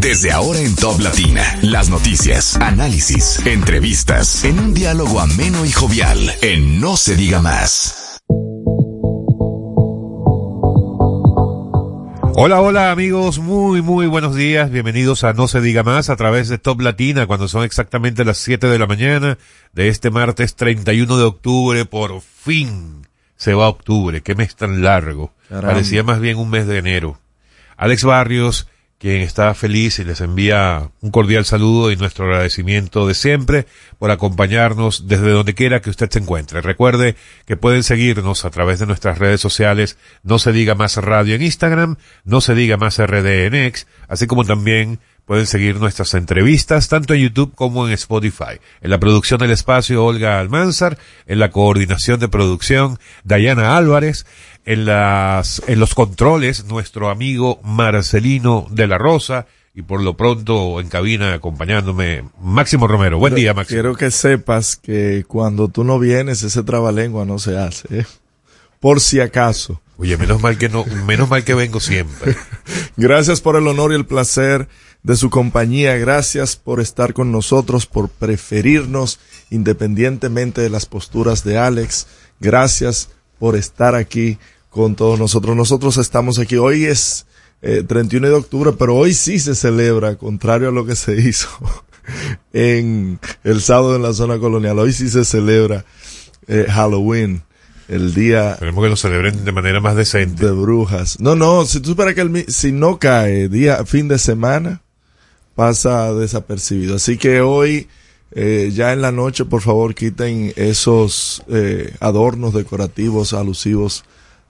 Desde ahora en Top Latina, las noticias, análisis, entrevistas, en un diálogo ameno y jovial, en No se diga más. Hola, hola amigos, muy, muy buenos días, bienvenidos a No se diga más a través de Top Latina cuando son exactamente las 7 de la mañana de este martes 31 de octubre, por fin se va octubre, qué mes tan largo, Caramba. parecía más bien un mes de enero. Alex Barrios, quien está feliz y les envía un cordial saludo y nuestro agradecimiento de siempre por acompañarnos desde donde quiera que usted se encuentre. Recuerde que pueden seguirnos a través de nuestras redes sociales, no se diga más radio en Instagram, no se diga más RD en X, así como también pueden seguir nuestras entrevistas tanto en YouTube como en Spotify. En la producción del espacio, Olga Almanzar, en la coordinación de producción, Dayana Álvarez, en las, en los controles, nuestro amigo Marcelino de la Rosa, y por lo pronto en cabina acompañándome, Máximo Romero. Buen día, Máximo. Quiero que sepas que cuando tú no vienes, ese trabalengua no se hace. ¿eh? Por si acaso. Oye, menos mal que no, menos mal que vengo siempre. Gracias por el honor y el placer de su compañía. Gracias por estar con nosotros, por preferirnos independientemente de las posturas de Alex. Gracias por estar aquí con todos nosotros. Nosotros estamos aquí. Hoy es eh, 31 de octubre, pero hoy sí se celebra, contrario a lo que se hizo en el sábado en la zona colonial. Hoy sí se celebra eh, Halloween, el día Esperemos que lo celebren de manera más decente. de brujas. No, no, si tú esperas que el, mi- si no cae día, fin de semana, pasa desapercibido. Así que hoy, eh, ya en la noche, por favor, quiten esos eh, adornos decorativos alusivos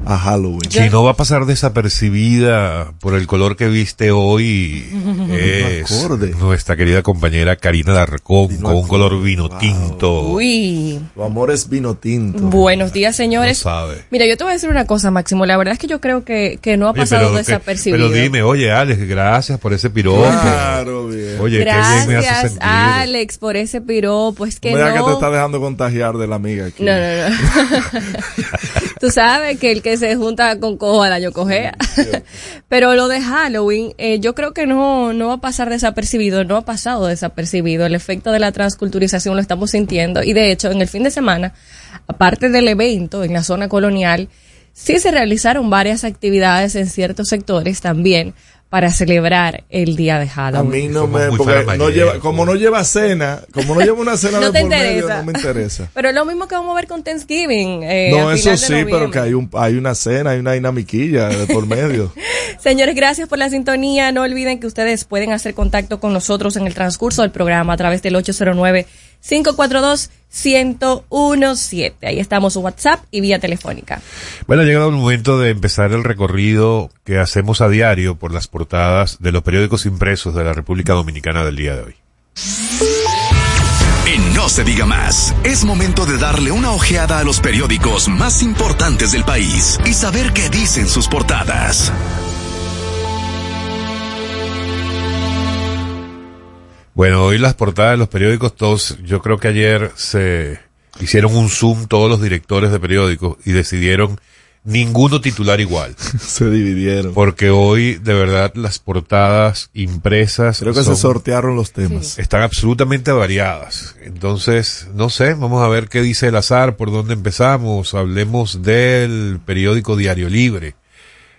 a Halloween. Si no va a pasar desapercibida por el color que viste hoy, es acorde. nuestra querida compañera Karina Darcón Vino con un color vino Wow. tinto. Uy, Tu amor es vino tinto. buenos días, señores. No sabe. Mira, yo te voy a decir una cosa, Máximo. La verdad es que yo creo que, que no ha Oye, pasado pero, que- desapercibido. pero dime, oye Alex, gracias por ese piropo. Claro, bien. Oye, qué bien me hace Gracias, sentir. Alex, por ese piropo. Es que Mira no... que te está dejando contagiar de la amiga aquí. No, no, no. Tú sabes que el que se junta con cojo al año cojea. Pero lo de Halloween, eh, yo creo que no, no va a pasar desapercibido, no ha pasado desapercibido. El efecto de la transculturización lo estamos sintiendo. Y de hecho, en el fin de semana, aparte del evento en la zona colonial, sí se realizaron varias actividades en ciertos sectores también para celebrar el día de A Halloween. mí no Somos me, muy porque no faramayeros. lleva, como no lleva cena, como no lleva una cena No de te por medio, interesa. no me interesa. Pero es lo mismo que vamos a ver con Thanksgiving. eh, No, a eso sí, pero que hay un, hay una cena, hay una dinamiquilla de por medio. Señores, gracias por la sintonía. No olviden que ustedes pueden hacer contacto con nosotros en el transcurso del programa a través del 809-542-1017. Ahí estamos su WhatsApp y vía telefónica. Bueno, ha llegado el momento de empezar el recorrido que hacemos a diario por las portadas de los periódicos impresos de la República Dominicana del día de hoy. En No se diga más, es momento de darle una ojeada a los periódicos más importantes del país y saber qué dicen sus portadas. Bueno, hoy las portadas de los periódicos, todos, yo creo que ayer se hicieron un zoom todos los directores de periódicos y decidieron ninguno titular igual. Se dividieron. Porque hoy, de verdad, las portadas impresas Creo que son- se sortearon los temas. están absolutamente variadas. Entonces, no sé, vamos a ver qué dice el azar, por dónde empezamos. Hablemos del periódico Diario Libre.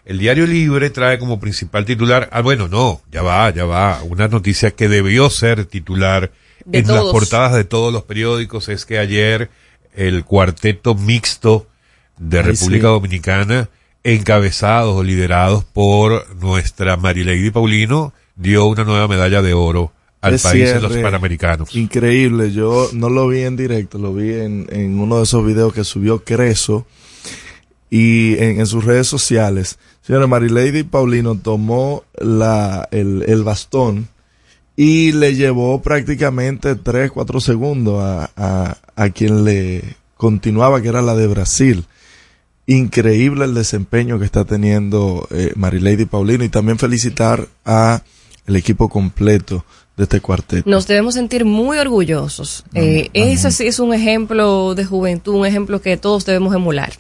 El Diario Libre trae como principal titular, ah, bueno, no, ya va, ya va, una noticia que debió ser titular De en las portadas de todos los periódicos es que ayer el cuarteto mixto de Ay, República sí. Dominicana, encabezados o liderados por nuestra Marilady Paulino, dio una nueva medalla de oro al De país en los. Panamericanos. Increíble, yo no lo vi en directo, lo vi en, en uno de esos videos que subió Creso. Y en, sus redes sociales. Señora Marilady Paulino tomó la, el, el bastón y le llevó prácticamente 3, 4 segundos a, a, a quien le continuaba, que era la de Brasil increíble el desempeño que está teniendo eh, Marilady Paulino y también felicitar a el equipo completo de este cuarteto. Nos debemos sentir muy orgullosos. Eh, ese sí es un ejemplo de juventud, un ejemplo que todos debemos emular.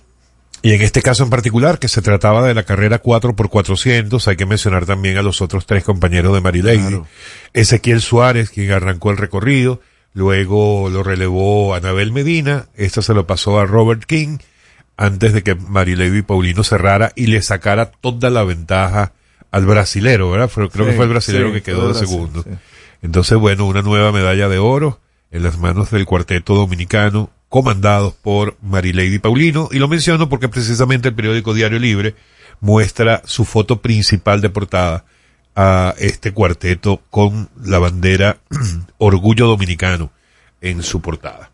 Y en este caso en particular, que se trataba de la carrera 4 por 400 hay que mencionar también a los otros tres compañeros de Marilady. Ezequiel Suárez, quien arrancó el recorrido, luego lo relevó Anabel Medina, esto se lo pasó a Robert King, antes de que Marilady Paulino cerrara y le sacara toda la ventaja al brasilero, ¿verdad? creo que fue el brasilero que quedó de segundo. Entonces, bueno, una nueva medalla de oro en las manos del cuarteto dominicano, comandados por Marilady Paulino, y lo menciono porque precisamente el periódico Diario Libre muestra su foto principal de portada a este cuarteto con la bandera Orgullo Dominicano en su portada.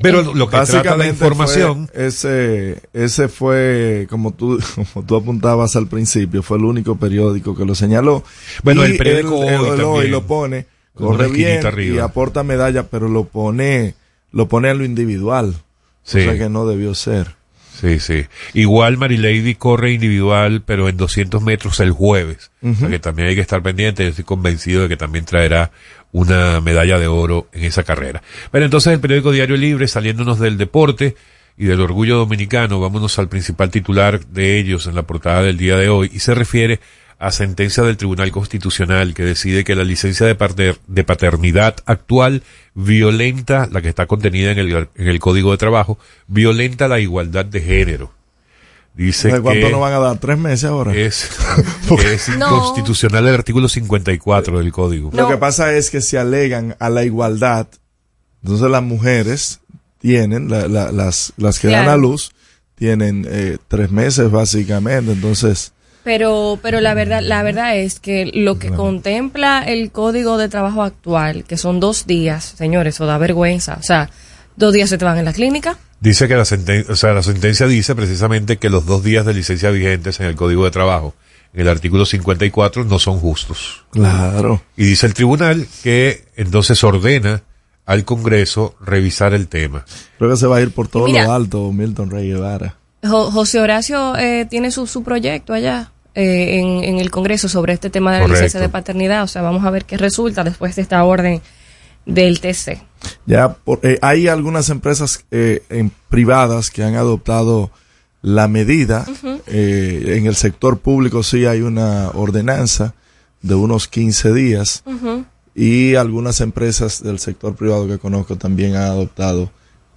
Pero lo que trata la información. ese, ese fue, como tú, como tú apuntabas al principio, fue el único periódico que lo señaló. Bueno, el periódico hoy, lo pone, corre bien y aporta medalla, pero lo pone, lo pone a lo individual. Sí. O sea que no debió ser. Sí, sí. Igual Marilady corre individual, pero en 200 metros el jueves. O sea que también hay que estar pendiente. Yo estoy convencido de que también traerá una medalla de oro en esa carrera. Bueno, entonces el periódico Diario Libre, saliéndonos del deporte y del orgullo dominicano, vámonos al principal titular de ellos en la portada del día de hoy y se refiere a sentencia del Tribunal Constitucional que decide que la licencia de, de paternidad actual violenta, la que está contenida en el, en el Código de Trabajo, violenta la igualdad de género. Dice ¿Cuánto nos van a dar? ¿Tres meses ahora? Es, es inconstitucional el artículo 54 del código. Lo que pasa es que se alegan a la igualdad. Entonces las mujeres tienen, las, las que dan a luz, tienen eh, tres meses básicamente. Entonces... Pero, pero la verdad, la verdad es que lo que contempla el código de trabajo actual, que son dos días, señores, eso da vergüenza. O sea, dos días se te van en la clínica, Dice que la sentencia, o sea, la sentencia dice precisamente que los dos días de licencia vigentes en el Código de Trabajo, en el artículo 54, no son justos. Claro. Y dice el tribunal que entonces ordena al Congreso revisar el tema. Creo que se va a ir por todo lo alto Milton Rey Guevara. José Horacio eh, tiene su, su proyecto allá. Eh, en, en, el Congreso sobre este tema de la licencia de paternidad. O sea, vamos a ver qué resulta después de esta orden del TC. Ya eh, hay algunas empresas eh, privadas que han adoptado la medida. Eh, en el sector público sí hay una ordenanza de unos 15 días y algunas empresas del sector privado que conozco también han adoptado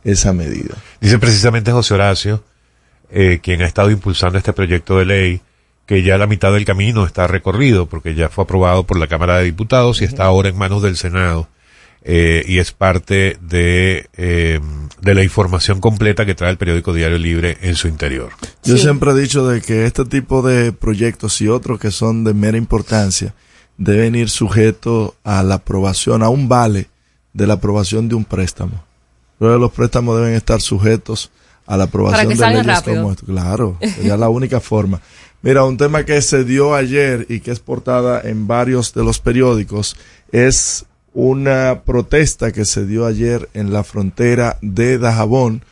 esa medida. Dice precisamente José Horacio, quien ha estado impulsando este proyecto de ley, que ya la mitad del camino está recorrido porque ya fue aprobado por la Cámara de Diputados y está ahora en manos del Senado eh, y es parte de, eh, de la información completa que trae el periódico Diario Libre en su interior. Yo siempre he dicho de que este tipo de proyectos y otros que son de mera importancia deben ir sujetos a la aprobación, a un vale de la aprobación de un préstamo. Pero los préstamos deben estar sujetos a la aprobación de leyes como esto. Claro, sería la única forma. Mira, un tema que se dio ayer y que es portada en varios de los periódicos es una protesta que se dio ayer en la frontera de Dajabón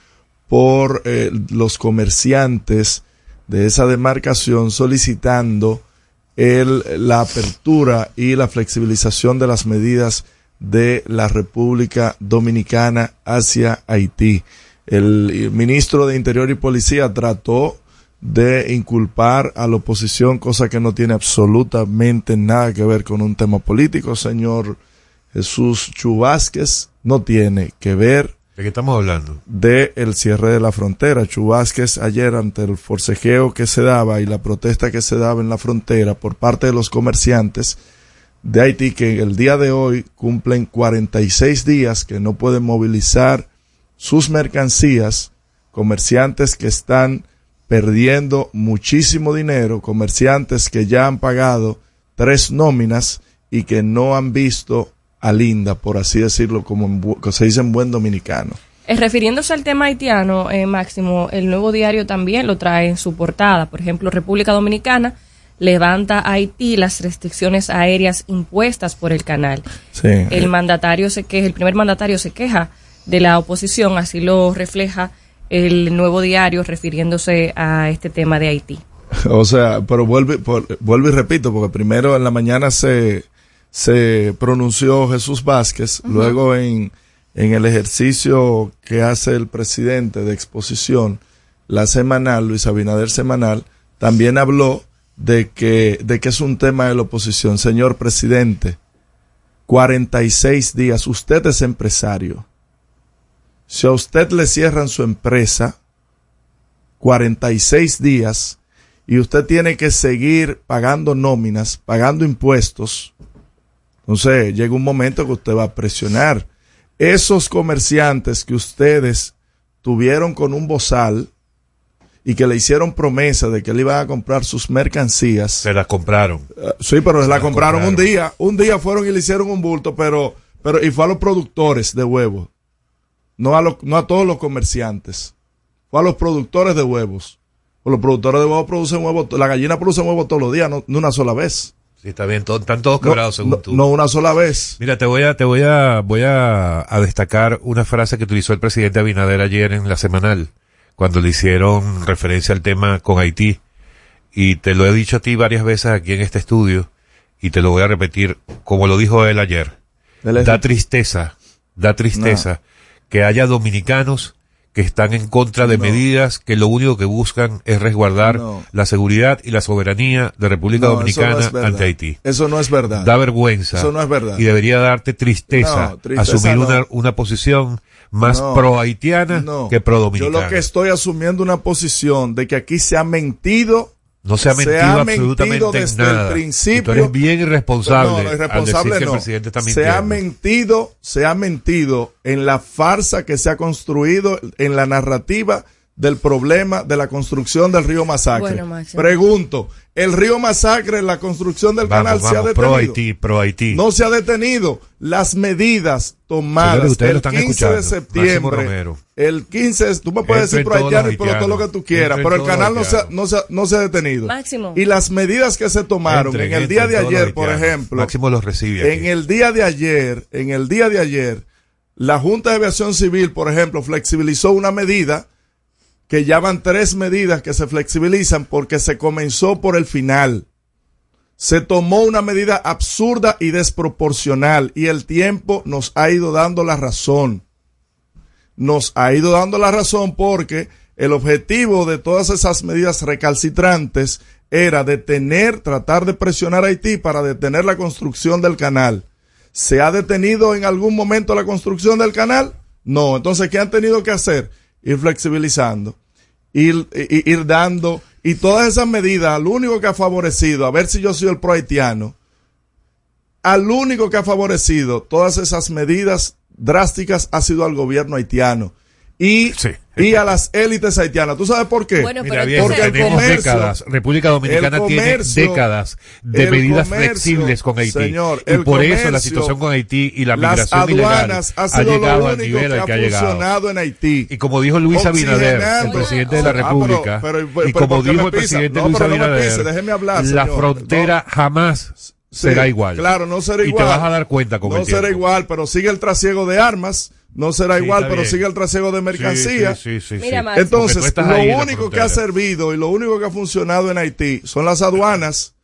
por eh, los comerciantes de esa demarcación solicitando el, la apertura y la flexibilización de las medidas de la República Dominicana hacia Haití. El ministro de Interior y Policía trató de inculpar a la oposición, cosa que no tiene absolutamente nada que ver con un tema político, señor Jesús Chubásquez no tiene que ver. ¿De qué estamos hablando? De el cierre de la frontera. Chubásquez ayer ante el forcejeo que se daba y la protesta que se daba en la frontera por parte de los comerciantes de Haití que el día de hoy cumplen 46 días que no pueden movilizar sus mercancías, comerciantes que están perdiendo muchísimo dinero, comerciantes que ya han pagado tres nóminas y que no han visto a Linda, por así decirlo, como se dice en buen dominicano. Eh, refiriéndose al tema haitiano, eh, Máximo, el nuevo diario también lo trae en su portada. Por ejemplo, República Dominicana levanta a Haití las restricciones aéreas impuestas por el canal. Sí. El mandatario se queja, el primer mandatario se queja de la oposición, así lo refleja el nuevo diario refiriéndose a este tema de Haití. O sea, pero vuelve, por- vuelvo y repito, porque primero en la mañana se, se pronunció Jesús Vázquez, luego en, en el ejercicio que hace el presidente de exposición, la semanal, Luis Abinader semanal, también habló de que, de que es un tema de la oposición. Señor presidente, 46 días, usted es empresario. Si a usted le cierran su empresa, 46 días, y usted tiene que seguir pagando nóminas, pagando impuestos, entonces llega un momento que usted va a presionar. Esos comerciantes que ustedes tuvieron con un bozal y que le hicieron promesa de que le iban a comprar sus mercancías, Se las compraron. eh, sí, pero se la la compraron, un compraron. día, un día fueron y le hicieron un bulto, pero, pero, y fue a los productores de huevos, no a, los, no a todos los comerciantes, fue a los productores de huevos. Pues los productores de huevos producen huevos, la gallina produce huevos todos los días, no, no una sola vez. Sí, está bien. to- están todos No, quebrados según no, tú. no una sola vez. Mira, te voy a, te voy a, voy a, a destacar una frase que utilizó el presidente Abinader ayer en la semanal, cuando le hicieron referencia al tema con Haití. Y te lo he dicho a ti varias veces aquí en este estudio, y te lo voy a repetir como lo dijo él ayer. Da tristeza, da tristeza que haya dominicanos que están en contra de No. medidas que lo único que buscan es resguardar No. la seguridad y la soberanía de República No, Dominicana ante Haití Eso no es verdad. da vergüenza. Eso no es verdad. Y debería darte tristeza, asumir una, una posición más pro haitiana No. que pro Yo dominicana. lo que estoy asumiendo una posición de que aquí se ha mentido no se ha se mentido ha absolutamente mentido en desde nada. el principio. Y tú eres bien irresponsable, No, no, al irresponsable decir que no. el presidente está se ha mentido, se ha mentido en la farsa que se ha construido en la narrativa del problema de la construcción del río Masacre. Bueno, Máximo. Pregunto, ¿el río Masacre, la construcción del Vamos, canal se ha pro detenido? Haití, pro Haití. No se ha detenido. Las medidas tomadas Señores, el están 15 escuchando. de septiembre. El 15, de- tú me puedes Entre decir pro todos los haitiano y pro todo lo que tú quieras, pero el canal no se, ha- no, se, ha- no se ha detenido. Máximo. Y las medidas que se tomaron Entren, en el día de ayer, por ejemplo, Máximo los recibe en aquí. el día de ayer, en el día de ayer, la Junta de Aviación Civil, por ejemplo, flexibilizó una medida que ya van tres medidas que se flexibilizan porque se comenzó por el final. Se tomó una medida absurda y desproporcional y el tiempo nos ha ido dando la razón. Nos ha ido dando la razón porque el objetivo de todas esas medidas recalcitrantes era detener, tratar de presionar a Haití para detener la construcción del canal. ¿Se ha detenido en algún momento la construcción del canal? No. Entonces, ¿qué han tenido que hacer? Ir flexibilizando, ir, ir dando, y todas esas medidas, al único que ha favorecido, a ver si yo soy el pro haitiano, al único que ha favorecido todas esas medidas drásticas ha sido al gobierno haitiano. Y, Sí. y a las élites haitianas. ¿Tú sabes por qué? Bueno, Mira bien, porque el tenemos comercio- décadas. República Dominicana tiene décadas de medidas comercio, flexibles con Haití. señor, y por eso la situación con Haití y la Las migración ilegal ha llegado al nivel que al ha que ha llegado. en Haití. Y como dijo Luis Abinader, el presidente de la Ah, pero- República, pero- y como ¿por qué dijo el presidente No, Luis no Abinader, pise, déjeme hablar, la señor. frontera jamás Sí, será igual. Claro, no será Y te igual. vas a dar cuenta con No el será igual, pero sigue el trasiego de armas. No será Sí, igual, pero bien. sigue el trasiego de mercancía. Sí, sí, sí, sí, Mira. Max. Entonces, lo único que ha servido y lo único que ha funcionado en Haití son las aduanas.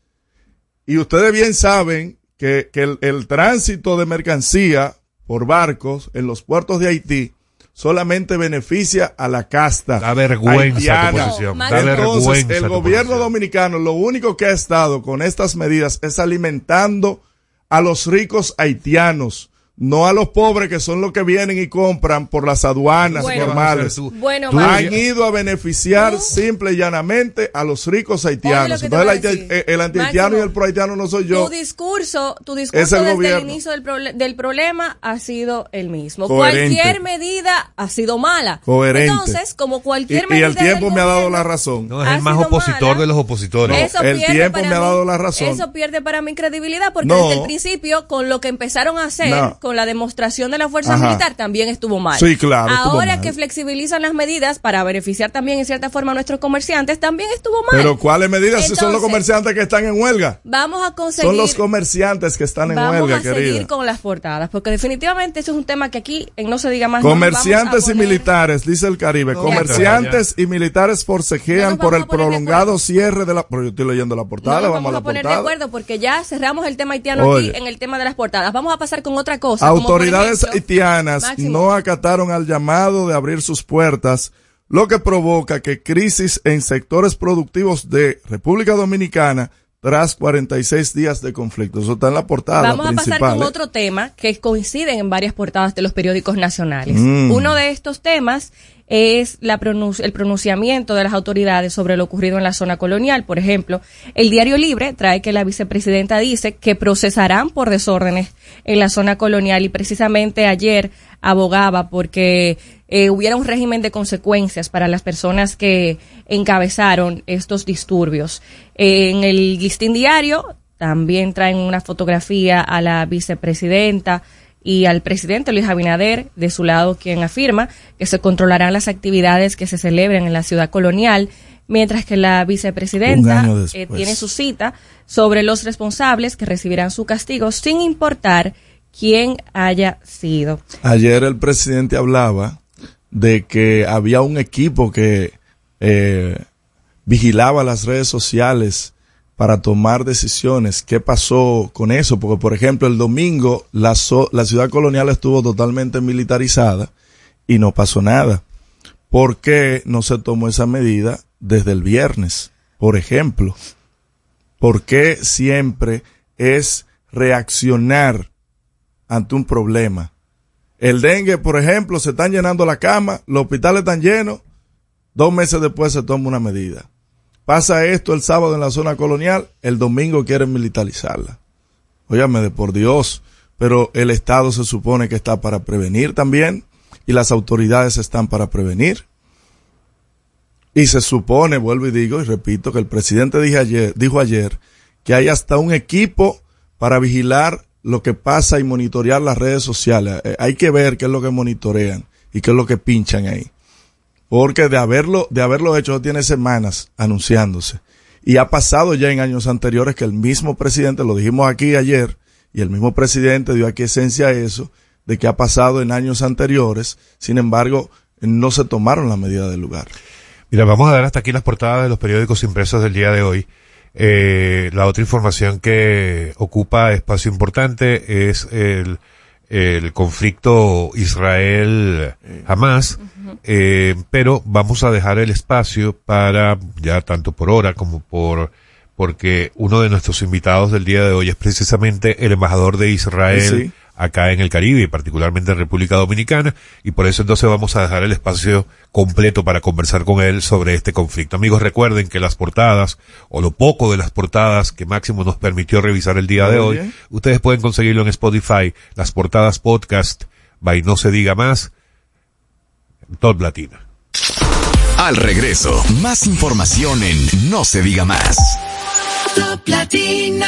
Y ustedes bien saben que, que el, el tránsito de mercancía por barcos en los puertos de Haití solamente beneficia a la casta. Da vergüenza haitiana. tu posición. Da Entonces, vergüenza el gobierno posición. dominicano lo único que ha estado con estas medidas es alimentando a los ricos haitianos, no a los pobres que son los que vienen y compran por las aduanas Bueno. normales. Tú- Bueno, tú Han ido a beneficiar ¿Tú? simple y llanamente a los ricos haitianos. Entonces, el, el antihaitiano y el prohaitiano no soy yo. Tu discurso, tu Es discurso el desde gobierno. el inicio del, proble- del problema ha sido el mismo. Coherente. Cualquier medida ha sido mala. Coherente. Entonces, como Y, cualquier y medida el tiempo del me ha dado la razón. No, es el más opositor mala. de los opositores. Eso el pierde tiempo para me ha dado la razón. Eso pierde para mí credibilidad porque No. desde el principio, con lo que empezaron a hacer, No. con con la demostración de la fuerza Ajá. militar también estuvo mal. Sí, claro, Ahora mal. que flexibilizan las medidas para beneficiar también en cierta forma a nuestros comerciantes, también estuvo mal. Pero ¿cuáles medidas si son los comerciantes que están en huelga? Vamos a conseguir Son los comerciantes que están en Vamos huelga, a seguir querida. con las portadas, porque definitivamente eso es un tema que aquí en no se diga más. Comerciantes vamos y militares, dice el Caribe. No, Comerciantes y militares forcejean por el vamos prolongado cierre de la. Pero yo estoy leyendo la No portada, nos vamos, vamos a a poner de acuerdo porque ya cerramos el tema haitiano Oye. aquí en el tema de las portadas. Vamos a pasar con otra cosa. Autoridades ejemplo- haitianas Máximo. no acataron al llamado de abrir sus puertas, lo que provoca que crisis en sectores productivos de República Dominicana tras 46 días de conflicto. Eso está en la portada Vamos a principal. pasar con ¿eh? otro tema que coinciden en varias portadas de los periódicos nacionales. Mm. Uno de estos temas es la el pronunciamiento de las autoridades sobre lo ocurrido en la zona colonial. Por ejemplo, el Diario Libre trae que la vicepresidenta dice que procesarán por desórdenes en la zona colonial y precisamente ayer abogaba porque eh, hubiera un régimen de consecuencias para las personas que encabezaron estos disturbios. Eh, en el listín diario también traen una fotografía a la vicepresidenta y al presidente Luis Abinader, de su lado, quien afirma que se controlarán las actividades que se celebren en la ciudad colonial, mientras que la vicepresidenta eh, tiene su cita sobre los responsables que recibirán su castigo sin importar quién haya sido. Ayer el presidente hablaba de que había un equipo que eh, vigilaba las redes sociales para tomar decisiones. ¿Qué pasó con eso? Porque, por ejemplo, el domingo la, la ciudad colonial estuvo totalmente militarizada y no pasó nada. ¿Por qué no se tomó esa medida desde el viernes? Por ejemplo, ¿por qué siempre es reaccionar ante un problema? El dengue, por ejemplo, se están llenando la cama, los hospitales están llenos, dos meses después se toma una medida. Pasa esto el sábado en la zona colonial, el domingo quieren militarizarla. Óyame de por Dios, pero el Estado se supone que está para prevenir también y las autoridades están para prevenir. Y se supone, vuelvo y digo y repito, que el presidente dijo ayer, dijo ayer que hay hasta un equipo para vigilar lo que pasa y monitorear las redes sociales. Eh, hay que ver qué es lo que monitorean y qué es lo que pinchan ahí. Porque de haberlo, de haberlo hecho, tiene semanas anunciándose. Y ha pasado ya en años anteriores que el mismo presidente, lo dijimos aquí ayer, y el mismo presidente dio aquí esencia a eso, de que ha pasado en años anteriores, sin embargo, no se tomaron las medidas del lugar. Mira, vamos a dar hasta aquí las portadas de los periódicos impresos del día de hoy. Eh, la otra información que ocupa espacio importante es el, el conflicto Israel-Hamas, eh, pero vamos a dejar el espacio para, ya tanto por hora como por, porque uno de nuestros invitados del día de hoy es precisamente el embajador de Israel Sí. Acá en el Caribe y particularmente en República Dominicana y por eso entonces vamos a dejar el espacio completo para conversar con él sobre este conflicto. Amigos, recuerden que las portadas o lo poco de las portadas que Máximo nos permitió revisar el día de Muy hoy, bien. ustedes pueden conseguirlo en Spotify, las portadas podcast, by No Se Diga Más, Top Latina. Al regreso, más información en No se diga más. Top Latina.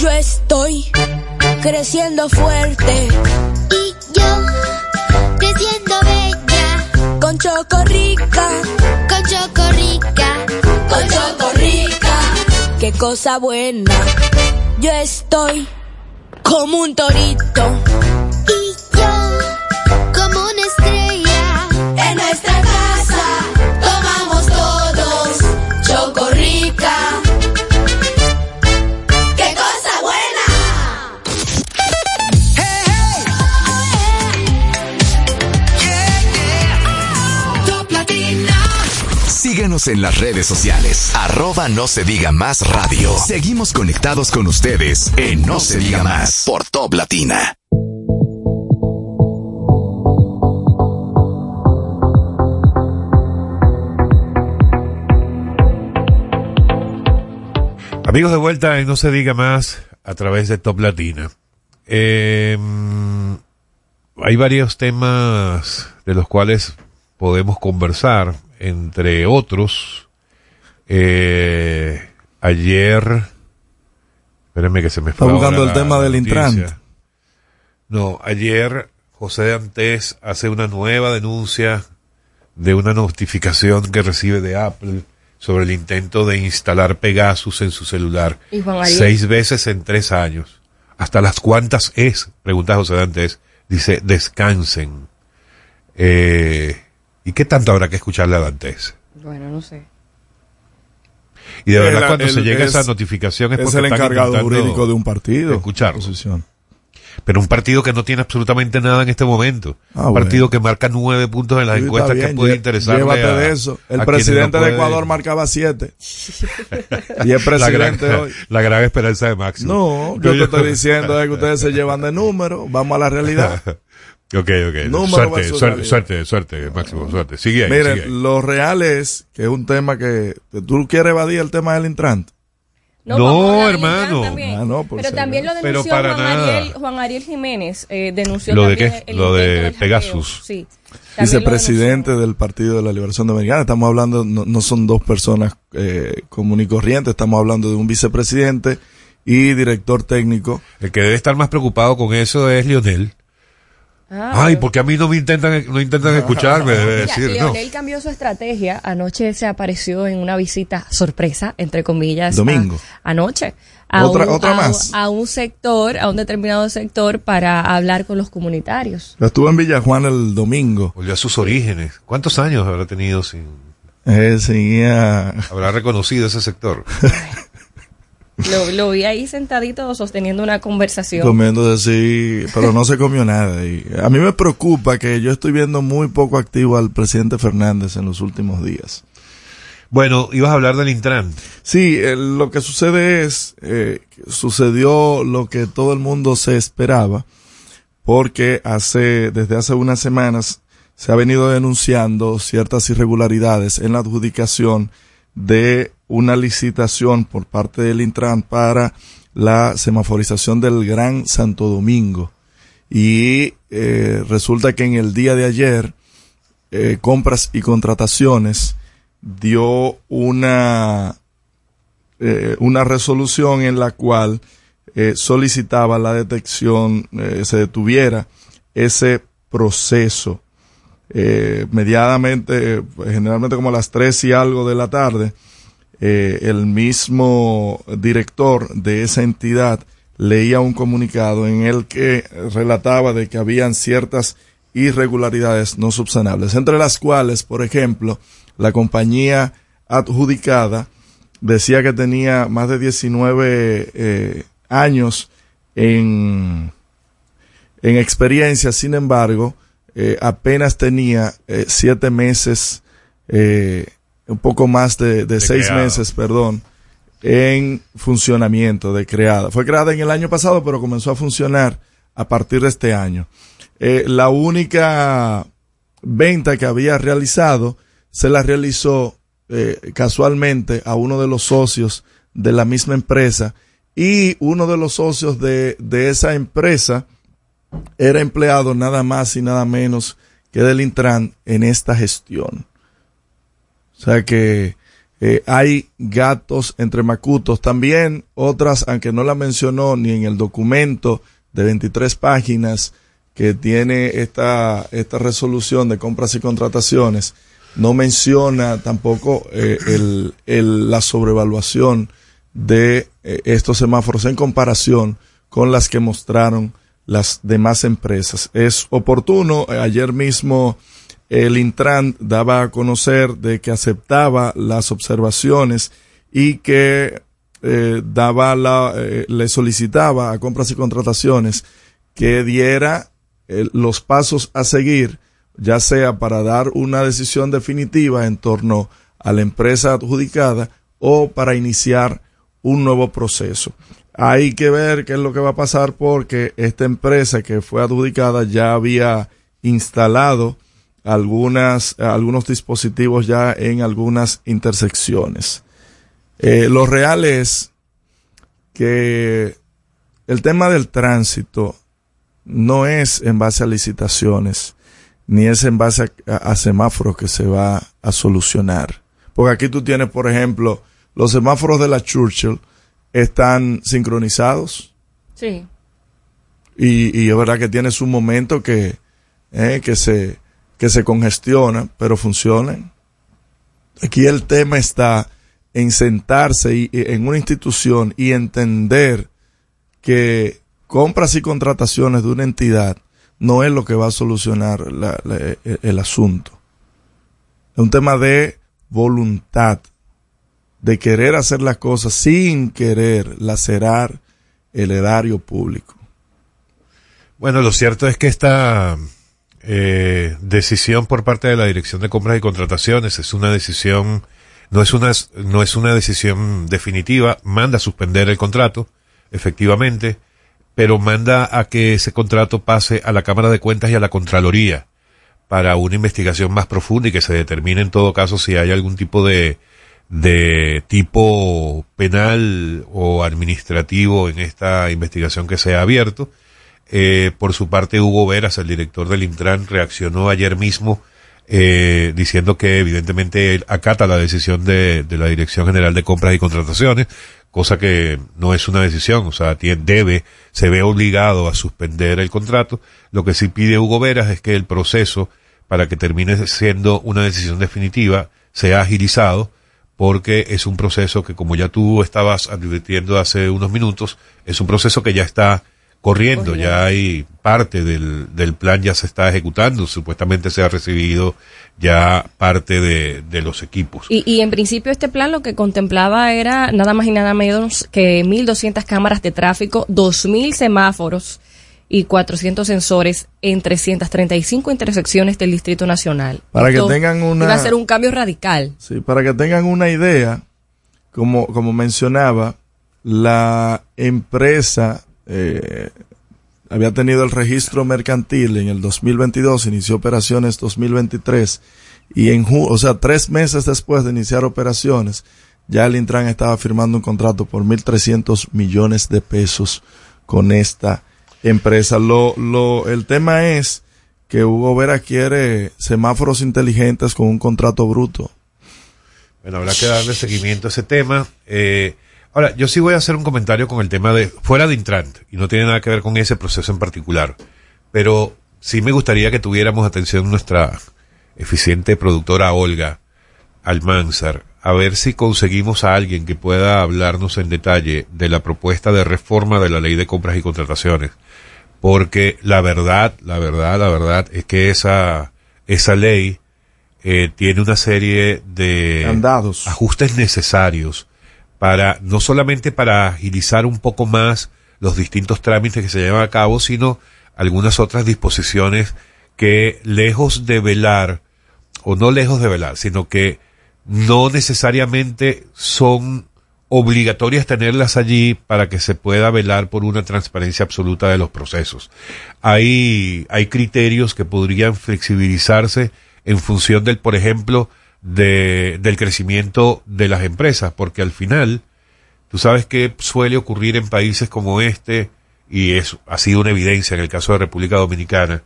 Yo estoy creciendo fuerte Y yo, creciendo bella, con Chocorrica, con chocorrica, con Chocorrica. Qué cosa buena. Yo estoy como un torito. Y yo, como una estrella, En las redes sociales. Arroba no se diga más radio. Seguimos conectados con ustedes en No se diga más por Top Latina. Amigos de vuelta en No se diga más a través de Top Latina. Eh, hay varios temas de los cuales podemos conversar, entre otros. eh, ayer, espérenme que se me Está fue buscando ahora el tema del noticia. Intran. No, ayer José de Antés hace una nueva denuncia de una notificación que recibe de Apple sobre el intento de instalar Pegasus en su celular. ¿Y Juan Ariel? Seis veces en tres años. ¿Hasta las cuántas es? Pregunta José de Antés. Dice, descansen. Eh, ¿Y qué tanto habrá que escucharle a Dantes? Bueno, no sé. Y de verdad cuando se llega es- esa notificación es Es porque el encargado jurídico de un partido. escucharlo. Pero un partido que no tiene absolutamente nada en este momento. Ah, un partido bueno. que marca nueve puntos en las Sí, encuestas que puede interesarle Llévate a- de eso. El presidente no de Ecuador marcaba siete. y la el presidente gran, hoy. la gran esperanza de Máximo. No, yo te estoy diciendo es que ustedes se llevan de números. Vamos a la realidad. Ok, ok. Número suerte, suerte, suerte, suerte, Máximo, suerte. Sigue ahí, sigue ahí. Miren, lo real es que es un tema que que tú quieres evadir el tema del Intran. No, del hermano. También. Ah, no, por Pero también lo denunció para Juan, nada. Ariel, Juan Ariel Jiménez. Eh, denunció ¿Lo de qué? el Lo de. Pegasus. Sí. Vicepresidente del Partido de la Liberación Dominicana. Estamos hablando, no, no son dos personas eh, común y corriente, estamos hablando de un vicepresidente y director técnico. El que debe estar más preocupado con eso es Lionel. Ah, Ay, porque a mí no me intentan, no intentan escucharme, debe Mira, decir, ¿no? Leonel cambió su estrategia. Anoche se apareció en una visita sorpresa, entre comillas. Domingo. a- anoche. A Otra- un, otra a- más. A un sector, a un determinado sector para hablar con los comunitarios. Estuvo en Villajuan el domingo. Volvió a sus orígenes. ¿Cuántos años habrá tenido sin, Eh, seguía habrá reconocido ese sector? Lo, lo vi ahí sentadito sosteniendo una conversación. comiendo así, pero no se comió nada. Y a mí me preocupa que yo estoy viendo muy poco activo al presidente Fernández en los últimos días. Bueno, ibas a hablar del Intran. Sí, eh, lo que sucede es, eh, sucedió lo que todo el mundo se esperaba, porque hace, desde hace unas semanas se ha venido denunciando ciertas irregularidades en la adjudicación de una licitación por parte del Intran para la semaforización del Gran Santo Domingo. Y eh, resulta que en el día de ayer, eh, compras y contrataciones dio una, eh, una resolución en la cual solicitaba la detección, se detuviera ese proceso. Eh, mediadamente, generalmente como a las tres y algo de la tarde, eh, el mismo director de esa entidad leía un comunicado en el que relataba de que habían ciertas irregularidades no subsanables, entre las cuales, por ejemplo, la compañía adjudicada decía que tenía más de 19 eh, años en, en experiencia, sin embargo, eh, apenas tenía eh, siete meses, eh, un poco más de, de De seis creada. meses, perdón, en funcionamiento de creada. Fue creada en el año pasado, pero comenzó a funcionar a partir de este año. La única venta que había realizado se la realizó casualmente a uno de los socios de la misma empresa y uno de los socios de, de esa empresa era empleado nada más y nada menos que del Intran en esta gestión. O sea que eh, hay gatos entre macutos. También otras, aunque no la mencionó ni en el documento de 23 páginas que tiene esta, esta resolución de compras y contrataciones, no menciona tampoco eh, el, la sobrevaluación de eh, estos semáforos en comparación con las que mostraron las demás empresas. Es oportuno, eh, ayer mismo el Intran daba a conocer de que aceptaba las observaciones y que eh, daba la, eh, le solicitaba a compras y contrataciones que diera eh, los pasos a seguir, ya sea para dar una decisión definitiva en torno a la empresa adjudicada o para iniciar un nuevo proceso. Hay que ver qué es lo que va a pasar porque esta empresa que fue adjudicada ya había instalado algunas, algunos dispositivos ya en algunas intersecciones. Eh, lo real es que el tema del tránsito no es en base a licitaciones, ni es en base a, a semáforos que se va a solucionar. Porque aquí tú tienes, por ejemplo, los semáforos de la Churchill están sincronizados Sí. y, y es verdad que tiene su momento que, eh, que, se, que se congestiona, pero funcionan. Aquí el tema está en sentarse y, y en una institución y entender que compras y contrataciones de una entidad no es lo que va a solucionar la- la- el, el asunto. Es un tema de voluntad, de querer hacer las cosas sin querer lacerar el erario público. Bueno, lo cierto es que esta eh, decisión por parte de la Dirección de Compras y Contrataciones es una decisión, no es una, no es una decisión definitiva, manda a suspender el contrato, efectivamente, pero manda a que ese contrato pase a la Cámara de Cuentas y a la Contraloría para una investigación más profunda y que se determine en todo caso si hay algún tipo de, de tipo penal o administrativo en esta investigación que se ha abierto. Eh, por su parte, Hugo Veras, el director del Intran, reaccionó ayer mismo eh, diciendo que evidentemente él acata la decisión de, de la Dirección General de Compras y Contrataciones, cosa que no es una decisión, o sea, tiene, debe, se ve obligado a suspender el contrato. Lo que sí pide Hugo Veras es que el proceso, para que termine siendo una decisión definitiva, sea agilizado, porque es un proceso que, como ya tú estabas advirtiendo hace unos minutos, es un proceso que ya está corriendo, ya hay parte del, del plan ya se está ejecutando, supuestamente se ha recibido ya parte de, de los equipos. Y, y en principio este plan lo que contemplaba era nada más y nada menos que 1.200 cámaras de tráfico, 2.000 semáforos y 400 sensores en 335 intersecciones del Distrito Nacional. Para que tengan una- Iba a ser un cambio radical. Sí, para que tengan una idea, como, como mencionaba, la empresa eh, había tenido el registro mercantil en el 2022, inició operaciones 2023 y en ju- o sea, tres meses después de iniciar operaciones, ya el Intran estaba firmando un contrato por 1.300 millones de pesos con esta empresa. Lo, lo, el tema es que Hugo Vera quiere semáforos inteligentes con un contrato bruto. Bueno, habrá que darle seguimiento a ese tema. Eh, ahora, yo sí voy a hacer un comentario con el tema de, fuera de Intrant, y no tiene nada que ver con ese proceso en particular, pero sí me gustaría que tuviéramos atención nuestra eficiente productora Olga Almanzar, a ver si conseguimos a alguien que pueda hablarnos en detalle de la propuesta de reforma de la ley de compras y contrataciones. Porque la verdad, la verdad, la verdad es que esa, esa ley eh, tiene una serie de Candados. ajustes necesarios para, no solamente para agilizar un poco más los distintos trámites que se llevan a cabo, sino algunas otras disposiciones que lejos de velar, o no lejos de velar, sino que no necesariamente son obligatorias tenerlas allí para que se pueda velar por una transparencia absoluta de los procesos. Hay, hay criterios que podrían flexibilizarse en función del, por ejemplo, de, del crecimiento de las empresas, porque al final, tú sabes que suele ocurrir en países como este, y es, ha sido una evidencia en el caso de República Dominicana,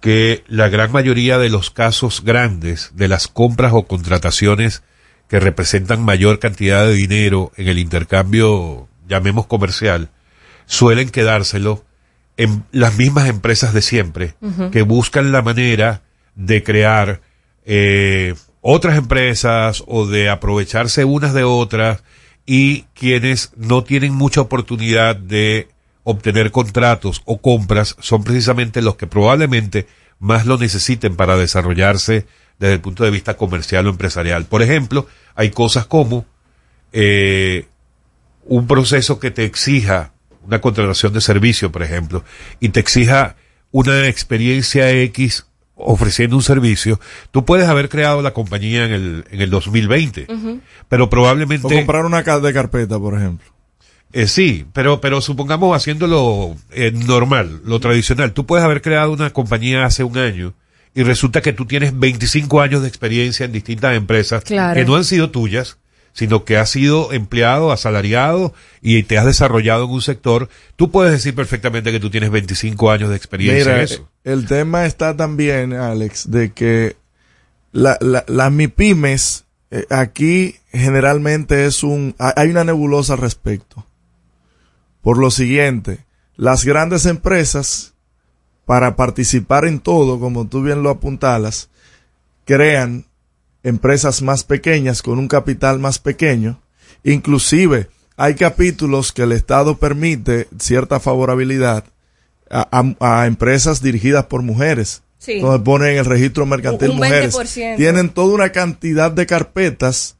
que la gran mayoría de los casos grandes de las compras o contrataciones que representan mayor cantidad de dinero en el intercambio, llamemos comercial, suelen quedárselo en las mismas empresas de siempre, que buscan la manera de crear eh, otras empresas o de aprovecharse unas de otras y quienes no tienen mucha oportunidad de obtener contratos o compras son precisamente los que probablemente más lo necesiten para desarrollarse desde el punto de vista comercial o empresarial. Por ejemplo, hay cosas como eh, un proceso que te exija una contratación de servicio, por ejemplo, y te exija una experiencia X ofreciendo un servicio, tú puedes haber creado la compañía en el, en el 2020, pero probablemente... O comprar una casa de carpeta, por ejemplo. Eh, sí, pero, pero supongamos haciéndolo eh, normal, lo tradicional. Tú puedes haber creado una compañía hace un año y resulta que tú tienes 25 años de experiencia en distintas empresas Claro. que no han sido tuyas, sino que has sido empleado, asalariado y te has desarrollado en un sector. Tú puedes decir perfectamente que tú tienes 25 años de experiencia Mira, en eso. el tema está también, Alex, de que la, la, las MIPIMES eh, aquí generalmente es un, ha- hay una nebulosa al respecto. Por lo siguiente, las grandes empresas, para participar en todo, como tú bien lo apuntalas, crean empresas más pequeñas con un capital más pequeño. Inclusive, hay capítulos que el Estado permite cierta favorabilidad a, a- a empresas dirigidas por mujeres. Sí. Donde ponen en el registro mercantil Un mujeres. 20%. Tienen toda una cantidad de carpetas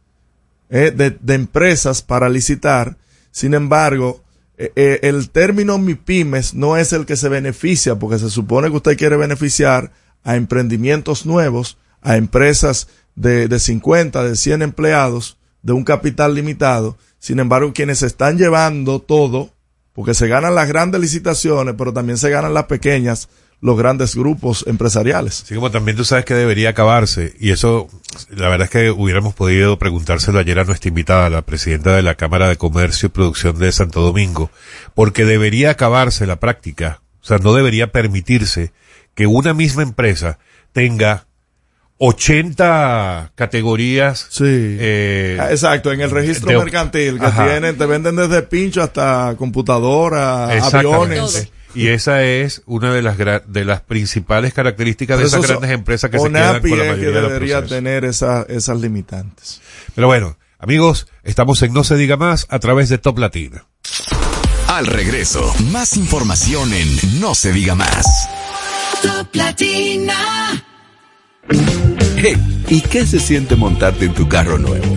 eh, de, de empresas para licitar. Sin embargo, eh, eh, el término MIPIMES no es el que se beneficia, porque se supone que usted quiere beneficiar a emprendimientos nuevos, a empresas de, de 50, de 100 empleados, de un capital limitado. Sin embargo, quienes están llevando todo, porque se ganan las grandes licitaciones, pero también se ganan las pequeñas, los grandes grupos empresariales. Así como también tú sabes que debería acabarse, y eso, la verdad es que hubiéramos podido preguntárselo ayer a nuestra invitada, la presidenta de la Cámara de Comercio y Producción de Santo Domingo, porque debería acabarse la práctica, o sea, no debería permitirse que una misma empresa tenga 80 categorías. Sí. eh, Ah, Exacto, en el registro de- mercantil que Ajá. tienen, te venden desde pincho hasta computadora, Exactamente. aviones. Y esa es una de las de las principales características de esas grandes empresas que se quedan con la es que mayoría de los debería procesos. tener esa- esas limitantes. Pero bueno, amigos, estamos en No se diga más a través de Top Latina. Al regreso, más información en No se diga más. Top Latina. Hey, ¿y qué se siente montarte en tu carro nuevo?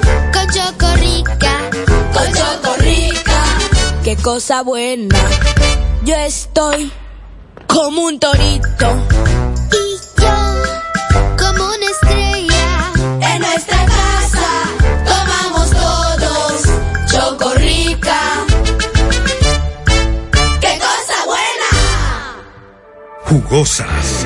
Qué cosa buena. Yo estoy como un torito Y yo, como una estrella, en nuestra casa. Tomamos todos Chocorrica. Qué cosa buena. Jugosas,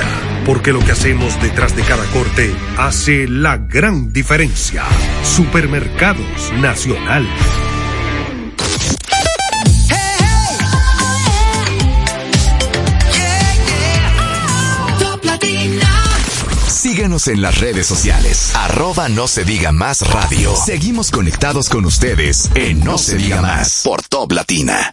Porque lo que hacemos detrás de cada corte hace la gran diferencia. Supermercados Nacional. Síguenos en las redes sociales. Arroba no se diga más radio. Seguimos conectados con ustedes en No se diga más por Top Latina.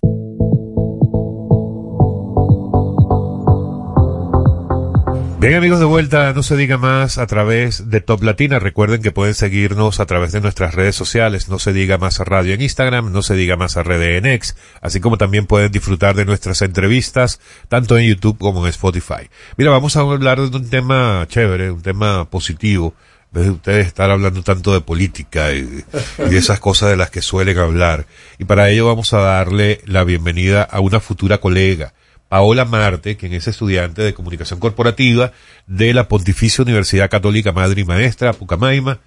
Bien amigos de vuelta, no se diga más a través de Top Latina. Recuerden que pueden seguirnos a través de nuestras redes sociales, no se diga más a radio en Instagram, no se diga más a RDNX, así como también pueden disfrutar de nuestras entrevistas tanto en YouTube como en Spotify. Mira, vamos a hablar de un tema chévere, un tema positivo. En de ustedes estar hablando tanto de política y, esas cosas de las que suelen hablar. Y para ello vamos a darle la bienvenida a una futura colega, Paola Marte, quien es estudiante de comunicación corporativa de la Pontificia Universidad Católica Madre y Maestra, Pucamaima.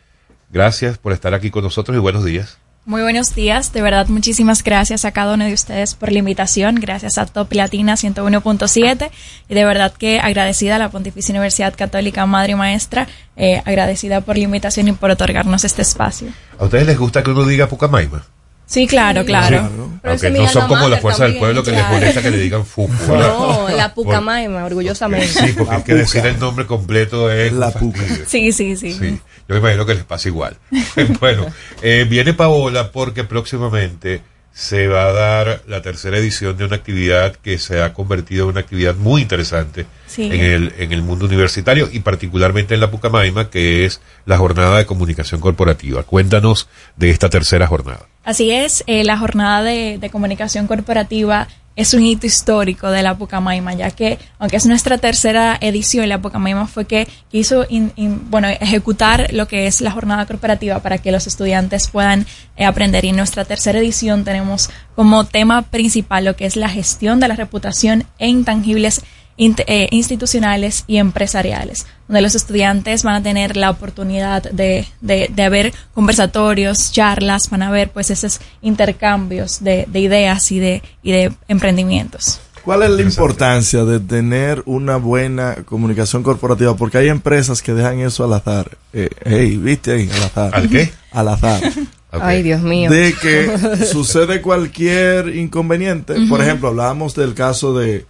Gracias por estar aquí con nosotros y buenos días. Muy buenos días, de verdad muchísimas gracias a cada uno de ustedes por la invitación, gracias a Top Latina 101.7 y de verdad que agradecida a la Pontificia Universidad Católica Madre y Maestra, eh, agradecida por la invitación y por otorgarnos este espacio. ¿A ustedes les gusta que uno diga Pucamaima? Sí, claro, claro. Aunque no son como la fuerza del pueblo que les molesta que le digan Fuku. No, la Pucamaima, orgullosamente. Sí, porque es que decir el nombre completo es la puca. Sí, sí, sí. Sí, yo me imagino que les pasa igual. bueno, eh, viene Paola porque próximamente se va a dar la tercera edición de una actividad que se ha convertido en una actividad muy interesante Sí. en, el, en el mundo universitario y particularmente en la Pucamaima, que es la jornada de comunicación corporativa. Cuéntanos de esta tercera jornada. Así es, eh, la jornada de, comunicación corporativa es un hito histórico de la Pucamaima, ya que, aunque es nuestra tercera edición, la Pucamaima fue que quiso bueno, ejecutar lo que es la jornada corporativa para que los estudiantes puedan eh, aprender. Y en nuestra tercera edición tenemos como tema principal lo que es la gestión de la reputación e intangibles int- eh, institucionales y empresariales, donde los estudiantes van a tener la oportunidad de, de, de haber conversatorios, charlas, van a haber pues esos intercambios de, de ideas y de, y de emprendimientos. ¿Cuál es la importancia de tener una buena comunicación corporativa? Porque hay empresas que dejan eso al azar. Eh, hey, ¿viste ahí? Al azar. ¿Al qué? Al azar. Ay, Dios mío. De que sucede cualquier inconveniente. Por ejemplo, hablábamos del caso de,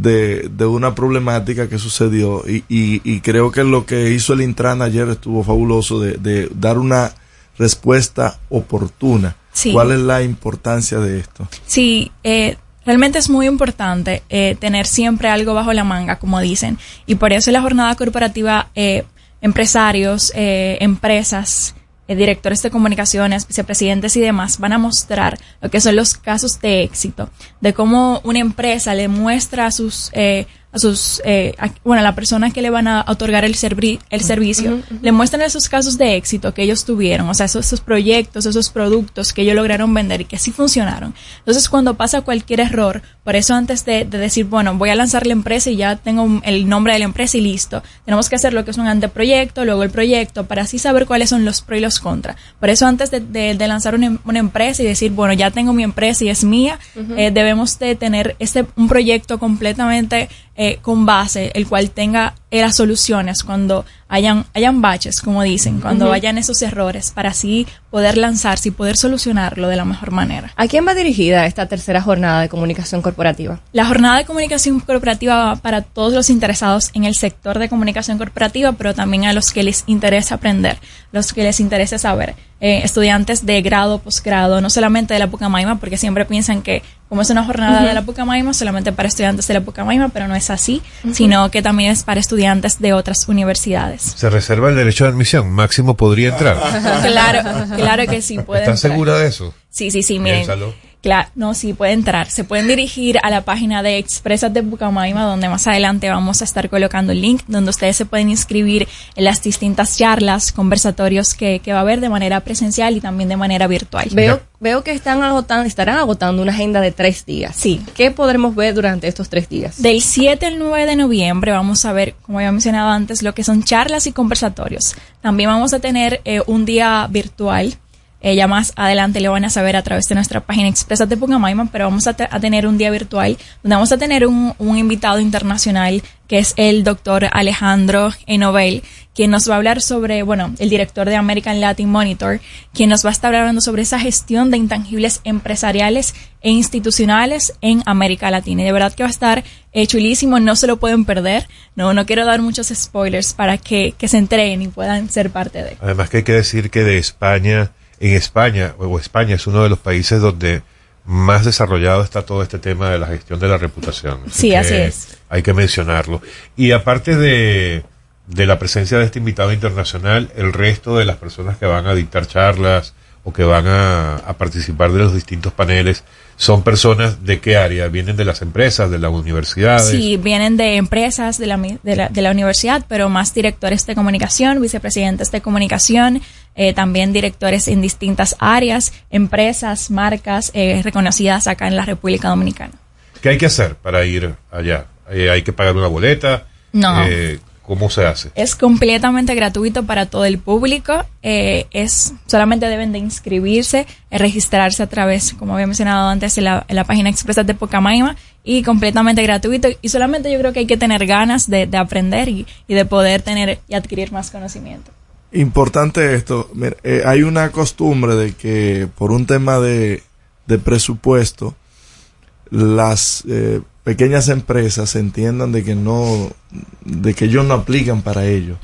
de, de una problemática que sucedió y, y, y creo que lo que hizo el Intran ayer estuvo fabuloso de, de dar una respuesta oportuna. Sí. ¿Cuál es la importancia de esto? Sí, eh, realmente es muy importante eh, tener siempre algo bajo la manga, como dicen. Y por eso en la jornada corporativa, eh, empresarios, eh, empresas, directores de comunicaciones, vicepresidentes y demás van a mostrar lo que son los casos de éxito, de cómo una empresa le muestra a sus... eh, a sus, eh, a- bueno, a la persona que le van a otorgar el, servi- el servicio, le muestran esos casos de éxito que ellos tuvieron, o sea, esos, esos proyectos, esos productos que ellos lograron vender y que sí funcionaron. Entonces, cuando pasa cualquier error, por eso antes de, de decir, bueno, voy a lanzar la empresa y ya tengo el nombre de la empresa y listo, tenemos que hacer lo que es un anteproyecto, luego el proyecto, para así saber cuáles son los pros y los contras. Por eso antes de, de- de lanzar una, em- una empresa y decir, bueno, ya tengo mi empresa y es mía, eh, debemos de tener este, un proyecto completamente eh, con base, el cual tenga eh, las soluciones cuando hayan, hayan baches, como dicen, cuando Ujú. hayan esos errores, para así poder lanzarse y poder solucionarlo de la mejor manera. ¿A quién va dirigida esta tercera jornada de comunicación corporativa? La jornada de comunicación corporativa va para todos los interesados en el sector de comunicación corporativa, pero también a los que les interesa aprender, los que les interesa saber. Eh, estudiantes de grado, posgrado, no solamente de la Pucamaima, porque siempre piensan que como es una jornada de la Pucamaima, solamente para estudiantes de la Pucamaima, pero no es así, sino que también es para estudiantes de otras universidades. Se reserva el derecho de admisión. Máximo podría entrar. claro, claro que sí, pueden. ¿Estás segura de eso? Sí, sí, sí, miren. Piénsalo. Claro, no, sí, puede entrar. Se pueden dirigir a la página de Expresas de Bucamaima, donde más adelante vamos a estar colocando el link, donde ustedes se pueden inscribir en las distintas charlas, conversatorios que, que va a haber de manera presencial y también de manera virtual. Veo, veo que están agotando, estarán agotando una agenda de tres días. Sí. ¿Qué podremos ver durante estos tres días? Del 7 al 9 de noviembre vamos a ver, como había mencionado antes, lo que son charlas y conversatorios. También vamos a tener eh, un día virtual. Eh, ya más adelante lo van a saber a través de nuestra página Expresas de Pucamaima, pero vamos a, a tener un día virtual donde vamos a tener un, un invitado internacional que es el doctor Alejandro Enovel, quien nos va a hablar sobre, bueno, el director de American Latin Monitor, quien nos va a estar hablando sobre esa gestión de intangibles empresariales e institucionales en América Latina. Y de verdad que va a estar eh, chulísimo, no se lo pueden perder. No, no quiero dar muchos spoilers para que, que se entreguen y puedan ser parte de. Además que hay que decir que de España, en España, o España es uno de los países donde más desarrollado está todo este tema de la gestión de la reputación. Sí, así es. Hay que mencionarlo. Y aparte de, de la presencia de este invitado internacional, el resto de las personas que van a dictar charlas o que van a, a participar de los distintos paneles son personas de qué área? ¿Vienen de las empresas, de las universidades? Sí, vienen de empresas de la, de la, de la universidad, pero más directores de comunicación, vicepresidentes de comunicación, eh, también directores en distintas áreas, empresas, marcas eh, reconocidas acá en la República Dominicana. ¿Qué hay que hacer para ir allá? Eh, ¿Hay que pagar una boleta? No. ¿Cómo se hace? Es completamente gratuito para todo el público. eh, es solamente deben de inscribirse, eh, registrarse a través, como había mencionado antes, en la, en la página expresa de Pocamaima y completamente gratuito. Y solamente yo creo que hay que tener ganas de, de aprender y, y de poder tener y adquirir más conocimiento. Importante esto, mira, eh, hay una costumbre de que por un tema de, de presupuesto, las eh, pequeñas empresas entiendan de que no, de que ellos no aplican para ello.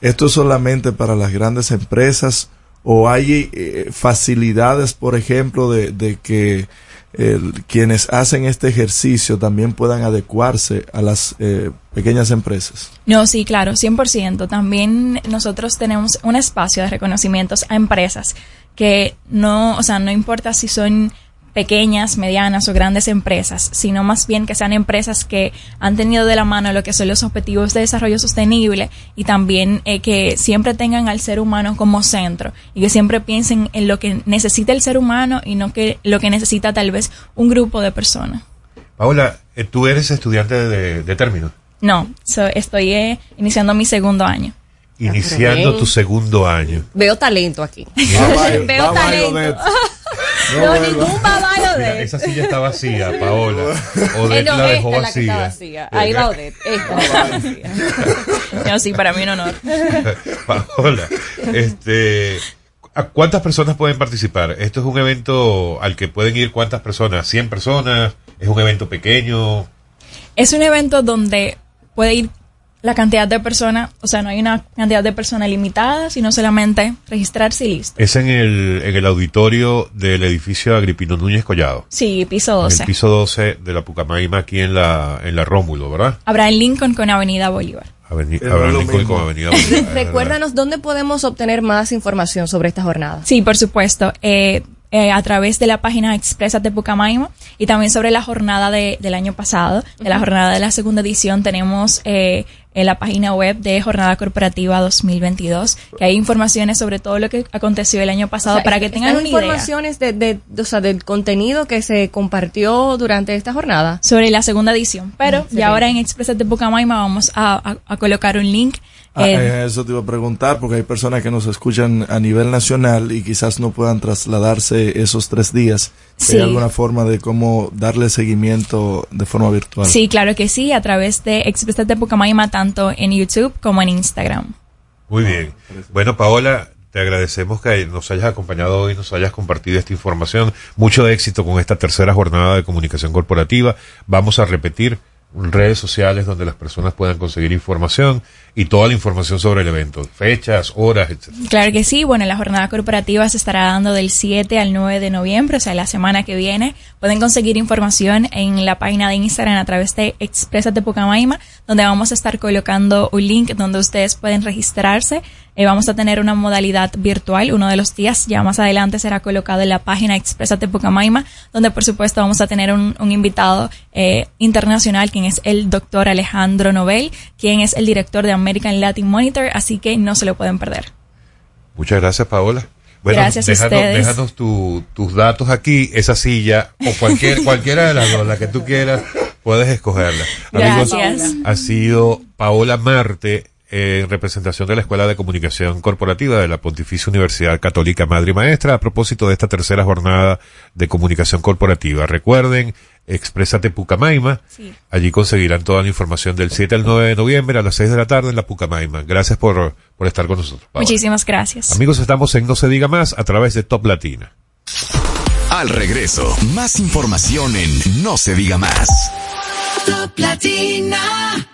Esto es solamente para las grandes empresas o hay eh, facilidades, por ejemplo, de, de que eh, quienes hacen este ejercicio también puedan adecuarse a las eh, pequeñas empresas. No, sí, claro, 100%. También nosotros tenemos un espacio de reconocimientos a empresas que no, o sea, no importa si son pequeñas, medianas o grandes empresas, sino más bien que sean empresas que han tenido de la mano lo que son los objetivos de desarrollo sostenible y también eh, que siempre tengan al ser humano como centro y que siempre piensen en lo que necesita el ser humano y no que lo que necesita tal vez un grupo de personas. Paola, eh, tú eres estudiante de, de término, No, so- estoy eh, iniciando mi segundo año. iniciando bien. tu segundo año. Veo talento aquí. Veo talento. No, No, ningún babayo Mira, de esa silla está vacía, Paola. Eh, Odette no, la esta dejó es la que está vacía. Ahí va Odette. Esta está vacía. No, sí, para mí un honor. Paola, este, ¿a cuántas personas pueden participar? Esto es un evento al que pueden ir cuántas personas, 100 personas, es un evento pequeño. Es un evento donde puede ir la cantidad de personas, o sea, no hay una cantidad de personas limitada, sino solamente registrarse y listo. Es en el, en el auditorio del edificio Agripino Núñez Collado. Sí, piso En 12. el piso 12 de la Pucamaima aquí en la, en la Rómulo, ¿verdad? Habrá en Lincoln con Avenida Bolívar. Aveni- Abraham Lincoln mismo. con Avenida Bolívar. Recuérdanos dónde podemos obtener más información sobre esta jornada. Sí, por supuesto. eh, eh, a través de la página Expresa de Pucamaima y también sobre la jornada de- del año pasado, de la jornada de la segunda edición, tenemos eh, en la página web de Jornada Corporativa 2022, que hay informaciones sobre todo lo que aconteció el año pasado O sea, para que tengan una idea. informaciones de, de, o sea, del contenido que se compartió durante esta jornada. sobre la segunda edición. Pero Excelente. ya ahora en Expresa de Pucamaima vamos a, a- a colocar un link. Ah, eh, eh, eso te iba a preguntar porque hay personas que nos escuchan a nivel nacional y quizás no puedan trasladarse esos tres días. Sí. ¿Hay alguna forma de cómo darle seguimiento de forma virtual? Sí, claro que sí, a través de Expresa de Pucamaima, tanto en YouTube como en Instagram. Muy bien. Bueno, Paola, te agradecemos que nos hayas acompañado hoy, nos hayas compartido esta información. Mucho éxito con esta tercera jornada de comunicación corporativa. Vamos a repetir redes sociales donde las personas puedan conseguir información y toda la información sobre el evento, fechas, horas, etc. Claro que sí, bueno, la jornada corporativa se estará dando del 7 al 9 de noviembre, o sea, la semana que viene. Pueden conseguir información en la página de Instagram a través de Expresa de Pucamaima, donde vamos a estar colocando un link donde ustedes pueden registrarse. Eh, vamos a tener una modalidad virtual, uno de los días ya más adelante será colocado en la página Expresa de Pucamaima, donde por supuesto vamos a tener un, un invitado eh, internacional, quien es el doctor Alejandro Nobel, quien es el director de American Latin Monitor, así que no se lo pueden perder. Muchas gracias, Paola. Bueno, Gracias a déjanos, ustedes. déjanos tu- tus datos aquí, esa silla, o cualquier, cualquiera de las dos, la que tú quieras, puedes escogerla. Gracias. ha sido Paola Marte, en representación de la Escuela de Comunicación Corporativa de la Pontificia Universidad Católica Madre y Maestra, a propósito de esta tercera jornada de comunicación corporativa. Recuerden, Exprésate Pucamaima. Sí. Allí conseguirán toda la información del 7 al 9 de noviembre a las 6 de la tarde en la Pucamaima. Gracias por, por estar con nosotros. Paola. Muchísimas gracias. Amigos, estamos en No se diga más a través de Top Latina. Al regreso, más información en No se diga más. Top Latina.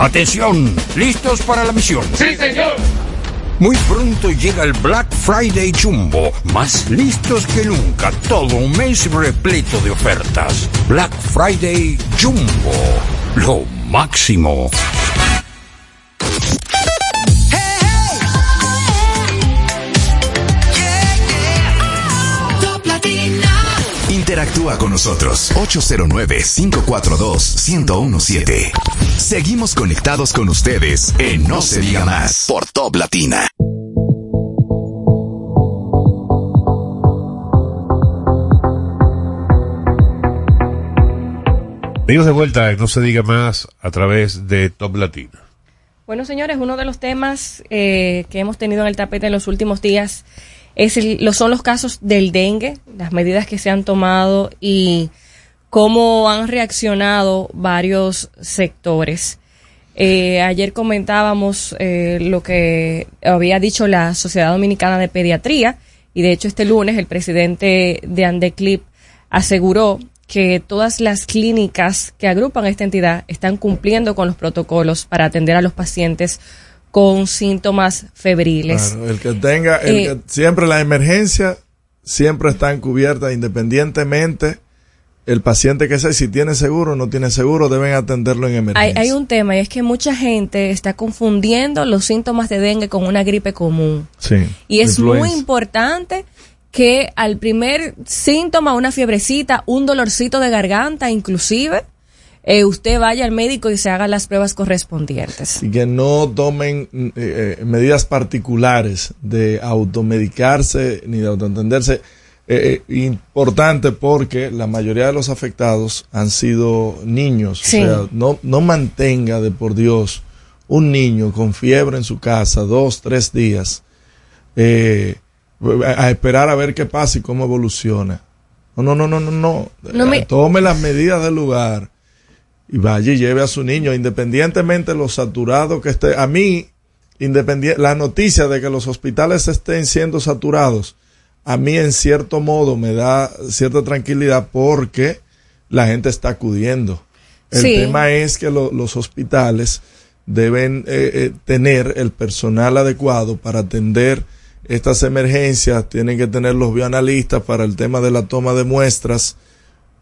Atención, ¿listos para la misión? Sí, señor. Muy pronto llega el Black Friday Jumbo, más listos que nunca, todo un mes repleto de ofertas. Black Friday Jumbo, lo máximo. Interactúa con nosotros 809-542-1017. Seguimos conectados con ustedes en No se diga más por Top Latina. Amigos de vuelta, en no se diga más a través de Top Latina. Bueno, señores, uno de los temas eh, que hemos tenido en el tapete en los últimos días es el- lo, son los casos del dengue, las medidas que se han tomado y cómo han reaccionado varios sectores. Eh, ayer comentábamos eh, lo que había dicho la Sociedad Dominicana de Pediatría y de hecho este lunes el presidente de Andeclip aseguró que todas las clínicas que agrupan esta entidad están cumpliendo con los protocolos para atender a los pacientes con síntomas febriles. Claro, el que tenga, el Eh, que- siempre las emergencias siempre están cubiertas independientemente el paciente que sea, si tiene seguro o no tiene seguro, deben atenderlo en Hay, emergencia. hay un tema y es que mucha gente está confundiendo los síntomas de dengue con una gripe común. Sí. Y es Influenza. muy importante que al primer síntoma, una fiebrecita, un dolorcito de garganta inclusive, eh, usted vaya al médico y se haga las pruebas correspondientes. y que no tomen eh, eh, medidas particulares de automedicarse ni de autoentenderse. Eh, importante porque la mayoría de los afectados han sido niños. Sí. O sea, no, no mantenga de por Dios un niño con fiebre en su casa dos, tres días eh, a a esperar a ver qué pasa y cómo evoluciona. No, no, no, no, no, no. Me- Tome las medidas del lugar y vaya y lleve a su niño, independientemente de lo saturado que esté. A mí, independien- la noticia de que los hospitales estén siendo saturados, a mí en cierto modo me da cierta tranquilidad porque la gente está acudiendo. El Sí. tema es que lo- los hospitales deben eh, eh, tener el personal adecuado para atender estas emergencias, tienen que tener los bioanalistas para el tema de la toma de muestras,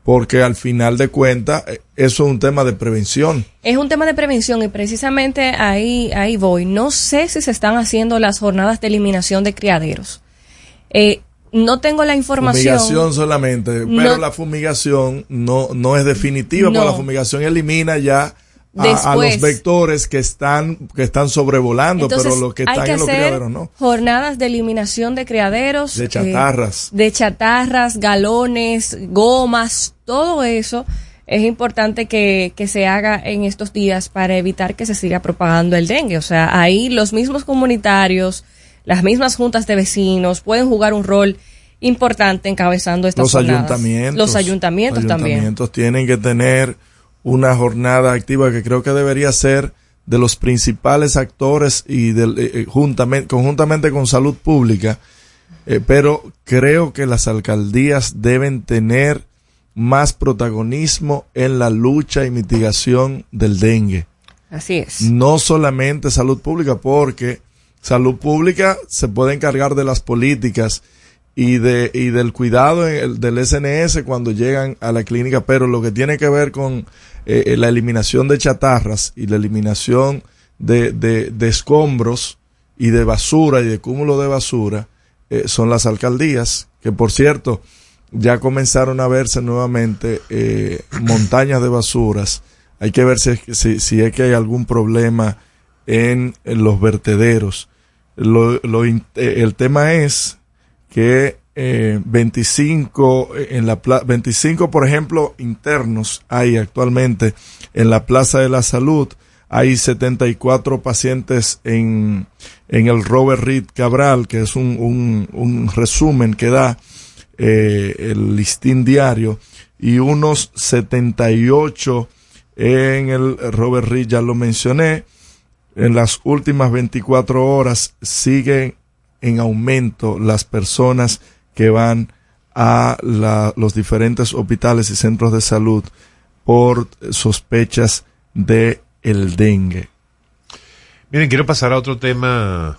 porque al final de cuentas eh, eso es un tema de prevención. Es un tema de prevención y precisamente ahí, ahí voy. No sé si se están haciendo las jornadas de eliminación de criaderos. Eh, no tengo la información. Fumigación solamente, pero No. la fumigación no, no es definitiva, porque No. la fumigación elimina ya a, los vectores que están, que están sobrevolando, Entonces, pero los que están que en los criaderos no. jornadas de eliminación de criaderos. De eh, chatarras. de chatarras, galones, gomas, todo eso es importante que, que se haga en estos días para evitar que se siga propagando el dengue. O sea, ahí los mismos comunitarios, las mismas juntas de vecinos pueden jugar un rol importante encabezando estas los jornadas. ayuntamientos. Los ayuntamientos Los también. ayuntamientos tienen que tener una jornada activa que creo que debería ser de los principales actores y del, eh, eh, juntamente, conjuntamente con salud pública, eh, pero creo que las alcaldías deben tener más protagonismo en la lucha y mitigación del dengue. Así es. No solamente salud pública, porque salud pública se puede encargar de las políticas y de y del cuidado del SNS cuando llegan a la clínica, pero lo que tiene que ver con eh, la eliminación de chatarras y la eliminación de, de, de escombros y de basura y de cúmulo de basura eh, son las alcaldías, que por cierto ya comenzaron a verse nuevamente eh, montañas de basuras. Hay que ver si, si, si es que hay algún problema en, en los vertederos. Lo, lo eh, el tema es que eh, 25 en la pla- 25 por ejemplo internos hay actualmente en la Plaza de la Salud. Hay 74 pacientes en, en el Robert Reed Cabral que es un, un, un resumen que da eh, el listín diario y unos 78 en el Robert Reed ya lo mencioné. En las últimas 24 horas siguen en aumento las personas que van a los diferentes hospitales y centros de salud por sospechas de el dengue. Miren, quiero pasar a otro tema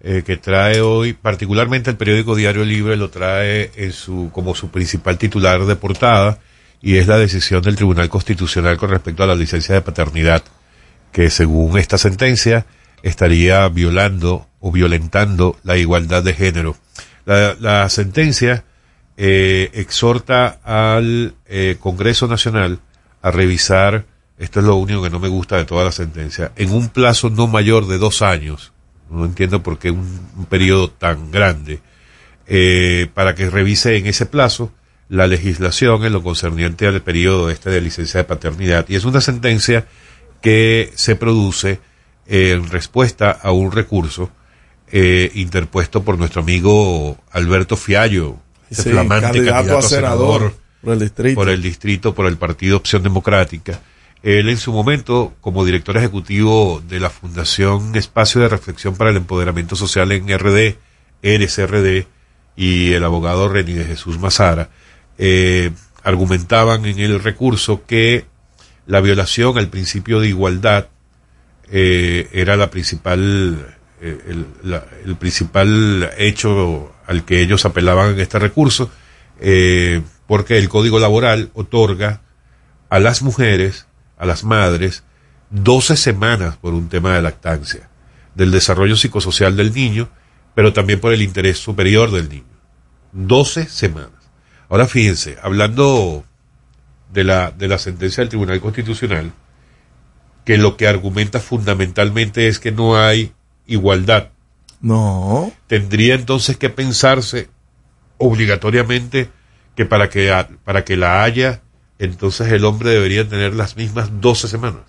eh, que trae hoy, particularmente el periódico Diario Libre lo trae en su, como su principal titular de portada, y es la decisión del Tribunal Constitucional con respecto a la licencia de paternidad, que según esta sentencia estaría violando o violentando la igualdad de género. La, sentencia eh, exhorta al eh, Congreso Nacional a revisar, esto es lo único que no me gusta de toda la sentencia, en un plazo no mayor de dos años, no entiendo por qué un, un periodo tan grande, eh, para que revise en ese plazo la legislación en lo concerniente al periodo este de licencia de paternidad. Y es una sentencia que se produce en respuesta a un recurso eh, interpuesto por nuestro amigo Alberto Fiallo, ese Sí, flamante candidato candidato a senador por el distrito. por el distrito, por el Partido Opción Democrática. Él en su momento, como director ejecutivo de la Fundación Espacio de Reflexión para el Empoderamiento Social en RD, RSRD, y el abogado Reni de Jesús Mazara, eh, argumentaban en el recurso que la violación al principio de igualdad eh, era la principal el, la- el principal hecho al que ellos apelaban en este recurso eh, porque el código laboral otorga a las mujeres a las madres 12 semanas por un tema de lactancia del desarrollo psicosocial del niño pero también por el interés superior del niño. 12 semanas. Ahora fíjense hablando de la de la sentencia del Tribunal Constitucional que lo que argumenta fundamentalmente es que no hay igualdad. No. Tendría entonces que pensarse obligatoriamente que para que, para que la haya, entonces el hombre debería tener las mismas 12 semanas.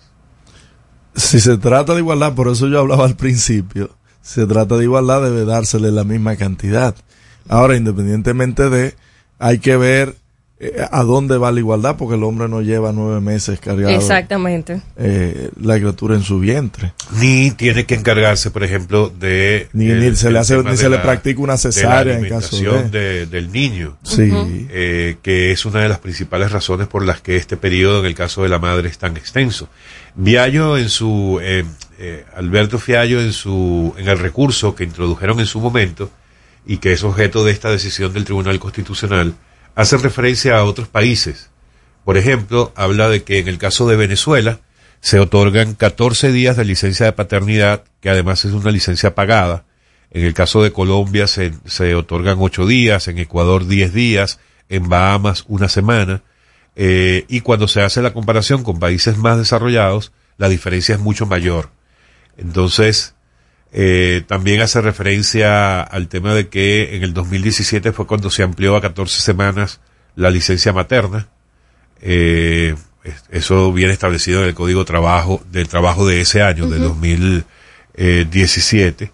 Si se trata de igualdad, por eso yo hablaba al principio, si se trata de igualdad debe dársele la misma cantidad. Ahora, independientemente de, hay que ver eh, a dónde va la igualdad, porque el hombre no lleva nueve meses cargado Exactamente. eh, la criatura en su vientre. Ni tiene que encargarse, por ejemplo, de... Ni- el- ni se le hace- ni se le practica una de la cesárea en caso de- de- del niño. Sí. Eh, que es una de las principales razones por las que este periodo, en el caso de la madre, es tan extenso. Viallo en su, eh, eh, Alberto Fiallo en su, en el recurso que introdujeron en su momento y que es objeto de esta decisión del Tribunal Constitucional, hace referencia a otros países. Por ejemplo, habla de que en el caso de Venezuela se otorgan 14 días de licencia de paternidad, que además es una licencia pagada. En el caso de Colombia se, se otorgan 8 días, en Ecuador 10 días, en Bahamas una semana. Eh, y cuando se hace la comparación con países más desarrollados, la diferencia es mucho mayor. Entonces, eh, también hace referencia al tema de que en el 2017 fue cuando se amplió a 14 semanas la licencia materna. Eh, es- eso viene establecido en el Código Trabajo del Trabajo de ese año, de 2017,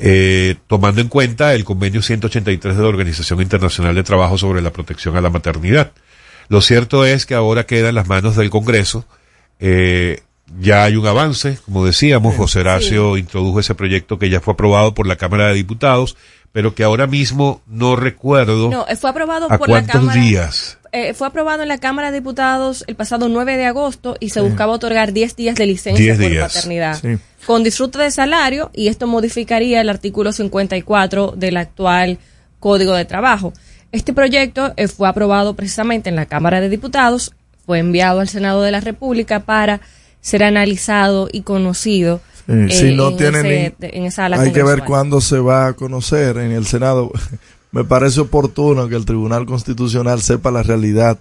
eh, tomando en cuenta el convenio 183 de la Organización Internacional de Trabajo sobre la protección a la maternidad. Lo cierto es que ahora queda en las manos del Congreso. eh, ya hay un avance, como decíamos, José Horacio introdujo ese proyecto que ya fue aprobado por la Cámara de Diputados, pero que ahora mismo no recuerdo No, eh, fue aprobado a por la cuántos Cámara. días. eh, fue aprobado en la Cámara de Diputados el pasado 9 de agosto y se buscaba otorgar 10 días de licencia 10 por días. paternidad. Sí. Con disfrute de salario y esto modificaría el artículo 54 del actual Código de Trabajo. Este proyecto eh, fue aprobado precisamente en la Cámara de Diputados, fue enviado al Senado de la República para ser analizado y conocido. Sí, eh, si no en tienen ese- ni- en esa sala hay que ver cuándo se va a conocer en el Senado. Me parece oportuno que el Tribunal Constitucional sepa la realidad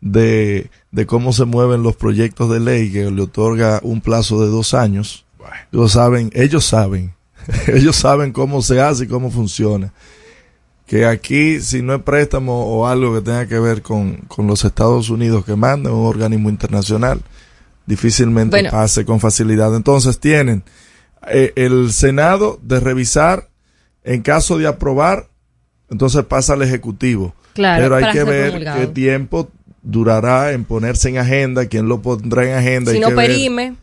de, de cómo se mueven los proyectos de ley que le otorga un plazo de dos años. Ellos saben, ellos saben, ellos saben cómo se hace y cómo funciona. Que aquí, si no es préstamo o algo que tenga que ver con, con los Estados Unidos que mandan un organismo internacional, difícilmente Bueno. pase con facilidad. Entonces tienen eh, el Senado de revisar, en caso de aprobar, entonces pasa al Ejecutivo. Claro, Pero hay que ver promulgado. qué tiempo durará en ponerse en agenda, quién lo pondrá en agenda. Si no ver perime,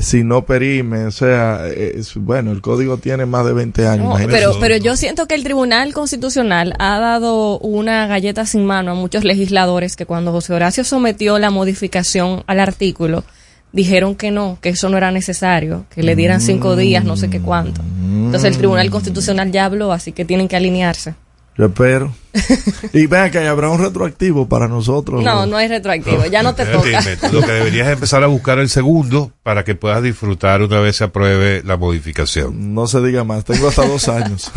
si no perime, o sea, es- bueno, el código tiene más de 20 años. No, pero, pero yo siento que el Tribunal Constitucional ha dado una galleta sin mano a muchos legisladores que cuando José Horacio sometió la modificación al artículo, dijeron que no, que eso no era necesario, que le dieran cinco días, no sé qué cuánto. Entonces el Tribunal Constitucional ya habló, así que tienen que alinearse. Yo espero. y vean que habrá un retroactivo para nosotros. No, no hay retroactivo, ya no te toca. Inmet, Lo que deberías es empezar a buscar el segundo para que puedas disfrutar una vez se apruebe la modificación. No se diga más, tengo hasta dos años.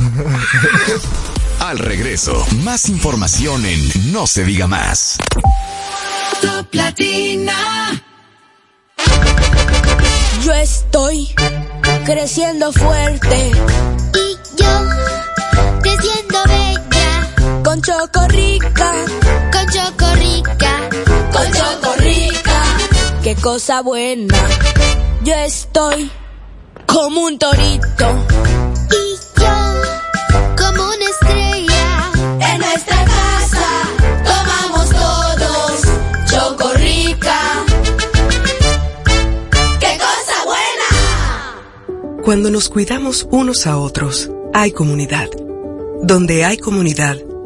Al regreso, más información en No se diga más. Top Latina. Yo estoy creciendo fuerte. Y yo creciendo. Con Chocorrica. Con Chocorrica. Con Chocorrica. Qué cosa buena. Yo estoy como un torito. Y yo como una estrella. En nuestra casa tomamos todos Chocorrica. ¡Qué cosa buena! Cuando nos cuidamos unos a otros, hay comunidad. Donde hay comunidad,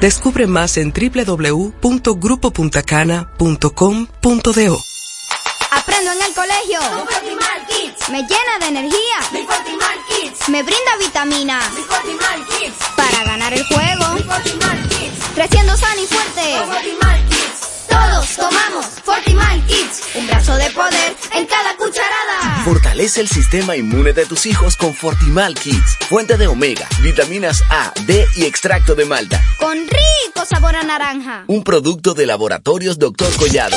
Descubre más en www.grupopuntacana.com.do. Aprendo en el colegio. Me llena de energía. Me brinda vitamina. Para ganar el juego. Creciendo sano y fuerte. Todos tomamos Fortimal Kids. Un brazo de poder en cada cucharada. Fortalece el sistema inmune de tus hijos con Fortimal Kids. Fuente de omega, vitaminas A, D y extracto de malta. Con rico sabor a naranja. Un producto de laboratorios Dr. Collado.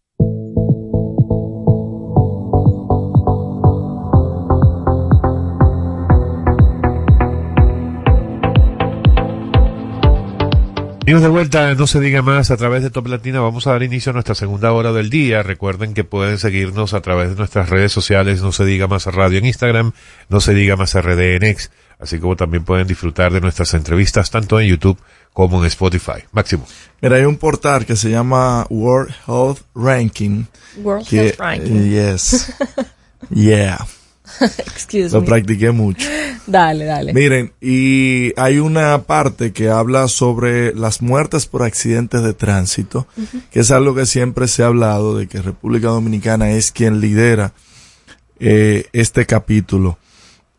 Amigos de vuelta, no se diga más a través de Top Latina. Vamos a dar inicio a nuestra segunda hora del día. Recuerden que pueden seguirnos a través de nuestras redes sociales, no se diga más radio en Instagram, no se diga más RD en X, así como también pueden disfrutar de nuestras entrevistas tanto en YouTube como en Spotify. Máximo. Mira, hay un portal que se llama World Health Ranking. World que- Health Ranking. Yes. yeah. Excuse Lo me. practiqué mucho. Dale, dale. Miren, y hay una parte que habla sobre las muertes por accidentes de tránsito, que es algo que siempre se ha hablado de que República Dominicana es quien lidera eh, este capítulo.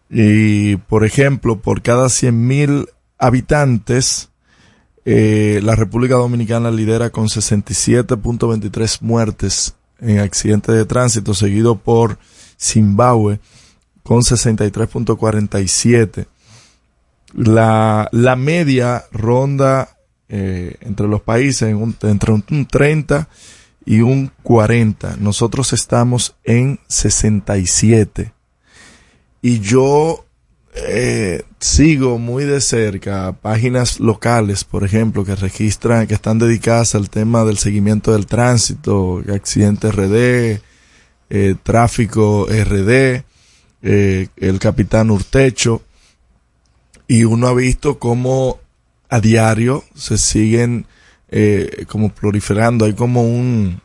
Y, por ejemplo, por cada 100.000 habitantes, eh, la República Dominicana lidera con 67.23 muertes en accidentes de tránsito, seguido por Zimbabue con 63.47. La, la media ronda eh, entre los países entre un, un 30 y un 40. Nosotros estamos en 67. Y yo eh, sigo muy de cerca páginas locales, por ejemplo, que registran, que están dedicadas al tema del seguimiento del tránsito, accidentes RD, eh, tráfico RD, eh, el capitán Urtecho, y uno ha visto cómo a diario se siguen eh, como proliferando, hay como un,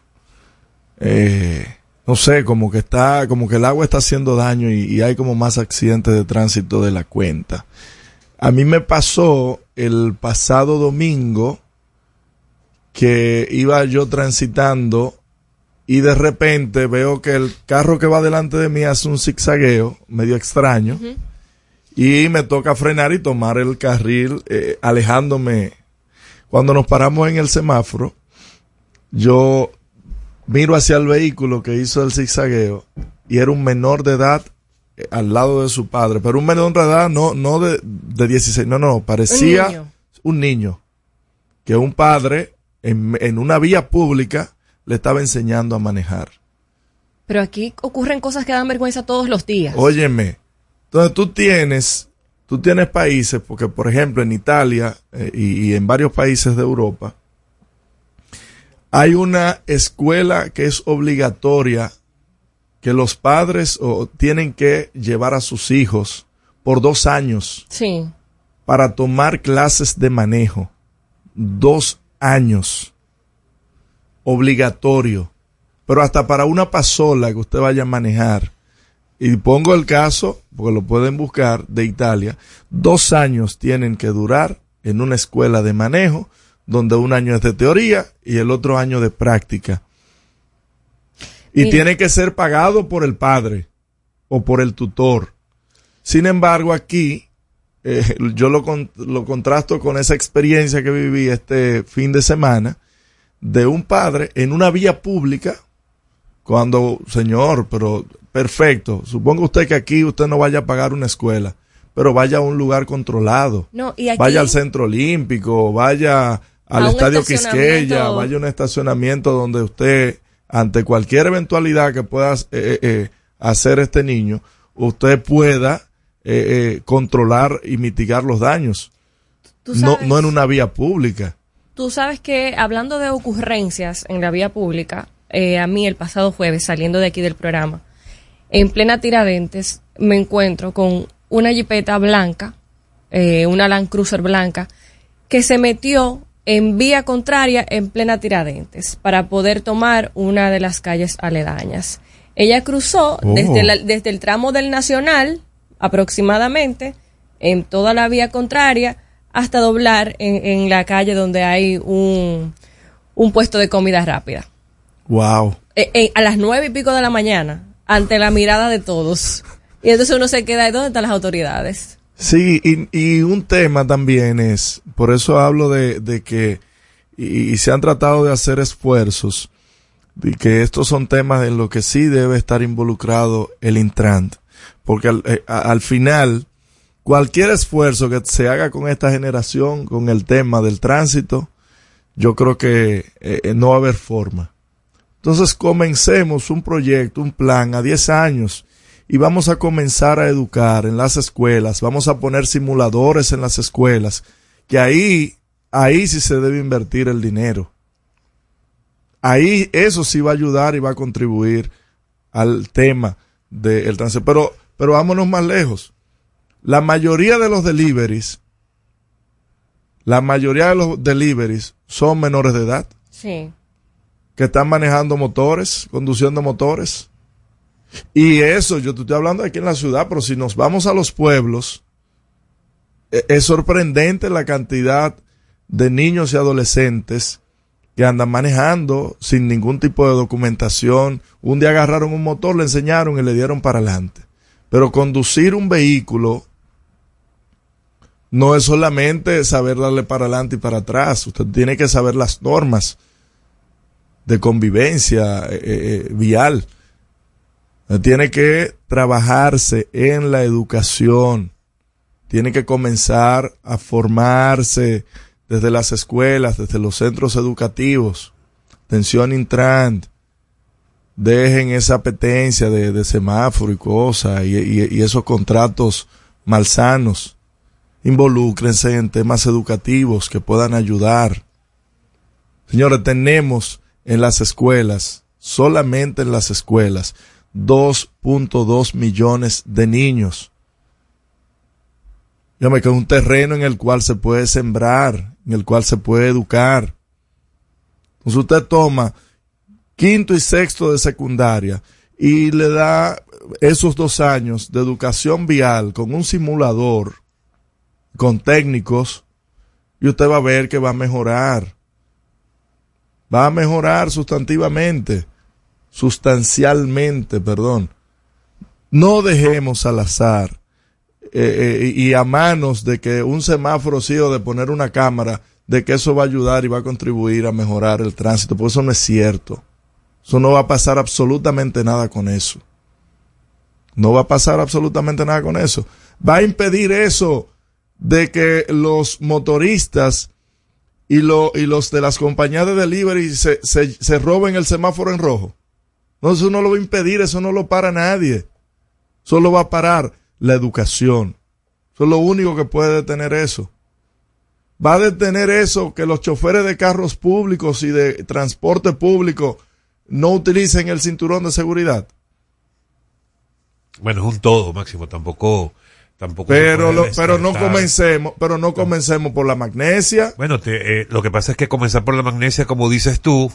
eh, no sé, como que está, como que el agua está haciendo daño y, y hay como más accidentes de tránsito de la cuenta. A mí me pasó el pasado domingo que iba yo transitando y de repente veo que el carro que va delante de mí hace un zigzagueo medio extraño y me toca frenar y tomar el carril eh, alejándome. Cuando nos paramos en el semáforo, yo miro hacia el vehículo que hizo el zigzagueo y era un menor de edad eh, al lado de su padre, pero un menor de edad no, no de, de 16, no, no, parecía niño. un niño que un padre en, en una vía pública le estaba enseñando a manejar. Pero aquí ocurren cosas que dan vergüenza todos los días. Óyeme, entonces tú tienes, tú tienes países, porque por ejemplo en Italia eh, y, y en varios países de Europa, hay una escuela que es obligatoria que los padres o, tienen que llevar a sus hijos por dos años Sí. para tomar clases de manejo. Dos años. Obligatorio. Pero hasta para una pasola que usted vaya a manejar. Y pongo el caso, porque lo pueden buscar, de Italia. Dos años tienen que durar en una escuela de manejo, donde un año es de teoría y el otro año de práctica. Y Mira. tiene que ser pagado por el padre o por el tutor. Sin embargo, aquí eh, yo lo, con- lo contrasto con esa experiencia que viví este fin de semana de un padre en una vía pública cuando, señor, pero perfecto, suponga usted que aquí usted no vaya a pagar una escuela, pero vaya a un lugar controlado. No, y aquí- Vaya al centro olímpico, vaya al estadio. Quisqueya, vaya a un estacionamiento donde usted, ante cualquier eventualidad que pueda eh, eh, eh, hacer este niño, usted pueda eh, eh, controlar y mitigar los daños. No, no en una vía pública. Tú sabes que hablando de ocurrencias en la vía pública, eh, a mí el pasado jueves, saliendo de aquí del programa, en plena Tiradentes, me encuentro con una jipeta blanca, eh, una Land Cruiser blanca, que se metió en vía contraria en plena Tiradentes para poder tomar una de las calles aledañas. Ella cruzó Oh. desde, la- desde el tramo del Nacional, aproximadamente, en toda la vía contraria, hasta doblar en, en la calle donde hay un, un puesto de comida rápida. Wow. Eh, eh, a las nueve y pico de la mañana, ante la mirada de todos. Y entonces uno se queda, ¿y dónde están las autoridades? Sí, y, y un tema también es, por eso hablo de, de que, y, y se han tratado de hacer esfuerzos, de que estos son temas en los que sí debe estar involucrado el Intrant, porque al, eh, al final, cualquier esfuerzo que se haga con esta generación, con el tema del tránsito, yo creo que eh, eh, no va a haber forma. Entonces comencemos un proyecto, un plan a 10 años y vamos a comenzar a educar en las escuelas, vamos a poner simuladores en las escuelas, que ahí, ahí sí se debe invertir el dinero. Ahí eso sí va a ayudar y va a contribuir al tema del tránsito. Pero, pero vámonos más lejos. La mayoría de los deliveries, la mayoría de los deliveries son menores de edad Sí. que están manejando motores, conduciendo motores. Y eso, yo te estoy hablando aquí en la ciudad, pero si nos vamos a los pueblos, e- es sorprendente la cantidad de niños y adolescentes que andan manejando sin ningún tipo de documentación. Un día agarraron un motor, le enseñaron y le dieron para adelante. Pero conducir un vehículo no es solamente saber darle para adelante y para atrás. Usted tiene que saber las normas de convivencia eh, eh, vial. Eh, Tiene que trabajarse en la educación. Tiene que comenzar a formarse desde las escuelas, desde los centros educativos, atención Intrant, dejen esa apetencia de, de semáforo y cosas y, y- y esos contratos malsanos. Involúcrense en temas educativos que puedan ayudar. Señores, tenemos en las escuelas, solamente en las escuelas, 2.2 millones de niños. Dígame que es un terreno en el cual se puede sembrar, en el cual se puede educar. Entonces usted toma quinto y sexto de secundaria y le da esos dos años de educación vial con un simulador, con técnicos, y usted va a ver que va a mejorar. Va a mejorar sustantivamente, sustancialmente, perdón. No dejemos al azar eh, eh, y a manos de que un semáforo sí o de poner una cámara, de que eso va a ayudar y va a contribuir a mejorar el tránsito, porque eso no es cierto. Eso no va a pasar absolutamente nada con eso. No va a pasar absolutamente nada con eso. Va a impedir eso de que los motoristas y, lo, y los de las compañías de delivery se, se, se roben el semáforo en rojo. No, eso no lo va a impedir, eso no lo para nadie. Solo va a parar la educación. Eso es lo único que puede detener eso. Va a detener eso que los choferes de carros públicos y de transporte público no utilicen el cinturón de seguridad. Bueno, es un todo, Máximo, tampoco, tampoco. Pero, lo- pero no comencemos, pero no comencemos por la magnesia. Bueno, te- eh, lo que pasa es que comenzar por la magnesia, como dices tú,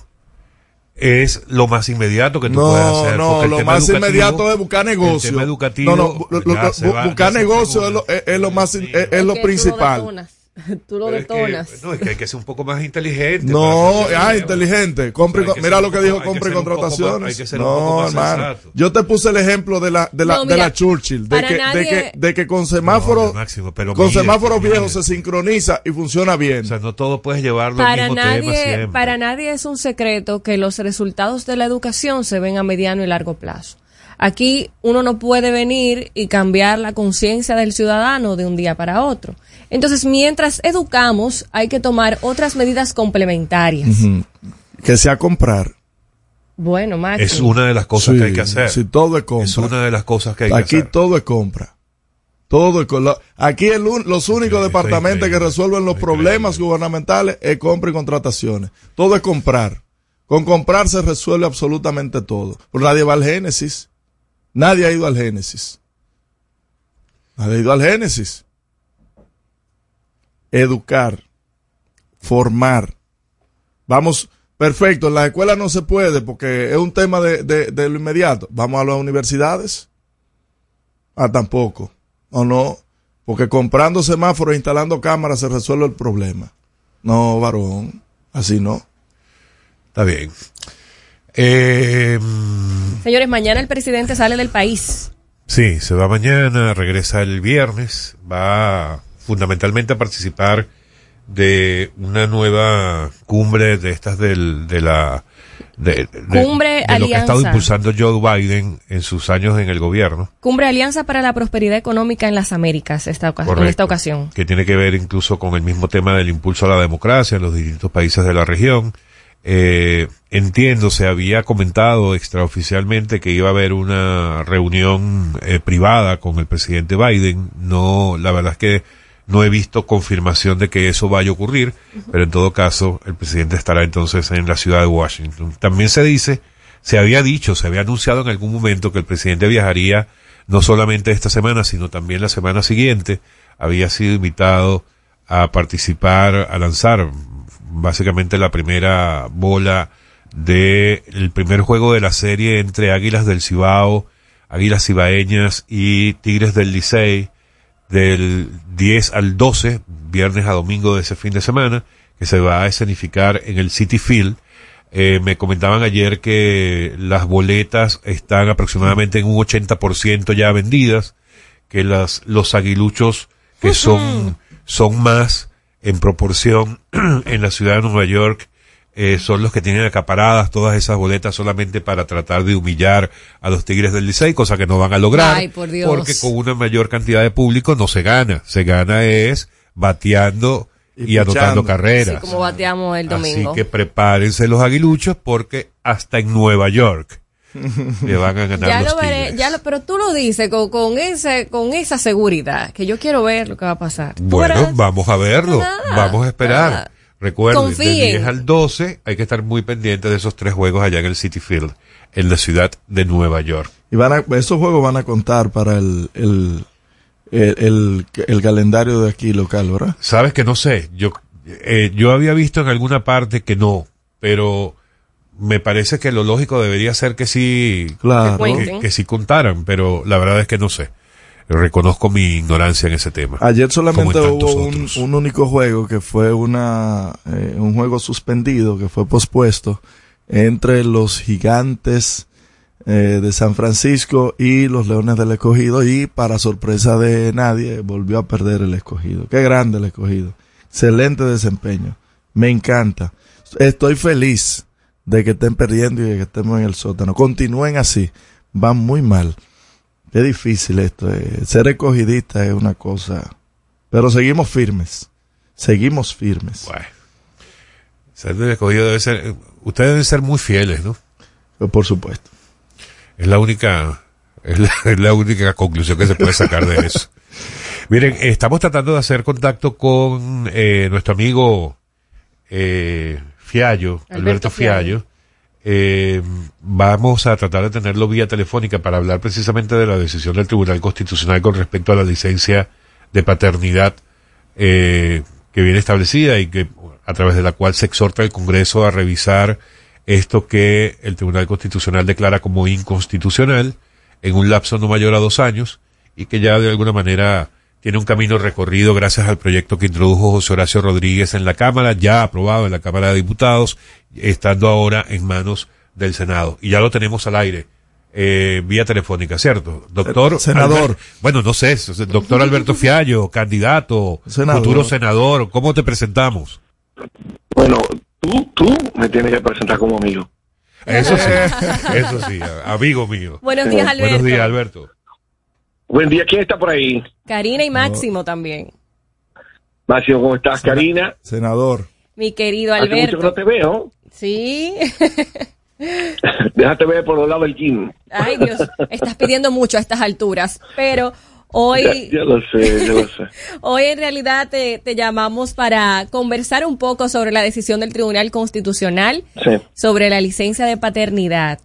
es lo más inmediato que tú No, puedes hacer. no, lo más inmediato es buscar negocio. El tema educativo. No, no, lo- buscar negocio es lo, es, es lo más, es, es lo principal. Tú lo detonas. Es que- no, es que hay que ser un poco más inteligente. No, ah, inteligente. Compre, O sea, hay que mira lo que dijo, compre más- contrataciones. no, hermano. sensato. Yo te puse el ejemplo de la, de la, No, de la Churchill, de que, nadie- de que, de que con semáforo, No, Máximo, pero con mire, semáforo mire. viejo se sincroniza y funciona bien. O sea, no todo puedes llevarlo al Para tema nadie, siempre. para nadie es un secreto que los resultados de la educación se ven a mediano y largo plazo. Aquí uno no puede venir y cambiar la conciencia del ciudadano de un día para otro. Entonces, mientras educamos, hay que tomar otras medidas complementarias. Que sea comprar. Bueno, Max. Es una de las cosas Sí, que hay que hacer. sí, todo es compra. Es una de las cosas que hay que Aquí hacer. todo es compra. Todo es Aquí el un- los únicos departamentos que resuelven los problemas gubernamentales es compra y contrataciones. Todo es comprar. Con comprar se resuelve absolutamente todo. Pero nadie va al Génesis. Nadie ha ido al Génesis. Nadie ha ido al Génesis. Educar. Formar. Vamos, perfecto, en la escuela no se puede porque es un tema de, de- de lo inmediato. Vamos a las universidades. Ah, tampoco. O no. Porque comprando semáforos e instalando cámaras se resuelve el problema. No, varón. Así no. Está bien. Eh, Señores, mañana el presidente sale del país. sí, se va mañana, regresa el viernes, va fundamentalmente a participar de una nueva cumbre de estas del, de la de, de- Cumbre de lo que ha estado impulsando Joe Biden en sus años en el gobierno. Cumbre Alianza para la Prosperidad Económica en las Américas esta en esta ocasión. que tiene que ver incluso con el mismo tema del impulso a la democracia en los distintos países de la región. Eh, entiendo, se había comentado extraoficialmente que iba a haber una reunión eh, privada con el presidente Biden. No, la verdad es que no he visto confirmación de que eso vaya a ocurrir, pero en todo caso el presidente estará entonces en la ciudad de Washington. También se dice, se había dicho, se había anunciado en algún momento que el presidente viajaría no solamente esta semana, sino también la semana siguiente. Había sido invitado a participar, a lanzar básicamente la primera bola de el primer juego de la serie entre Águilas del Cibao, Águilas Cibaeñas y Tigres del Licey del 10 al 12, viernes a domingo de ese fin de semana, que se va a escenificar en el City Field. Eh, me comentaban ayer que las boletas están aproximadamente en un 80% ya vendidas, que las, los aguiluchos que son, son más en proporción en la ciudad de Nueva York, eh, son los que tienen acaparadas todas esas boletas solamente para tratar de humillar a los Tigres del Licey, cosa que no van a lograr, Ay, por Dios. porque con una mayor cantidad de público no se gana, se gana es bateando y, anotando carreras. Así como bateamos el domingo. Así que prepárense los aguiluchos porque hasta en Nueva York le van a ganar ya los lo veré, Tigres. ya lo, pero tú lo dices con, con ese, con esa seguridad, que yo quiero ver lo que va a pasar. Bueno, verás. vamos a verlo, Nada, vamos a esperar. nada. Recuerden, Confíen. del 10 al 12 hay que estar muy pendiente de esos tres juegos allá en el City Field, en la ciudad de Nueva York. Y van a, esos juegos van a contar para el, el, el, el- el calendario de aquí local, ¿verdad? Sabes que no sé, yo, eh, yo había visto en alguna parte que no, pero me parece que lo lógico debería ser que sí, Claro. que, que- que sí contaran, pero la verdad es que no sé. Reconozco mi ignorancia en ese tema. Ayer solamente hubo un, un único juego que fue una eh, un juego suspendido que fue pospuesto entre los gigantes eh, de San Francisco y los Leones del Escogido y para sorpresa de nadie volvió a perder el Escogido. Qué grande el Escogido. Excelente desempeño. Me encanta. Estoy feliz de que estén perdiendo y de que estemos en el sótano. Continúen así. Van muy mal. Qué difícil esto. eh. Ser escogidista es una cosa. Pero seguimos firmes. Seguimos firmes. Ser del escogido debe ser, ustedes deben ser muy fieles, ¿no? Por supuesto. Es la única, es la, es la única conclusión que se puede sacar de eso. Miren, estamos tratando de hacer contacto con eh, nuestro amigo eh, Fiallo, Alberto, Alberto Fiallo. Eh, vamos a tratar de tenerlo vía telefónica para hablar precisamente de la decisión del Tribunal Constitucional con respecto a la licencia de paternidad eh, que viene establecida y que a través de la cual se exhorta al Congreso a revisar esto que el Tribunal Constitucional declara como inconstitucional en un lapso no mayor a dos años y que ya de alguna manera tiene un camino recorrido gracias al proyecto que introdujo José Horacio Rodríguez en la Cámara, ya aprobado en la Cámara de Diputados, estando ahora en manos del Senado. Y ya lo tenemos al aire, eh, vía telefónica, ¿cierto? Doctor. Senador. Albert- bueno, no sé, doctor Alberto Fiallo, candidato, Senador. futuro senador, ¿cómo te presentamos? Bueno, tú, tú me tienes que presentar como amigo. Eso sí, eso sí, amigo mío. Buenos días, Alberto. Buenos días, Alberto. Buen día, ¿quién está por ahí? Karina y Máximo también. Máximo, ¿cómo estás? Karina. Senador. Mi querido Hace mucho que no Alberto. te veo. Sí. Déjate ver por los lados del gym. Ay, Dios, estás pidiendo mucho a estas alturas, pero hoy Ya, ya lo sé, ya lo sé. Hoy en realidad te, te llamamos para conversar un poco sobre la decisión del Tribunal Constitucional Sí. sobre la licencia de paternidad.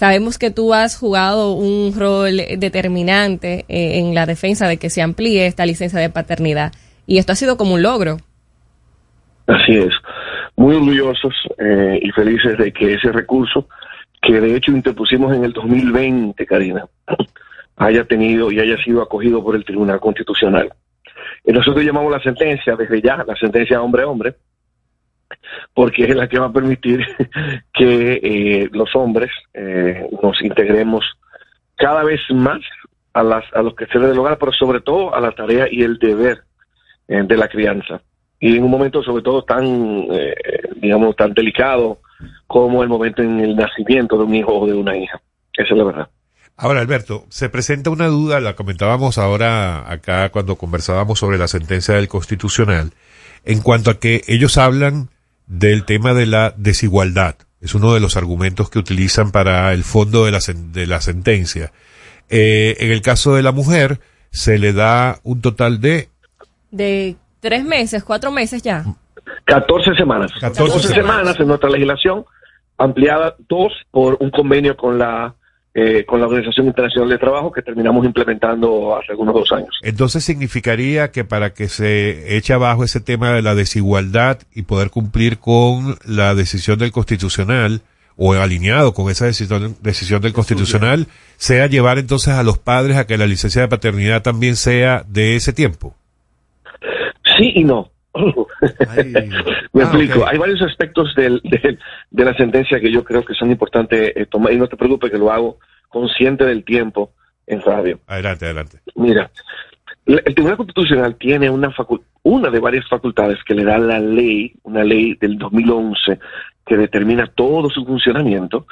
Sabemos que tú has jugado un rol determinante eh, en la defensa de que se amplíe esta licencia de paternidad y esto ha sido como un logro. Así es. Muy orgullosos eh, y felices de que ese recurso, que de hecho interpusimos en el 2020, Karina, haya tenido y haya sido acogido por el Tribunal Constitucional. Y nosotros llamamos la sentencia, desde ya, la sentencia hombre-hombre, porque es la que va a permitir que eh, los hombres eh, nos integremos cada vez más a, las, a los quehaceres del hogar, pero sobre todo a la tarea y el deber eh, de la crianza. Y en un momento sobre todo tan, eh, digamos, tan delicado como el momento en el nacimiento de un hijo o de una hija. Esa es la verdad. Ahora, Alberto, se presenta una duda, la comentábamos ahora acá cuando conversábamos sobre la sentencia del Constitucional, en cuanto a que ellos hablan del tema de la desigualdad. Es uno de los argumentos que utilizan para el fondo de la, sen- de la sentencia. Eh, en el caso de la mujer, se le da un total de De tres meses, cuatro meses ya. 14 semanas. 14 14, semanas en nuestra legislación, ampliada dos por un convenio con la eh, con la Organización Internacional de Trabajo que terminamos implementando hace algunos dos años. Entonces significaría que para que se eche abajo ese tema de la desigualdad y poder cumplir con la decisión del constitucional o alineado con esa decisión, decisión del constitucional, sea llevar entonces a los padres a que la licencia de paternidad también sea de ese tiempo. Sí y no. Me explico. Hay varios aspectos del- del- de la sentencia que yo creo que son importantes eh, tomar. Y no te preocupes que lo hago consciente del tiempo en radio. Adelante, adelante. Mira, el Tribunal Constitucional tiene una, una de varias facultades que le da la ley, una ley del 2011 que determina todo su funcionamiento,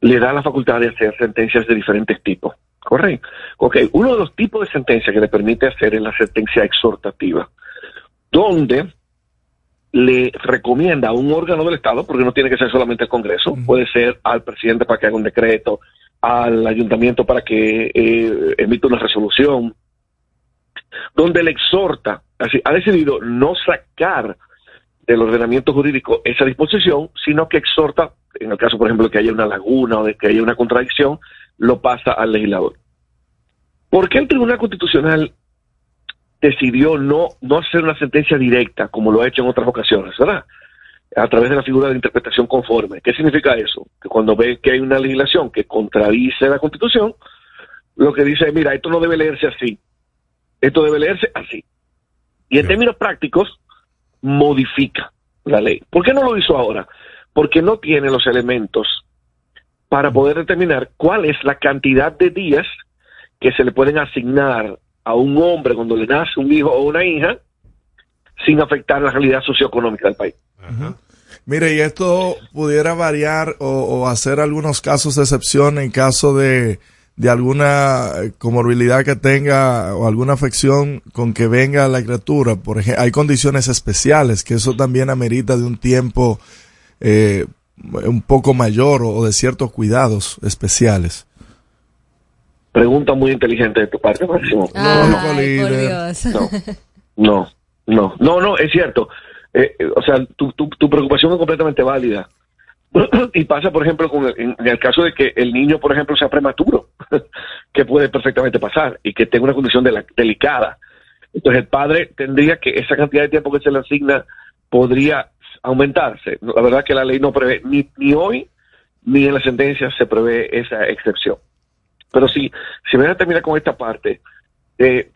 le da la facultad de hacer sentencias de diferentes tipos. Correcto. Ok, uno de los tipos de sentencia que le permite hacer es la sentencia exhortativa, donde le recomienda a un órgano del Estado, porque no tiene que ser solamente el Congreso, puede ser al presidente para que haga un decreto, al ayuntamiento para que eh, emita una resolución, donde le exhorta, así, ha decidido no sacar del ordenamiento jurídico esa disposición, sino que exhorta, en el caso, por ejemplo, de que haya una laguna o de que haya una contradicción, lo pasa al legislador. ¿Por qué el Tribunal Constitucional decidió no, no hacer una sentencia directa, como lo ha hecho en otras ocasiones, ¿verdad? A través de la figura de interpretación conforme. ¿Qué significa eso? Que cuando ve que hay una legislación que contradice la Constitución, lo que dice es, mira, esto no debe leerse así, esto debe leerse así. Y en términos prácticos, modifica la ley. ¿Por qué no lo hizo ahora? Porque no tiene los elementos para poder determinar cuál es la cantidad de días que se le pueden asignar a un hombre cuando le nace un hijo o una hija sin afectar la realidad socioeconómica del país. Mire, y esto pudiera variar o, hacer algunos casos de excepción en caso de, de alguna comorbilidad que tenga o alguna afección con que venga la criatura. Por ejemplo, hay condiciones especiales que eso también amerita de un tiempo eh, un poco mayor o de ciertos cuidados especiales. Pregunta muy inteligente de tu parte, Máximo. Ay, por Dios. No, no, no, no, es cierto. Eh, eh, o sea, tu, tu, tu preocupación es completamente válida. y pasa, por ejemplo, con el- en, en el caso de que el niño, por ejemplo, sea prematuro, que puede perfectamente pasar y que tenga una condición de la- delicada. Entonces, el padre tendría que esa cantidad de tiempo que se le asigna podría aumentarse. La verdad que la ley no prevé, ni, ni hoy ni en la sentencia se prevé esa excepción. Pero sí, si me voy a terminar con esta parte, eh,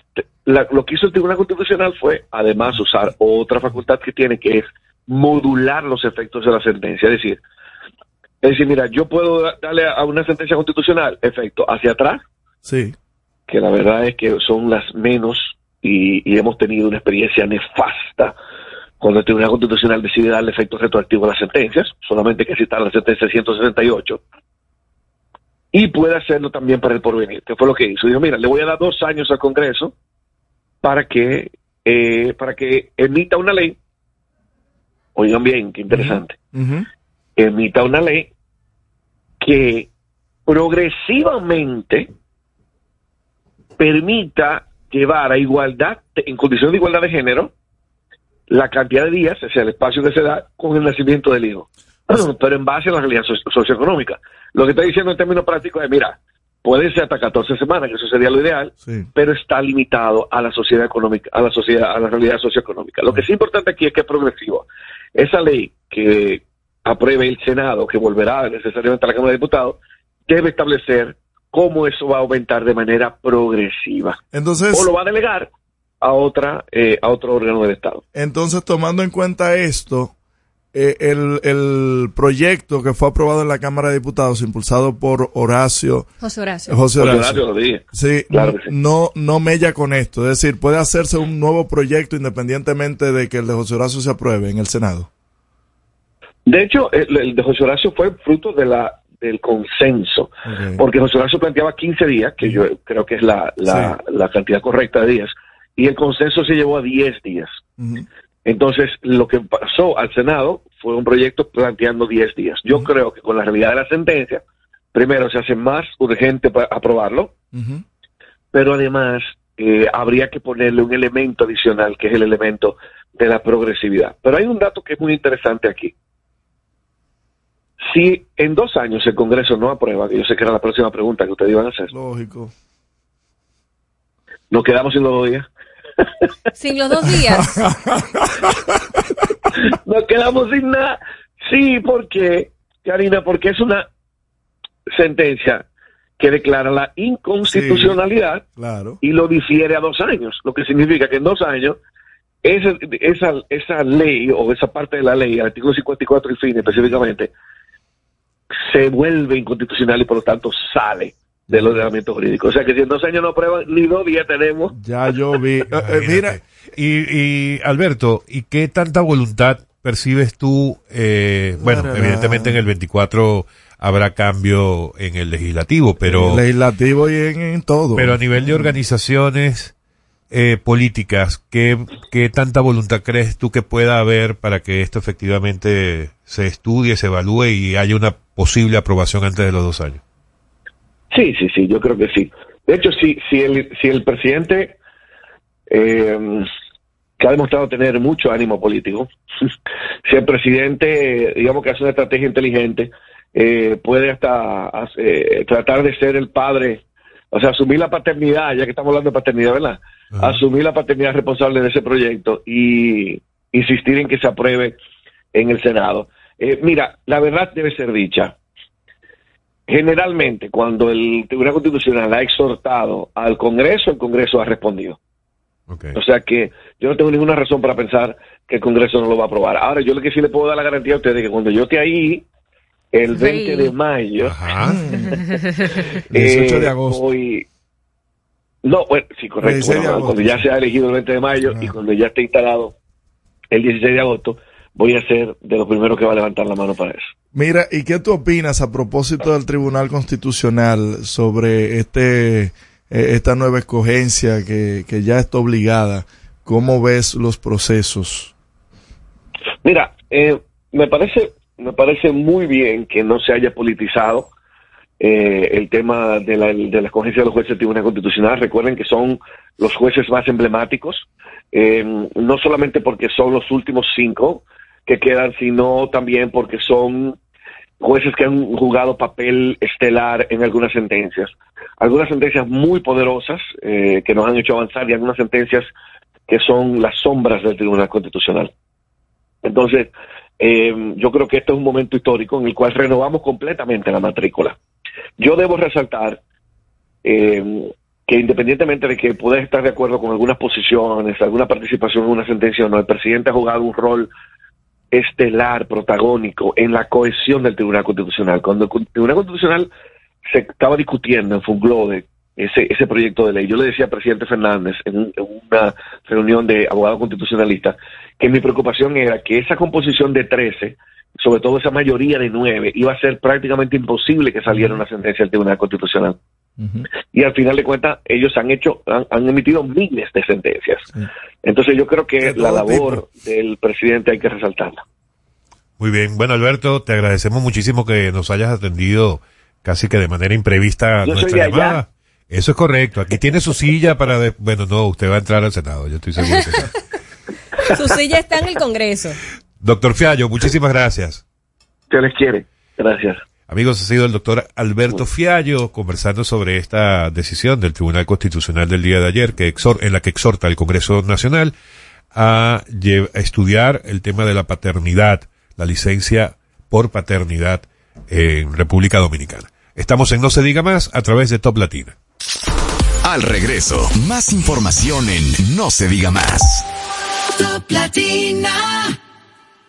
la- lo que hizo el Tribunal Constitucional fue, además, usar otra facultad que tiene, que es modular los efectos de la sentencia. Es decir, es decir, mira, yo puedo da- darle a una sentencia constitucional efecto hacia atrás, Sí. que la verdad es que son las menos y, y hemos tenido una experiencia nefasta cuando el Tribunal Constitucional decide darle efecto retroactivo a las sentencias, solamente que citar la sentencia 168, y puede hacerlo también para el porvenir, que fue lo que hizo. Dijo, mira, le voy a dar dos años al Congreso para que, eh, para que emita una ley, oigan bien, qué interesante, emita una ley que progresivamente permita llevar a igualdad, en condición de igualdad de género, la cantidad de días, o sea, el espacio que se da con el nacimiento del hijo, pero en base a la realidad socio- socioeconómica. Lo que está diciendo en términos prácticos es, mira, puede ser hasta 14 semanas, que eso sería lo ideal, pero está limitado a la sociedad económica, a la sociedad, a la realidad socioeconómica. Lo que es importante aquí es que es progresivo. Esa ley que apruebe el Senado, que volverá necesariamente a la Cámara de Diputados, debe establecer cómo eso va a aumentar de manera progresiva. Entonces, o lo va a delegar a otra, eh, a otro órgano del Estado. Entonces, tomando en cuenta esto, eh, el, el proyecto que fue aprobado en la Cámara de Diputados, impulsado por Horacio, José Horacio. José Horacio, Horacio sí, Claro sí. no, no mella con esto. Es decir, puede hacerse un nuevo proyecto independientemente de que el de José Horacio se apruebe en el Senado. De hecho, el, el de José Horacio fue fruto de la, del consenso, porque José Horacio planteaba 15 días, que yo creo que es la, la, la cantidad correcta de días, y el consenso se llevó a 10 días. Entonces, lo que pasó al Senado fue un proyecto planteando 10 días. Yo creo que con la realidad de la sentencia, primero se hace más urgente para aprobarlo, pero además eh, habría que ponerle un elemento adicional, que es el elemento de la progresividad. Pero hay un dato que es muy interesante aquí. Si en dos años el Congreso no aprueba, que yo sé que era la próxima pregunta que ustedes iban a hacer, Lógico. nos quedamos sin los dos días. Sin los dos días. Nos quedamos sin nada. Sí, porque, Karina, porque es una sentencia que declara la inconstitucionalidad Claro. y lo difiere a dos años, lo que significa que en dos años esa, esa, esa ley o esa parte de la ley, el artículo 54 y fin específicamente, se vuelve inconstitucional y por lo tanto sale del ordenamiento jurídico. O sea que si en dos años no aprueban, ni dos días tenemos. Ya yo vi. Eh, eh, mira, Y, y Alberto, ¿y qué tanta voluntad percibes tú? eh, bueno, evidentemente en el 24 habrá cambio en el legislativo, pero, legislativo y en, en todo. pero a nivel de organizaciones, eh, políticas, ¿qué, ¿qué tanta voluntad crees tú que pueda haber para que esto efectivamente se estudie, se evalúe y haya una posible aprobación antes de los dos años? Sí, sí, sí, yo creo que sí. De hecho, si, si, el, si el presidente, eh, que ha demostrado tener mucho ánimo político, si el presidente, digamos que hace una estrategia inteligente, eh, puede hasta eh, tratar de ser el padre, o sea, asumir la paternidad, ya que estamos hablando de paternidad, ¿verdad? Asumir la paternidad responsable de ese proyecto y insistir en que se apruebe en el Senado. Eh, mira, la verdad debe ser dicha. Generalmente, cuando el Tribunal Constitucional ha exhortado al Congreso, el Congreso ha respondido. O sea que yo no tengo ninguna razón para pensar que el Congreso no lo va a aprobar. Ahora, yo lo que sí le puedo dar la garantía a ustedes es que cuando yo esté ahí, el 20 de mayo, 18 de agosto. voy- No, bueno, sí, correcto. 16 de Bueno, agosto, cuando ya sí. sea elegido el 20 de mayo y cuando ya esté instalado el 16 de agosto, voy a ser de los primeros que va a levantar la mano para eso. Mira, ¿y qué tú opinas a propósito del Tribunal Constitucional sobre este eh, esta nueva escogencia que, que ya está obligada? ¿Cómo ves los procesos? Mira, eh, me parece me parece muy bien que no se haya politizado eh, el tema de la, de la escogencia de los jueces del Tribunal Constitucional. Recuerden que son los jueces más emblemáticos, eh, no solamente porque son los últimos cinco que quedan, sino también porque son jueces que han jugado papel estelar en algunas sentencias. Algunas sentencias muy poderosas eh, que nos han hecho avanzar y algunas sentencias que son las sombras del Tribunal Constitucional. Entonces, eh, yo creo que este es un momento histórico en el cual renovamos completamente la matrícula. Yo debo resaltar eh, que independientemente de que puedas estar de acuerdo con algunas posiciones, alguna participación en una sentencia o no, el presidente ha jugado un rol estelar, protagónico en la cohesión del Tribunal Constitucional. Cuando el Tribunal Constitucional se estaba discutiendo en Funglode ese, ese proyecto de ley, yo le decía al presidente Fernández en, en una reunión de abogados constitucionalistas que mi preocupación era que esa composición de 13, sobre todo esa mayoría de 9, iba a ser prácticamente imposible que saliera una sentencia del Tribunal Constitucional. Y al final de cuentas, ellos han hecho, han, han emitido miles de sentencias. Entonces yo creo que la labor del presidente hay que resaltarla. Muy bien. Bueno, Alberto, te agradecemos muchísimo que nos hayas atendido casi que de manera imprevista Yo nuestra allá. llamada. Eso es correcto. Aquí tiene su silla para... de- Bueno, no, usted va a entrar al Senado, yo estoy seguro que. Su silla está en el Congreso. Doctor Fiallo, muchísimas gracias. Se les quiere. Gracias. Amigos, ha sido el doctor Alberto Fiallo conversando sobre esta decisión del Tribunal Constitucional del día de ayer, que exhor- en la que exhorta al Congreso Nacional a, a estudiar el tema de la paternidad, la licencia por paternidad en República Dominicana. Estamos en No se diga más a través de Top Latina. Al regreso, más información en No se diga más. Top Latina.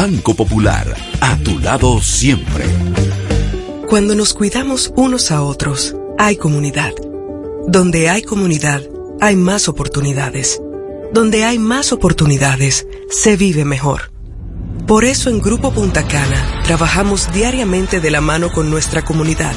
Banco Popular, a tu lado siempre. Cuando nos cuidamos unos a otros, hay comunidad. Donde hay comunidad, hay más oportunidades. Donde hay más oportunidades, se vive mejor. Por eso en Grupo Punta Cana trabajamos diariamente de la mano con nuestra comunidad,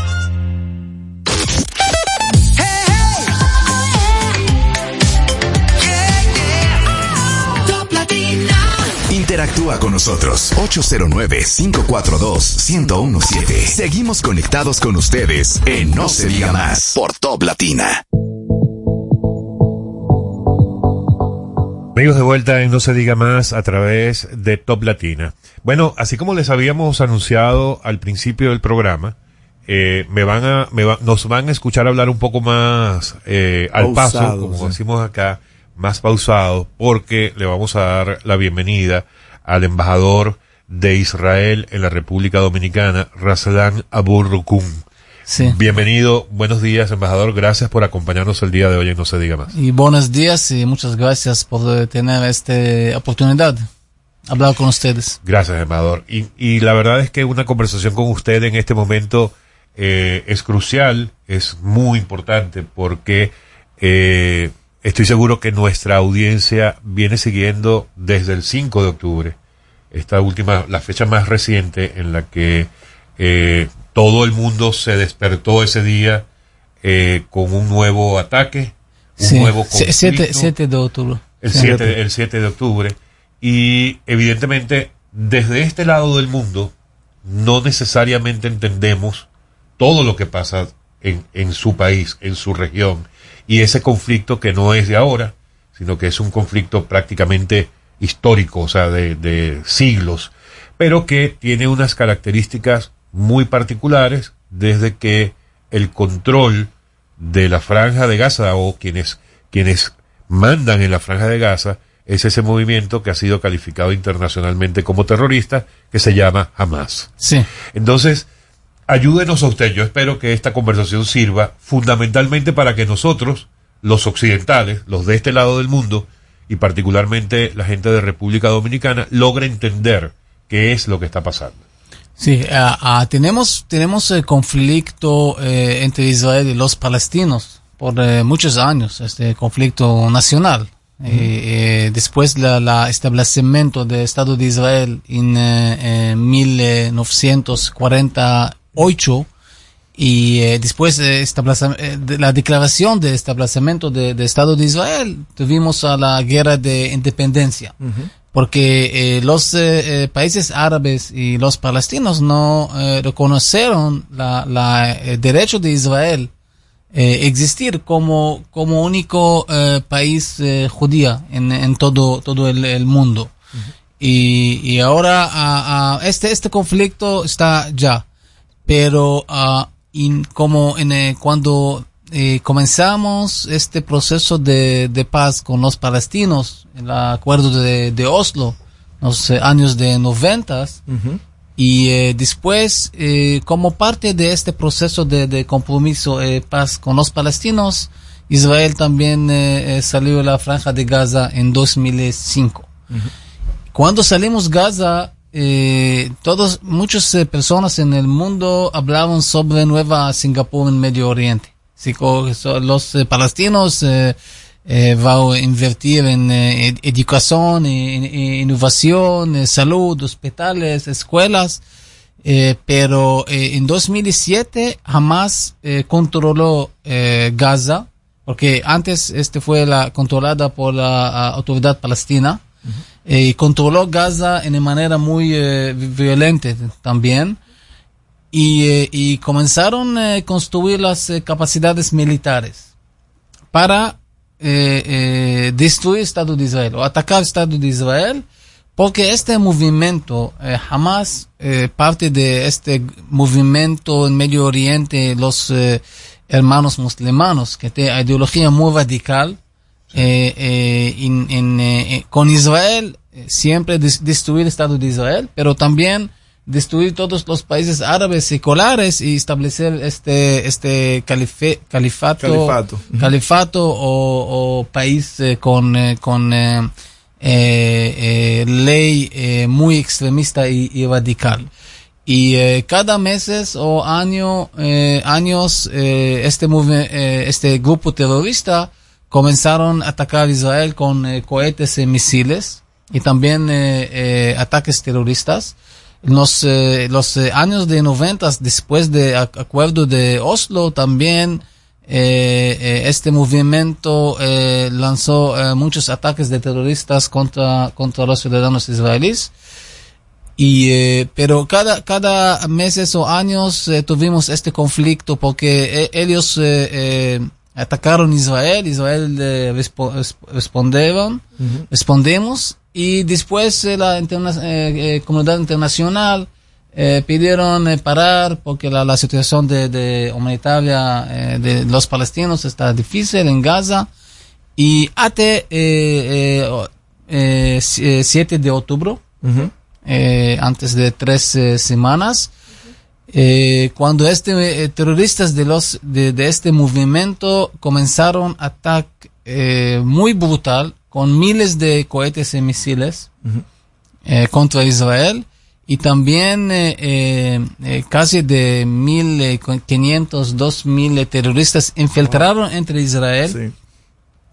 Interactúa con nosotros 809-542-1017. Seguimos conectados con ustedes en No se diga más por Top Latina. Amigos de vuelta en No se diga más a través de Top Latina. Bueno, así como les habíamos anunciado al principio del programa, eh, me van a, me va- nos van a escuchar hablar un poco más eh, al paso, como sí. decimos acá, más pausado, porque le vamos a dar la bienvenida al embajador de Israel en la República Dominicana, Raslan Abu Rukun. Sí. Bienvenido, buenos días, embajador. Gracias por acompañarnos el día de hoy en No se diga más. Y buenos días y muchas gracias por tener esta oportunidad hablar con ustedes. Gracias, embajador. Y, y la verdad es que una conversación con usted en este momento eh, es crucial, es muy importante, porque eh, estoy seguro que nuestra audiencia viene siguiendo desde el 5 de octubre, esta última, la fecha más reciente en la que eh, todo el mundo se despertó ese día eh, con un nuevo ataque, un Sí, nuevo conflicto. 7 de octubre. 7, el 7 de octubre. Y evidentemente, desde este lado del mundo, no necesariamente entendemos todo lo que pasa en, en su país, en su región. Y ese conflicto que no es de ahora, sino que es un conflicto prácticamente histórico, o sea, de, de siglos, pero que tiene unas características muy particulares desde que el control de la franja de Gaza o quienes, quienes mandan en la franja de Gaza es ese movimiento que ha sido calificado internacionalmente como terrorista que se llama Hamas. Sí. Entonces, ayúdenos a usted. Yo espero que esta conversación sirva fundamentalmente para que nosotros, los occidentales, los de este lado del mundo, y particularmente la gente de República Dominicana, logre entender qué es lo que está pasando. Sí, ah, ah, tenemos, tenemos el conflicto eh, entre Israel y los palestinos por eh, muchos años, este conflicto nacional. Eh, eh, después la, la establecimiento del Estado de Israel en eh, eh, 1948 y eh, después establece- eh, de la declaración de establecimiento de- del Estado de Israel tuvimos a la guerra de independencia. Porque eh, los eh, eh, países árabes y los palestinos no eh, reconocieron la, la, el derecho de Israel eh, existir como como único eh, país eh, judía en, en todo todo el, el mundo. Y, y ahora ah, ah, este este conflicto está ya pero ah, in- como en, eh, cuando eh, comenzamos este proceso de, de paz con los palestinos, el acuerdo de, de Oslo, los eh, años de noventas, y eh, después, eh, como parte de este proceso de, de compromiso paz con los palestinos, Israel también salió de la franja de Gaza en 2005. Cuando salimos Gaza, eh, todos, muchas eh, personas en el mundo hablaban sobre Nueva Singapur en Medio Oriente. Así que so- los eh, palestinos eh, eh, van a invertir en eh, ed- educación, en, innovación, en salud, hospitales, escuelas. Eh, pero eh, en 2007 jamás eh, controló eh, Gaza, porque antes este fue la controlada por la autoridad palestina eh, controló Gaza de manera muy eh, violenta también. Y, eh, comenzaron a construir las eh, capacidades militares para eh, eh, destruir el Estado de Israel o atacar el Estado de Israel porque este movimiento eh, jamás eh, parte de este movimiento en Medio Oriente los eh, hermanos musulmanos que tienen ideología muy radical eh, eh, en- en, eh, eh, con Israel eh, siempre des- destruir el Estado de Israel pero también destruir todos los países árabes seculares y establecer este este calife- califato Califato. Califato o, o país eh, con con eh, eh, eh, ley muy extremista y, y radical y eh, cada meses o año eh, años eh, este eh, este grupo terrorista comenzaron a atacar a Israel con eh, cohetes y misiles y también eh, eh, ataques terroristas los, los años de 90 después del acuerdo de Oslo también este movimiento lanzó muchos ataques de terroristas contra, contra los ciudadanos israelíes. Y, pero cada, cada meses o años tuvimos este conflicto porque ellos atacaron Israel, Israel eh, respo- res- respondieron, respondemos y después eh, la interna- eh, eh, comunidad internacional eh, pidieron eh, parar porque la, la situación de, de humanitaria de los palestinos está difícil en Gaza. Y hasta eh, eh, o- eh, si- eh, 7 de octubre eh, antes de tres semanas eh, cuando este eh, terroristas de los de, de este movimiento comenzaron ataque eh, muy brutal con miles de cohetes y misiles eh, contra Israel y también casi de 1.500, 2.000 terroristas infiltraron entre Israel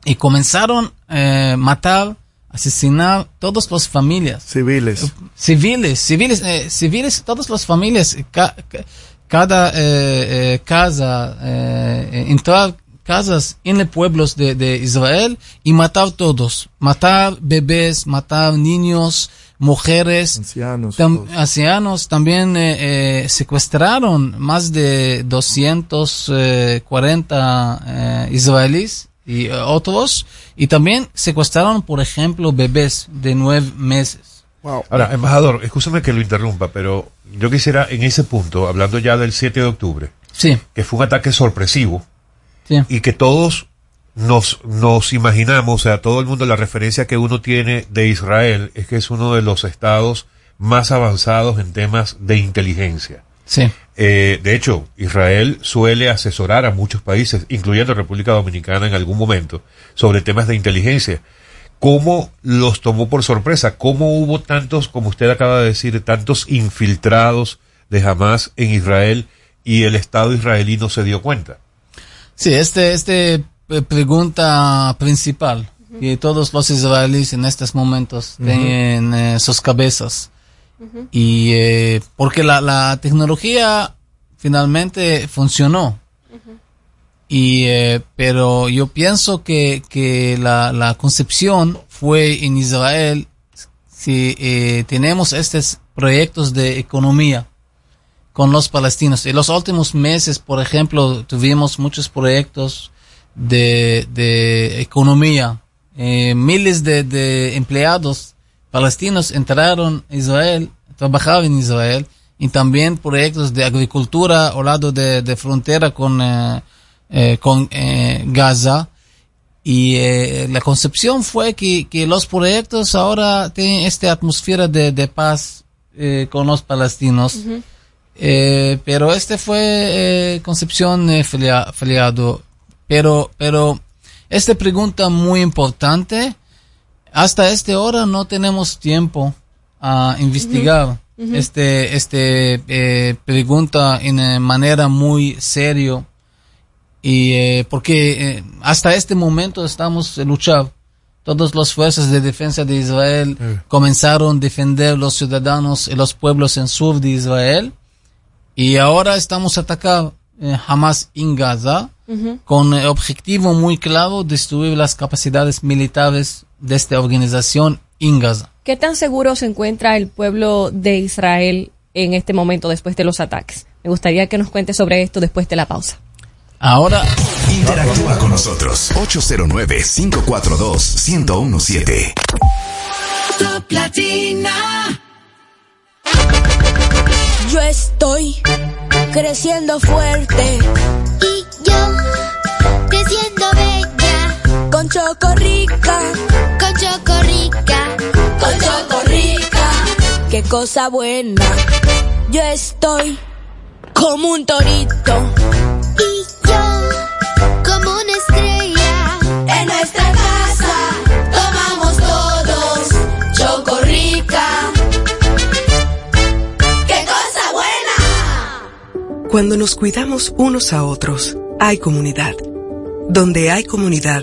y comenzaron a matar, asesinar todas las familias. Civiles. Civiles, civiles, eh, civiles, todas las familias, ca- ca- cada eh, eh, casa, eh, eh, entrar casas en los pueblos de, de Israel y matar todos, matar bebés, matar niños, mujeres, ancianos, tam- ancianos, también eh, eh, secuestraron más de 240 eh, israelíes y eh, otros y también secuestraron, por ejemplo, bebés de nueve meses. Ahora, embajador, escúchame que lo interrumpa, pero yo quisiera en ese punto, hablando ya del 7 de octubre, Sí. que fue un ataque sorpresivo Sí. y que todos nos, nos imaginamos, o sea, todo el mundo, la referencia que uno tiene de Israel es que es uno de los estados más avanzados en temas de inteligencia. Sí. Eh, de hecho, Israel suele asesorar a muchos países, incluyendo República Dominicana en algún momento, sobre temas de inteligencia. ¿Cómo los tomó por sorpresa? ¿Cómo hubo tantos, como usted acaba de decir, tantos infiltrados de Hamas en Israel y el Estado israelí no se dio cuenta? Sí, este, este eh, pregunta principal que todos los israelíes en estos momentos Ujú. tienen eh, sus cabezas. Y eh, porque la, la tecnología finalmente funcionó. Y, eh, pero yo pienso que, que la, la concepción fue en Israel si eh, tenemos estos proyectos de economía con los palestinos. En los últimos meses, por ejemplo, tuvimos muchos proyectos de, de economía. Eh, miles de, de empleados palestinos entraron a Israel, trabajaban en Israel, y también proyectos de agricultura al lado de, de frontera con, eh, eh, con eh, Gaza. Y eh, la concepción fue que, que los proyectos ahora tienen esta atmósfera de, de paz eh, con los palestinos. Eh, pero este fue eh, concepción eh, filia- filiado. Pero, pero esta pregunta muy importante. Hasta esta hora no tenemos tiempo a investigar. Ujú. este, este eh, pregunta en eh, manera muy serio. Y eh, porque eh, hasta este momento estamos luchando. Todas las fuerzas de defensa de Israel comenzaron a defender los ciudadanos y los pueblos en sur de Israel. Y ahora estamos atacando eh, Hamas en Gaza con el objetivo muy claro destruir las capacidades militares de esta organización en Gaza. ¿Qué tan seguro se encuentra el pueblo de Israel en este momento después de los ataques? Me gustaría que nos cuente sobre esto después de la pausa. Ahora Interactúa con nosotros 809-542-1017. Top Latina. Yo estoy creciendo fuerte. Y yo. Con Chocorrica. Con Chocorrica. Con Chocorrica. Qué cosa buena. Yo estoy como un torito. Y yo como una estrella. En nuestra casa tomamos todos Chocorrica. ¡Qué cosa buena! Cuando nos cuidamos unos a otros, hay comunidad. Donde hay comunidad,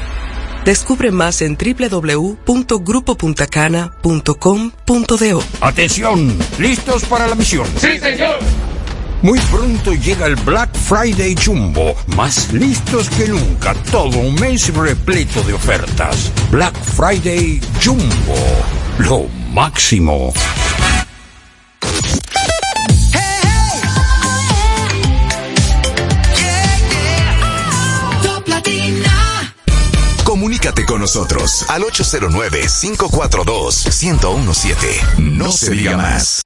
Descubre más en www.grupopuntacana.com.do. Atención, listos para la misión. Sí, señor. Muy pronto llega el Black Friday Jumbo, más listos que nunca, todo un mes repleto de ofertas. Black Friday Jumbo, lo máximo. Comunícate con nosotros al 809-542-1017. No se diga más.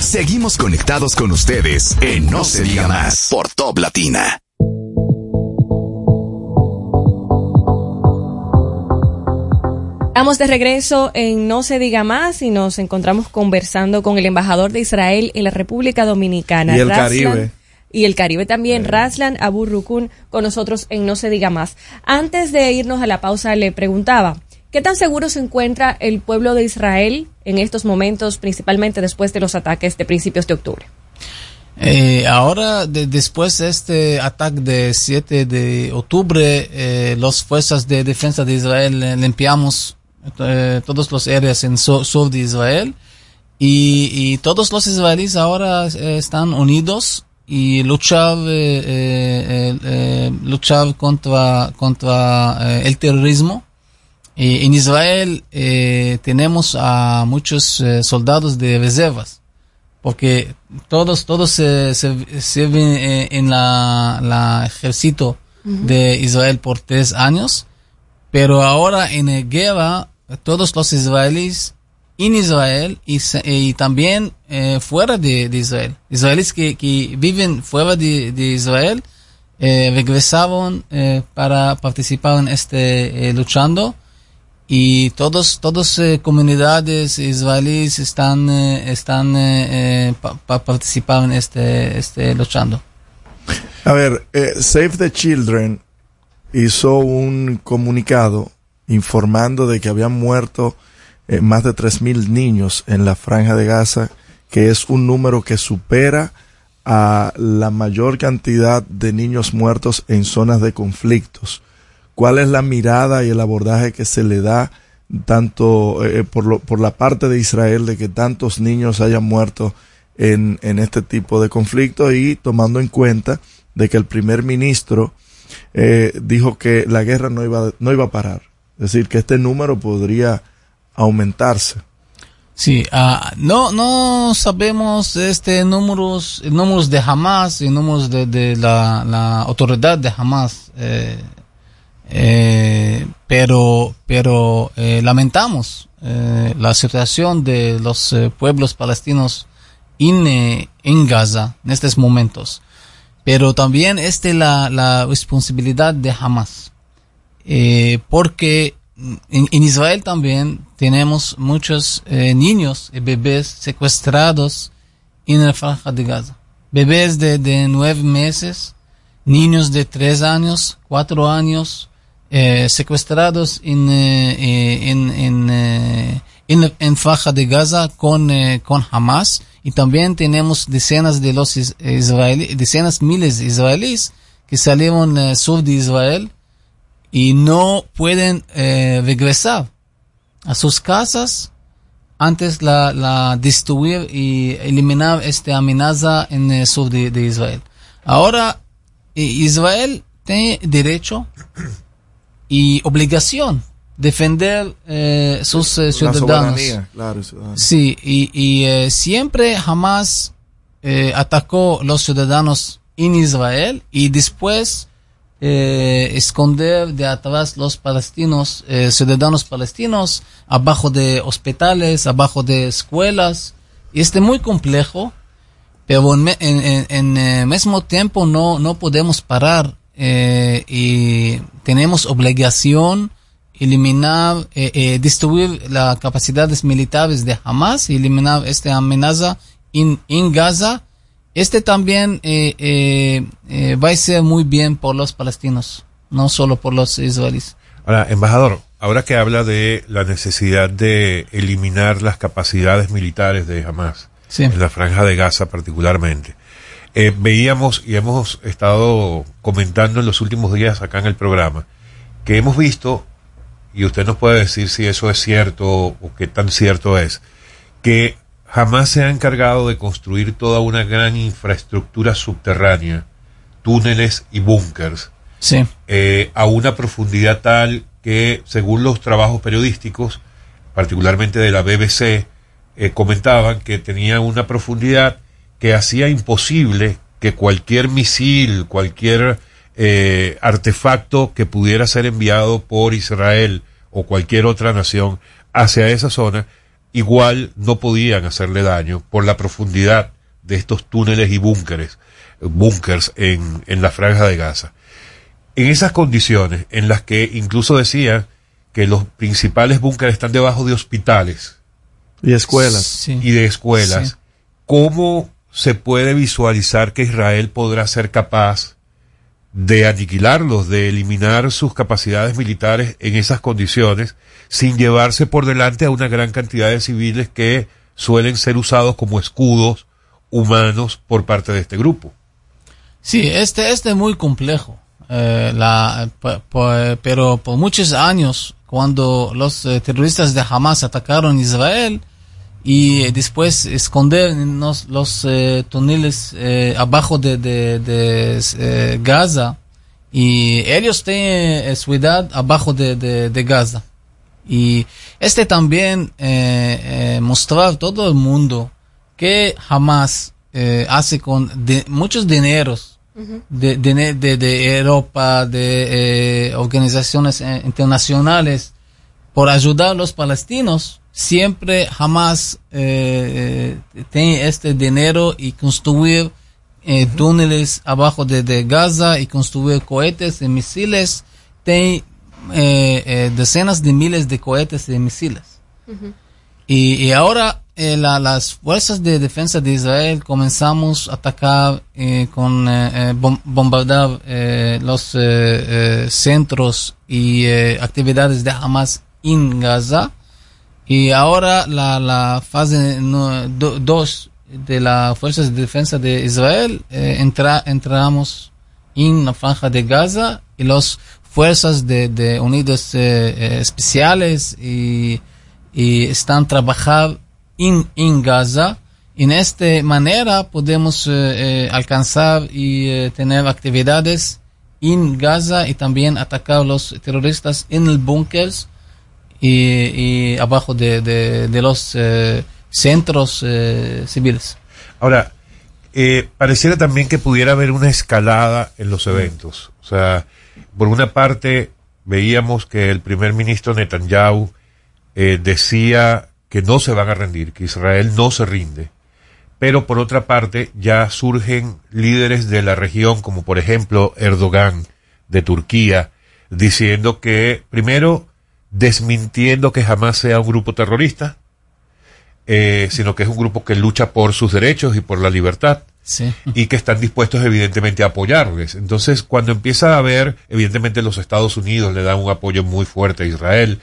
Seguimos conectados con ustedes en No se diga más por Top Latina. Estamos de regreso en No se diga más y nos encontramos conversando con el embajador de Israel en la República Dominicana. Y el Caribe. Y el Caribe también, Raslan Abu Rukun, con nosotros en No se diga más. Antes de irnos a la pausa, le preguntaba, ¿qué tan seguro se encuentra el pueblo de Israel en estos momentos, principalmente después de los ataques de principios de octubre? Eh, ahora, de- después de este ataque de 7 de octubre, eh, las fuerzas de defensa de Israel limpiamos eh, todos los áreas en su- sur de Israel y, y todos los israelíes ahora eh, están unidos y luchar eh, eh, eh, luchar contra contra el terrorismo. Y en Israel eh, tenemos a muchos eh, soldados de reservas porque todos todos se, se sirven en la, la ejército de Israel por tres años. Pero ahora en la guerra todos los israelíes en Israel y, se- y también eh, fuera de, de Israel. Israelíes que, que viven fuera de, de Israel eh, regresaron eh, para participar en este eh, luchando. Y todos todas eh, comunidades israelíes están eh, están eh, eh, pa- pa- participar en este este luchando. A ver, eh, Save the Children hizo un comunicado informando de que habían muerto eh, más de 3.000 niños en la franja de Gaza, que es un número que supera a la mayor cantidad de niños muertos en zonas de conflictos. ¿Cuál es la mirada y el abordaje que se le da tanto eh, por, lo- por la parte de Israel de que tantos niños hayan muerto en, en este tipo de conflictos y tomando en cuenta de que el primer ministro eh, dijo que la guerra no iba, no iba a parar. Es decir, que este número podría aumentarse. Sí, ah, no, no sabemos este números, números de Hamas y números de, de la, la autoridad de Hamas, eh, eh, pero, pero eh, lamentamos la situación de los pueblos palestinos en, en Gaza en estos momentos, pero también este la, la responsabilidad de Hamas porque en, en Israel también tenemos muchos eh, niños y bebés secuestrados en la franja de Gaza. Bebés de, de nueve meses, niños de tres años, cuatro años, eh, secuestrados en, eh, eh, en, en, eh, en, en franja de Gaza con, eh, con Hamas. Y también tenemos decenas de los is- israelíes, decenas miles de israelíes que salieron eh, sur de Israel y no pueden eh, regresar a sus casas antes la, la destruir y eliminar esta amenaza en el sur de, de Israel. Ahora, eh, Israel tiene derecho y obligación defender eh, sus eh, ciudadanos. claro. Sí, y, y eh, siempre jamás eh, atacó los ciudadanos en Israel y después eh, esconder de atrás los palestinos, eh, ciudadanos palestinos, abajo de hospitales, abajo de escuelas. Y este muy complejo, pero en, en, en- eh, mismo tiempo no, no podemos parar eh, y tenemos obligación eliminar, destruir las capacidades militares de Hamas y eliminar esta amenaza en, en Gaza. Este también eh, eh, eh, va a ser muy bien por los palestinos, no solo por los israelíes. Ahora, embajador, ahora que habla de la necesidad de eliminar las capacidades militares de Hamas, Sí. en la franja de Gaza particularmente, eh, veíamos y hemos estado comentando en los últimos días acá en el programa, que hemos visto, y usted nos puede decir si eso es cierto o qué tan cierto es, que jamás se ha encargado de construir toda una gran infraestructura subterránea, túneles y búnkers, Sí. eh, a una profundidad tal que, según los trabajos periodísticos, particularmente de la BBC, eh, comentaban que tenía una profundidad que hacía imposible que cualquier misil, cualquier eh, artefacto que pudiera ser enviado por Israel o cualquier otra nación hacia esa zona, igual no podían hacerle daño por la profundidad de estos túneles y búnkeres, búnkers en, en la franja de Gaza. En esas condiciones en las que incluso decían que los principales búnkeres están debajo de hospitales Y escuelas. y de escuelas, Sí. ¿cómo se puede visualizar que Israel podrá ser capaz de aniquilarlos, de eliminar sus capacidades militares en esas condiciones, sin llevarse por delante a una gran cantidad de civiles que suelen ser usados como escudos humanos por parte de este grupo? Sí, este, este es muy complejo. Eh, la, pero por muchos años, cuando los eh, terroristas de Hamas atacaron Israel y eh, después escondieron los, los eh, túneles eh, abajo de, de, de, eh, Gaza, y ellos tienen eh, ciudad abajo de, de, de Gaza. Y este también eh, eh, mostrar todo el mundo que eh, hace con de- muchos dineros de, de, de, Europa, de eh, organizaciones eh, internacionales, por ayudar a los palestinos, siempre jamás eh, eh, tiene este dinero y construir eh, túneles abajo de, de Gaza y construir cohetes y misiles. Tiene eh, eh, decenas de miles de cohetes y misiles. Y, y ahora la- las fuerzas de defensa de Israel comenzamos a atacar con bom- bombardear los centros y actividades de Hamas en Gaza. Y ahora la, la fase 2 de las fuerzas de defensa de Israel eh, entra, entramos en la franja de Gaza y las fuerzas de, de Unidos eh, eh, Especiales y, y están trabajando en, en Gaza. En esta manera podemos eh, eh, alcanzar y eh, tener actividades en Gaza y también atacar a los terroristas en el búnkers y, y abajo de, de, los eh, centros eh, civiles. Ahora, eh, pareciera también que pudiera haber una escalada en los eventos. O sea, por una parte, veíamos que el primer ministro Netanyahu decía que no se van a rendir, que Israel no se rinde. Pero por otra parte, ya surgen líderes de la región, como por ejemplo Erdogan de Turquía, diciendo que, primero, desmintiendo que jamás sea un grupo terrorista, eh, sino que es un grupo que lucha por sus derechos y por la libertad Sí. y que están dispuestos evidentemente a apoyarles. Entonces, cuando empieza a haber, evidentemente los Estados Unidos le dan un apoyo muy fuerte a Israel,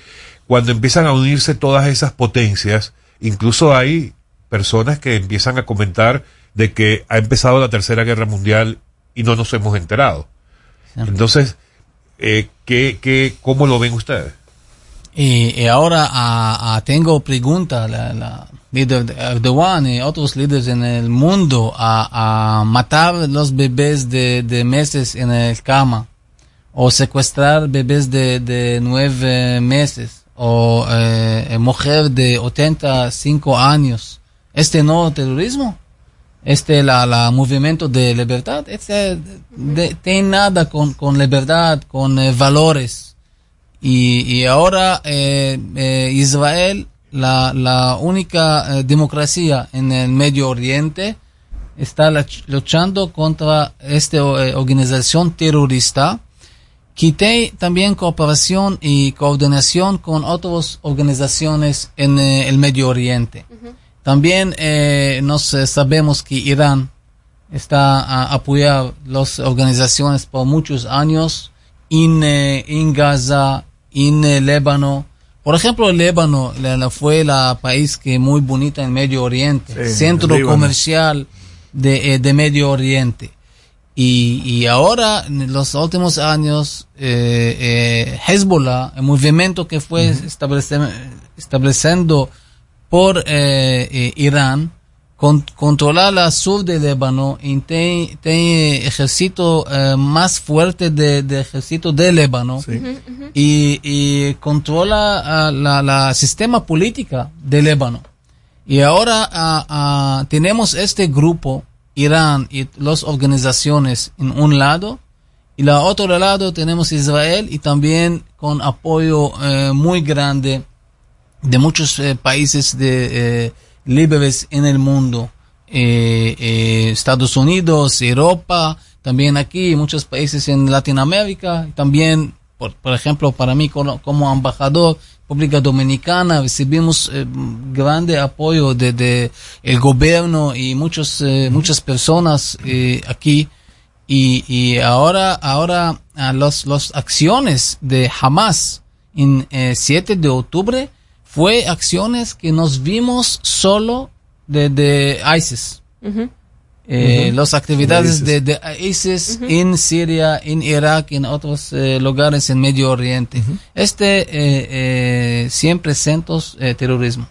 cuando empiezan a unirse todas esas potencias, incluso hay personas que empiezan a comentar de que ha empezado la Tercera Guerra Mundial y no nos hemos enterado. Entonces, eh, ¿qué, qué, ¿cómo lo ven ustedes? Y, y ahora ah, ah, tengo pregunta la, la líder de Erdogan y otros líderes en el mundo a, a matar los bebés de, de meses en el cama o secuestrar bebés de, de nueve meses o eh, mujer de 85 años. Este no terrorismo, este la, la movimiento de libertad, este de- tiene nada con, con libertad, con eh, valores. Y, y ahora eh, eh, Israel, la, la única eh, democracia en el Medio Oriente, está luchando contra esta organización terrorista. Que tiene también cooperación y coordinación con otras organizaciones en el Medio Oriente. También eh, nos sabemos que Irán está a apoyar las organizaciones por muchos años. En, eh, en Gaza, en el Líbano. Por ejemplo, el Líbano fue la país que muy bonita en Medio Oriente, Sí, centro el comercial de, eh, de Medio Oriente. Y, y ahora, en los últimos años, eh, eh, Hezbollah, el movimiento que fue estableciendo por eh, Irán, controlar la sur de Líbano y tiene tiene ejército eh, más fuerte de, de ejército de Líbano. Y, y controla ah, la, la sistema política de Líbano. Y ahora ah, ah, tenemos este grupo, Irán y las organizaciones en un lado, y la otro lado tenemos Israel y también con apoyo eh, muy grande de muchos eh, países de, eh, libres en el mundo. Eh, eh, Estados Unidos, Europa, también aquí, muchos países en Latinoamérica, también, por, por ejemplo, para mí como, como embajador, República Dominicana, recibimos eh, grande apoyo de, el gobierno y muchos, eh, muchas personas aquí. Y, y ahora, ahora ah, los, acciones de Hamas en eh, 7 de octubre fue acciones que nos vimos solo de, de ISIS. Eh. Las actividades ISIS. de, de ISIS en Siria, en Irak, en otros eh, lugares en Medio Oriente. Este eh, eh, siempre centros eh, terrorismo.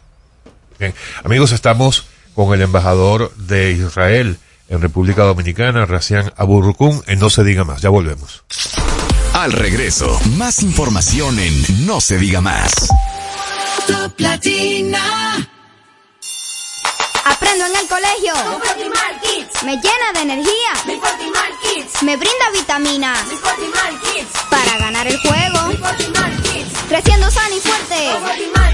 Bien. Amigos, estamos con el embajador de Israel en República Dominicana, Racián Aburrukun, en No se diga más. Ya volvemos. Al regreso, más información en No se diga más. Top Latina. Aprendo en el colegio. Me llena de energía. Me brinda vitamina. Para ganar el juego. Creciendo sano y fuerte.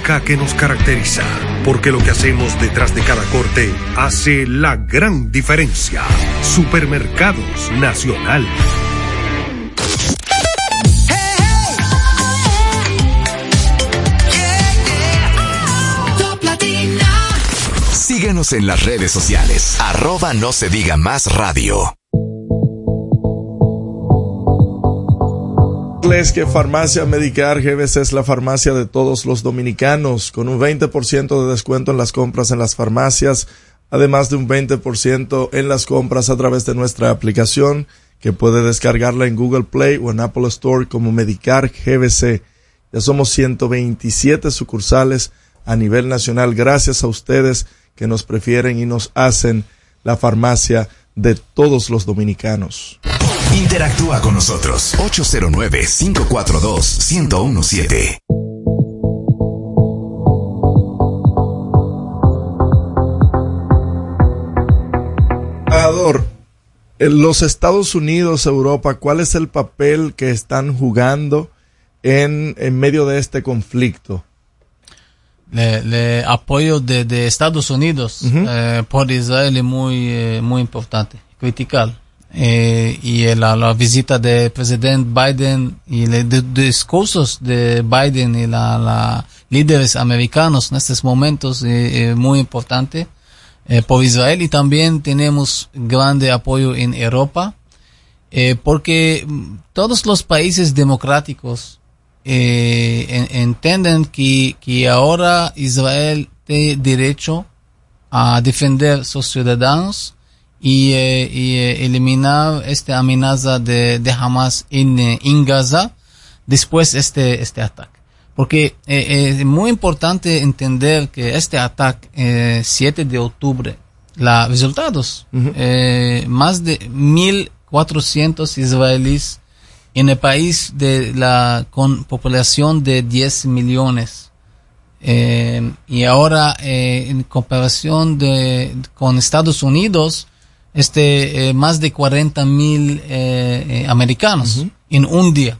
que nos caracteriza. Porque lo que hacemos detrás de cada corte hace la gran diferencia. Supermercados Nacional. Síguenos en las redes sociales. Arroba no se diga más radio. Es que Farmacia Medicar GBC es la farmacia de todos los dominicanos, con un 20% de descuento en las compras en las farmacias, además de un 20% en las compras a través de nuestra aplicación, que puede descargarla en Google Play o en Apple Store como Medicar GBC. Ya somos 127 sucursales a nivel nacional, gracias a ustedes que nos prefieren y nos hacen la farmacia de todos los dominicanos. Interactúa con nosotros. 809-542-1017. Embajador, en los Estados Unidos, Europa, ¿cuál es el papel que están jugando en, en medio de este conflicto? Le, le apoyo de, de Estados Unidos eh, por Israel es muy, eh, muy importante, critical. Eh, y la, la visita del presidente Biden y los discursos de Biden y la, la líderes americanos en estos momentos es muy importante eh, por Israel y también tenemos grande apoyo en Europa eh, porque mm, todos los países democráticos eh, en- entienden que, que ahora Israel tiene derecho a defender sus ciudadanos y, eh, y, eh, eliminar esta amenaza de, de Hamas en, eh, en Gaza después este, este ataque. Porque eh, es muy importante entender que este ataque, eh, 7 de octubre, los resultados, eh, más de 1.400 israelíes en el país de la con población de 10 millones. Eh, y ahora, eh, en comparación de, con Estados Unidos, este, eh, más de 40 mil eh, eh, americanos en un día.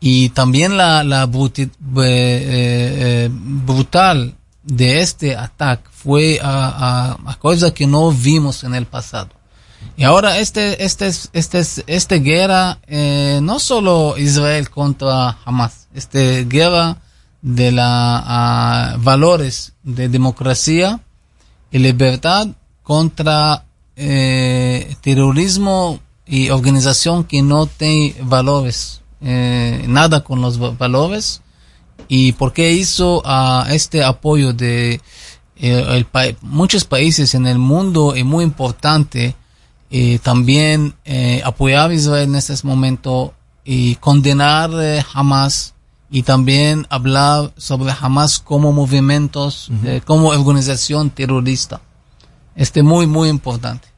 Y también la, la bruti- eh, brutal de este ataque fue a, a, a cosa que no vimos en el pasado. Y ahora este, este, es- este, es- esta guerra, eh, no solo Israel contra Hamas, este guerra de la ah, valores de democracia y libertad contra eh, terrorismo y organización que no tiene valores, eh, nada con los va- valores. ¿Y por qué hizo ah, este apoyo de eh, el muchos países en el mundo y muy importante eh, también eh, apoyar a Israel en este momento y condenar eh, Hamas y también hablar sobre Hamas como movimientos, eh, como organización terrorista. Este muy, muy importante.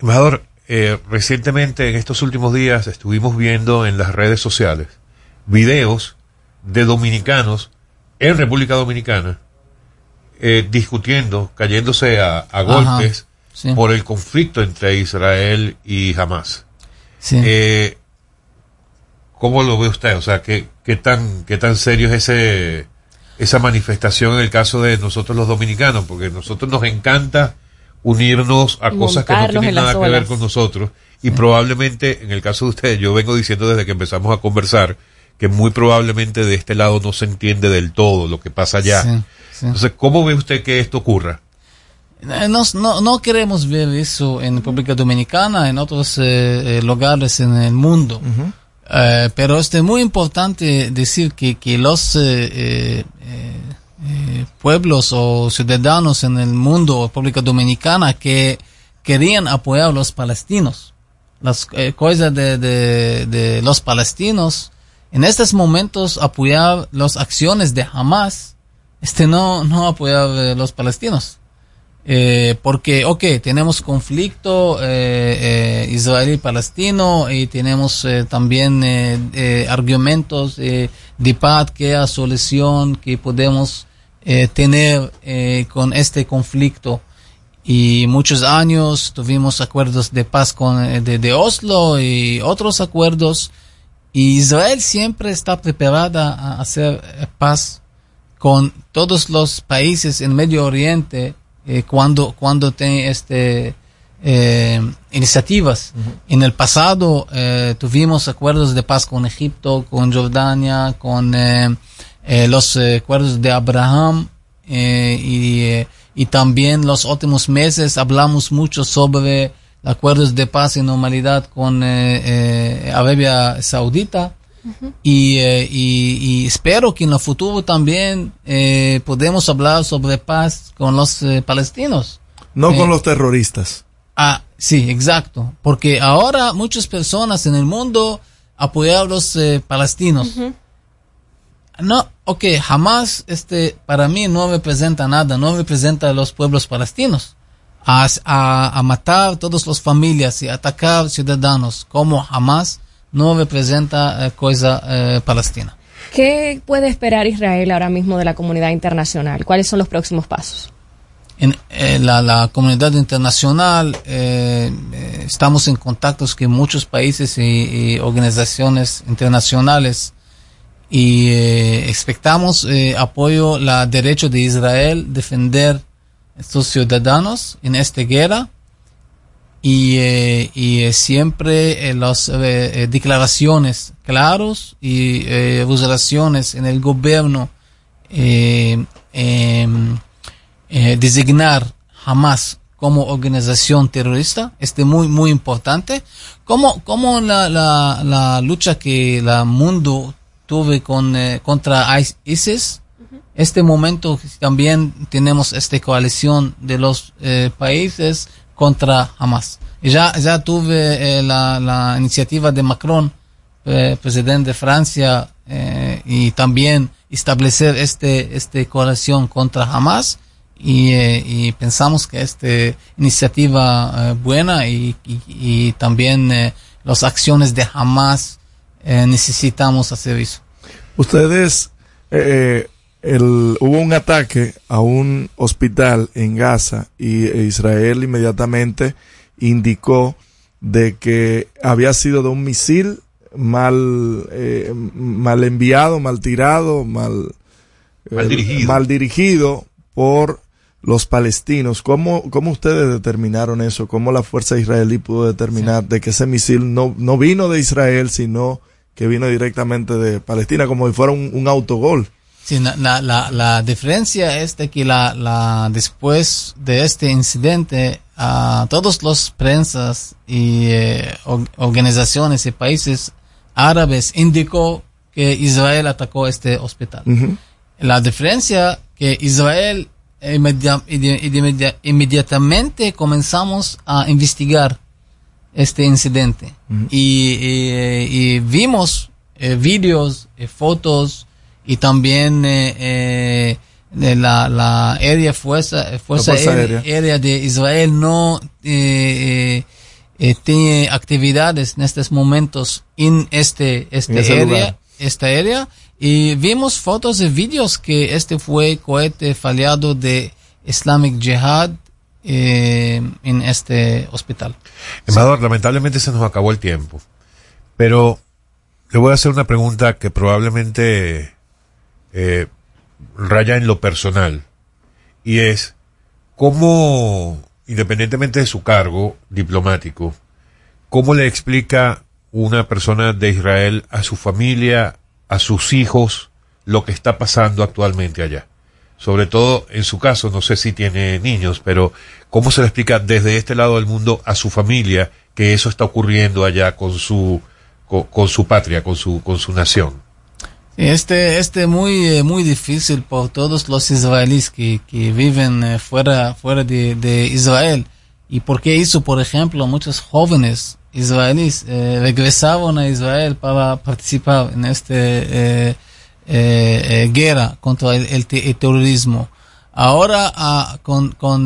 Embajador, eh, recientemente en estos últimos días estuvimos viendo en las redes sociales videos de dominicanos en República Dominicana eh, discutiendo, cayéndose a, a Ajá, golpes sí. por el conflicto entre Israel y Hamas. Sí. Eh, ¿Cómo lo ve usted? O sea, ¿qué, qué tan, qué tan serio es ese, esa manifestación en el caso de nosotros los dominicanos? Porque a nosotros nos encanta unirnos a cosas que no tienen nada que ver con nosotros. Y probablemente, en el caso de ustedes, yo vengo diciendo desde que empezamos a conversar que muy probablemente de este lado no se entiende del todo lo que pasa allá. Sí, sí. Entonces, ¿cómo ve usted que esto ocurra? Eh, No, no, no queremos ver eso en República Dominicana, en otros eh, eh, lugares en el mundo. Eh, pero es muy importante decir que, que los eh, pueblos o ciudadanos en el mundo, República Dominicana, que querían apoyar a los palestinos, las cosas de, de, de los palestinos, en estos momentos apoyar las acciones de Hamas, este no, no apoyar eh, los palestinos. Eh, porque, ok, tenemos conflicto eh, eh, israelí-palestino y tenemos eh, también eh, eh, argumentos de paz, que es solución que podemos tener con este conflicto. Y muchos años tuvimos acuerdos de paz con, de, de Oslo y otros acuerdos. Y Israel siempre está preparada a hacer paz con todos los países en Medio Oriente eh, cuando cuando tiene este eh, iniciativas. En el pasado eh, tuvimos acuerdos de paz con Egipto, con Jordania, con eh, eh, los acuerdos de Abraham eh, y, eh, y también los últimos meses hablamos mucho sobre acuerdos de paz y normalidad con eh, eh, Y, eh, y, y espero que en el futuro también eh, podemos hablar sobre paz con los eh, palestinos. No Eh, con los terroristas. Ah, sí, exacto. Porque ahora muchas personas en el mundo apoyan a los eh, palestinos. No, ok, jamás este, para mí no representa nada, no representa a los pueblos palestinos. A, a, a matar todas las familias y atacar ciudadanos como jamás no representa eh, cosa eh, palestina. ¿Qué puede esperar Israel ahora mismo de la comunidad internacional? ¿Cuáles son los próximos pasos? en eh, la, la comunidad internacional estamos en contactos con muchos países y, y organizaciones internacionales y expectamos apoyo la derecho de Israel defender a sus ciudadanos en esta guerra y, eh, y eh, siempre eh, las eh, declaraciones claros y resoluciones en el gobierno em, designar Hamas como organización terrorista este muy muy importante. Como como la, la, la lucha que el mundo tuve con eh, contra IS- ISIS, este momento también tenemos esta coalición de los eh, países contra Hamas. Y ya, ya tuve eh, la, la iniciativa de Macron, eh, presidente de Francia, eh, y también establecer este, este coalición contra Hamas. Y, pensamos que esta iniciativa buena y, y, también las acciones de Hamas necesitamos hacer eso. Ustedes, el, hubo un ataque a un hospital en Gaza y Israel inmediatamente indicó de que había sido de un misil mal, eh, mal enviado, mal tirado, mal, Mal eh, dirigido. mal dirigido por los palestinos. ¿Cómo, ¿Cómo ustedes determinaron eso? ¿Cómo la fuerza israelí pudo determinar de que ese misil no, no vino de Israel, sino que vino directamente de Palestina, como si fuera un, un autogol? Sí, la, la, la, diferencia es de que la, la, después de este incidente, a todos los prensas y eh, or- organizaciones y países árabes indicó que Israel atacó este hospital. La diferencia que Israel ide- ide- inmediatamente comenzamos a investigar este incidente. Y, y- y vimos eh, vídeos, eh, fotos y también eh, eh, la, la aérea fuerza, eh, fuerza, Fuerza aérea, Aérea. de Israel no eh, eh, eh, tiene actividades en estos momentos en este, este ese área, esta área y vimos fotos y vídeos que este fue cohete fallado de Islamic Jihad en este hospital. Embajador, lamentablemente se nos acabó el tiempo. Pero le voy a hacer una pregunta que probablemente eh, raya en lo personal. Y es, ¿cómo, independientemente de su cargo diplomático, cómo le explica una persona de Israel a su familia, a sus hijos, lo que está pasando actualmente allá? sobre todo en su caso, no sé si tiene niños, pero ¿cómo se le explica desde este lado del mundo a su familia que eso está ocurriendo allá con su con, con su patria, con su con su nación? Este este muy eh, muy difícil por todos los israelíes que, que viven eh, fuera fuera de, de Israel y porque hizo por ejemplo muchos jóvenes israelíes eh, regresaron a Israel para participar en este eh, eh, eh, guerra contra el, el te- el terrorismo. Ahora ah, con, con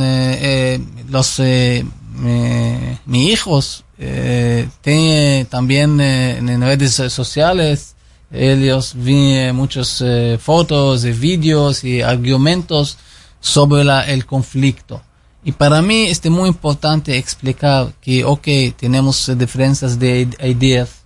los mis hijos tiene también en redes sociales ellos vi muchas eh, fotos y vídeos y argumentos sobre el conflicto. Y para mí es muy importante explicar que, ok, tenemos diferencias de id- ideas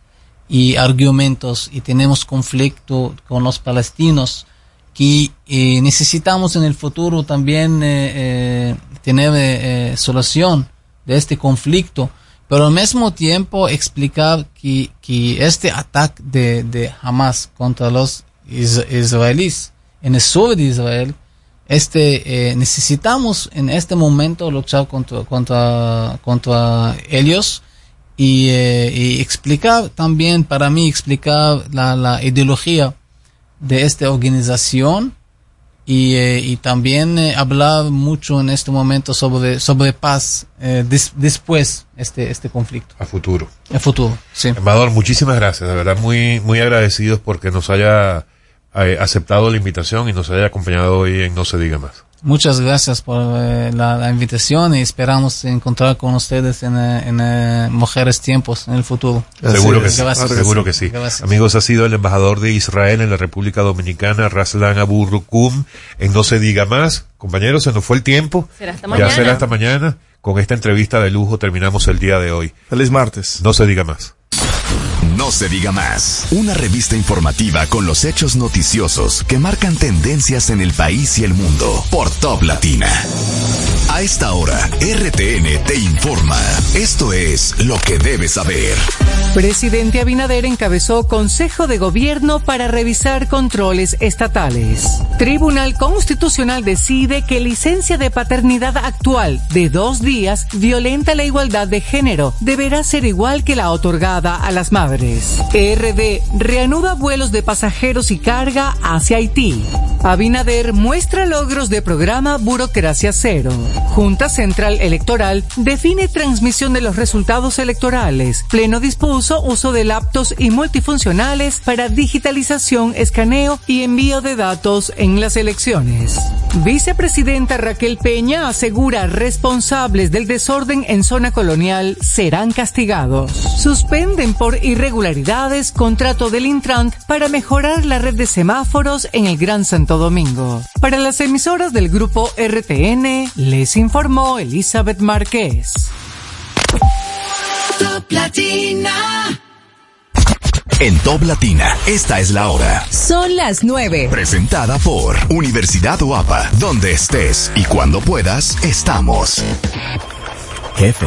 y argumentos y tenemos conflicto con los palestinos que eh, necesitamos en el futuro también eh, tener solución de este conflicto, pero al mismo tiempo explicar que, que este ataque de, de Hamas contra los is- israelíes en el sur de Israel, este, eh, necesitamos en este momento luchar contra, contra, contra ellos y, eh, y explicar también, para mí, explicar la, la ideología de esta organización y, eh, y también eh, hablar mucho en este momento sobre, sobre paz eh, des- después este, este conflicto. A futuro. A futuro, sí. Embajador, muchísimas gracias, de verdad muy muy agradecidos porque nos haya eh, aceptado la invitación y nos haya acompañado hoy en No se diga más. Muchas gracias por eh, la, la invitación y esperamos encontrar con ustedes en, eh, en eh, Mujeres Tiempos en el futuro. Seguro que sí, Gracias. seguro que sí. Gracias. Amigos, ha sido el embajador de Israel en la República Dominicana, Raslan Abu Rukum, en No se diga más. Compañeros, se nos fue el tiempo. Será hasta Ya mañana. será hasta mañana. Con esta entrevista de lujo terminamos el día de hoy. Feliz martes. No se diga más. No se diga más. Una revista informativa con los hechos noticiosos que marcan tendencias en el país y el mundo por Top Latina. A esta hora, RTN te informa. Esto es lo que debes saber. Presidente Abinader encabezó Consejo de Gobierno para revisar controles estatales. Tribunal Constitucional decide que licencia de paternidad actual de dos días violenta la igualdad de género. Deberá ser igual que la otorgada a las madres. ERD reanuda vuelos de pasajeros y carga hacia Haití. Abinader muestra logros de programa Burocracia Cero. Junta Central Electoral define transmisión de los resultados electorales. Pleno dispuso uso de laptops y multifuncionales para digitalización, escaneo y envío de datos en las elecciones. Vicepresidenta Raquel Peña asegura responsables del desorden en zona colonial serán castigados. Suspenden por irregularidades contrato del Intrant para mejorar la red de semáforos en el Gran Santo Domingo. Para las emisoras del grupo RTN, les informó Elizabeth Márquez. Top Latina. En Top Latina, esta es la hora. Son las 9. Presentada por Universidad Guapa, donde estés y cuando puedas, estamos. Jefe,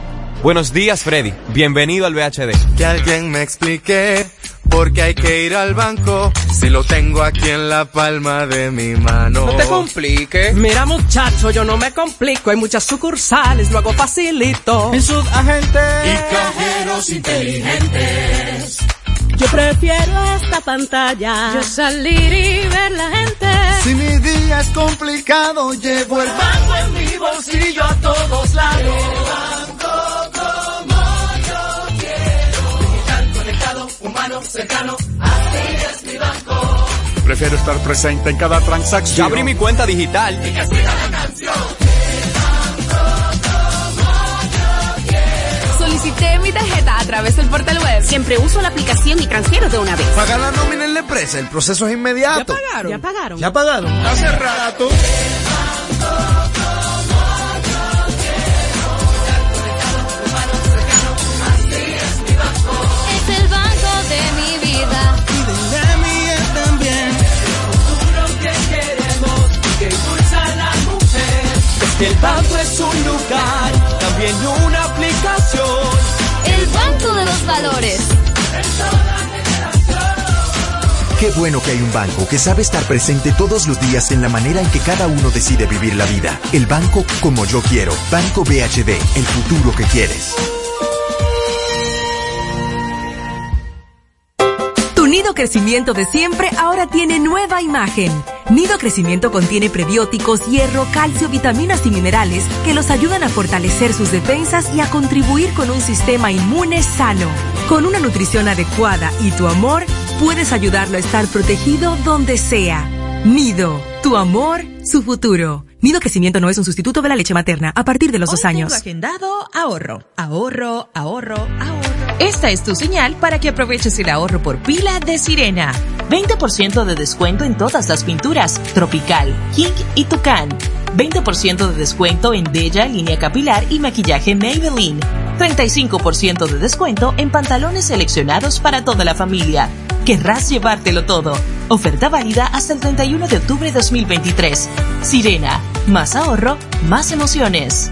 Buenos días, Freddy. Bienvenido al VHD. Que alguien me explique por qué hay que ir al banco si lo tengo aquí en la palma de mi mano. No te compliques. Mira, muchacho, yo no me complico. Hay muchas sucursales, lo hago facilito. En subagentes y cajeros inteligentes. Yo prefiero esta pantalla. Yo salir y ver la gente. Si mi día es complicado, llevo el banco en mi bolsillo a todos lados. Cercano. Así es mi banco. Prefiero estar presente en cada transacción. Ya abrí mi cuenta digital. Y que siga la canción. Solicité mi tarjeta a través del portal web. Siempre uso la aplicación y transfiero de una vez. Pagar la nómina en la empresa, el proceso es inmediato. ¿Ya pagaron? ¿Ya pagaron? ¿Ya pagaron? Hace rato. El banco es un lugar, también una aplicación. El banco de los valores. Qué bueno que hay un banco que sabe estar presente todos los días en la manera en que cada uno decide vivir la vida. El banco como yo quiero. Banco BHD, el futuro que quieres. Crecimiento de siempre ahora tiene nueva imagen. Nido crecimiento contiene prebióticos, hierro, calcio, vitaminas y minerales que los ayudan a fortalecer sus defensas y a contribuir con un sistema inmune sano. Con una nutrición adecuada y tu amor, puedes ayudarlo a estar protegido donde sea. Nido, tu amor, su futuro. Nido crecimiento no es un sustituto de la leche materna a partir de los dos años. Tengo agendado ahorro, ahorro, ahorro, ahorro. Esta es tu señal para que aproveches el ahorro por pila de Sirena. 20% de descuento en todas las pinturas, Tropical, King y Tucán. 20% de descuento en Bella, línea capilar y maquillaje Maybelline. 35% de descuento en pantalones seleccionados para toda la familia. Querrás llevártelo todo. Oferta válida hasta el 31 de octubre de 2023. Sirena, más ahorro, más emociones.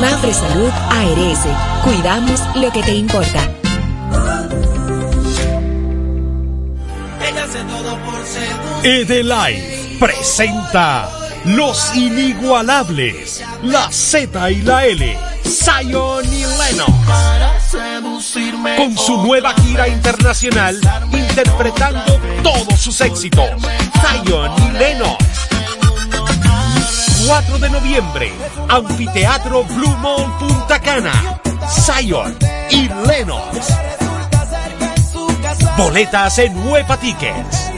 Mafre Salud ARS, cuidamos lo que te importa. Edelife presenta Los Inigualables, la Z y la L, Zion y Lennox. Con su nueva gira internacional, interpretando todos sus éxitos. Zion y Lennox. 4 de noviembre, Anfiteatro Blue Mall Punta Cana. Zion y Lennox. Boletas en Nueva Tickets.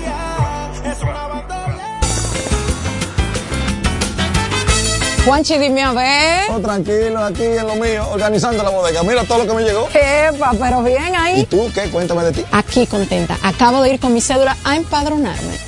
Juanchi, dime a ver. Oh, tranquilo, aquí en lo mío, organizando la bodega. Mira todo lo que me llegó. Epa, pero bien ahí. ¿Y tú qué? Cuéntame de ti. Aquí contenta. Acabo de ir con mi cédula a empadronarme.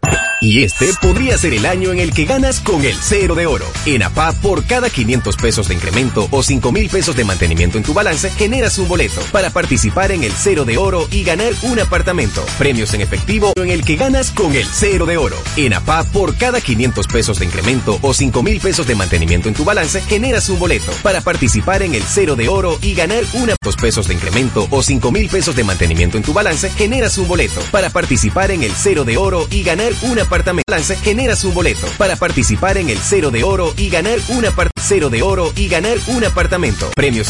Y este podría ser el año en el que ganas con el cero de oro. En APA, por cada 500 pesos de incremento o 5 mil pesos de mantenimiento en tu balance, generas un boleto para participar en el cero de oro y ganar un apartamento. Premios en efectivo en el que ganas con el cero de oro. En APA, por cada 500 pesos de incremento o 5 mil pesos de mantenimiento en tu balance, generas un boleto para participar en el cero de oro y ganar una dos pesos de incremento o 5 mil pesos de mantenimiento en tu balance, generas un boleto para participar en el cero de oro y ganar un apartamento. Balance, generas un boleto para participar en el cero de oro y ganar un apart cero de oro y ganar un apartamento. Premios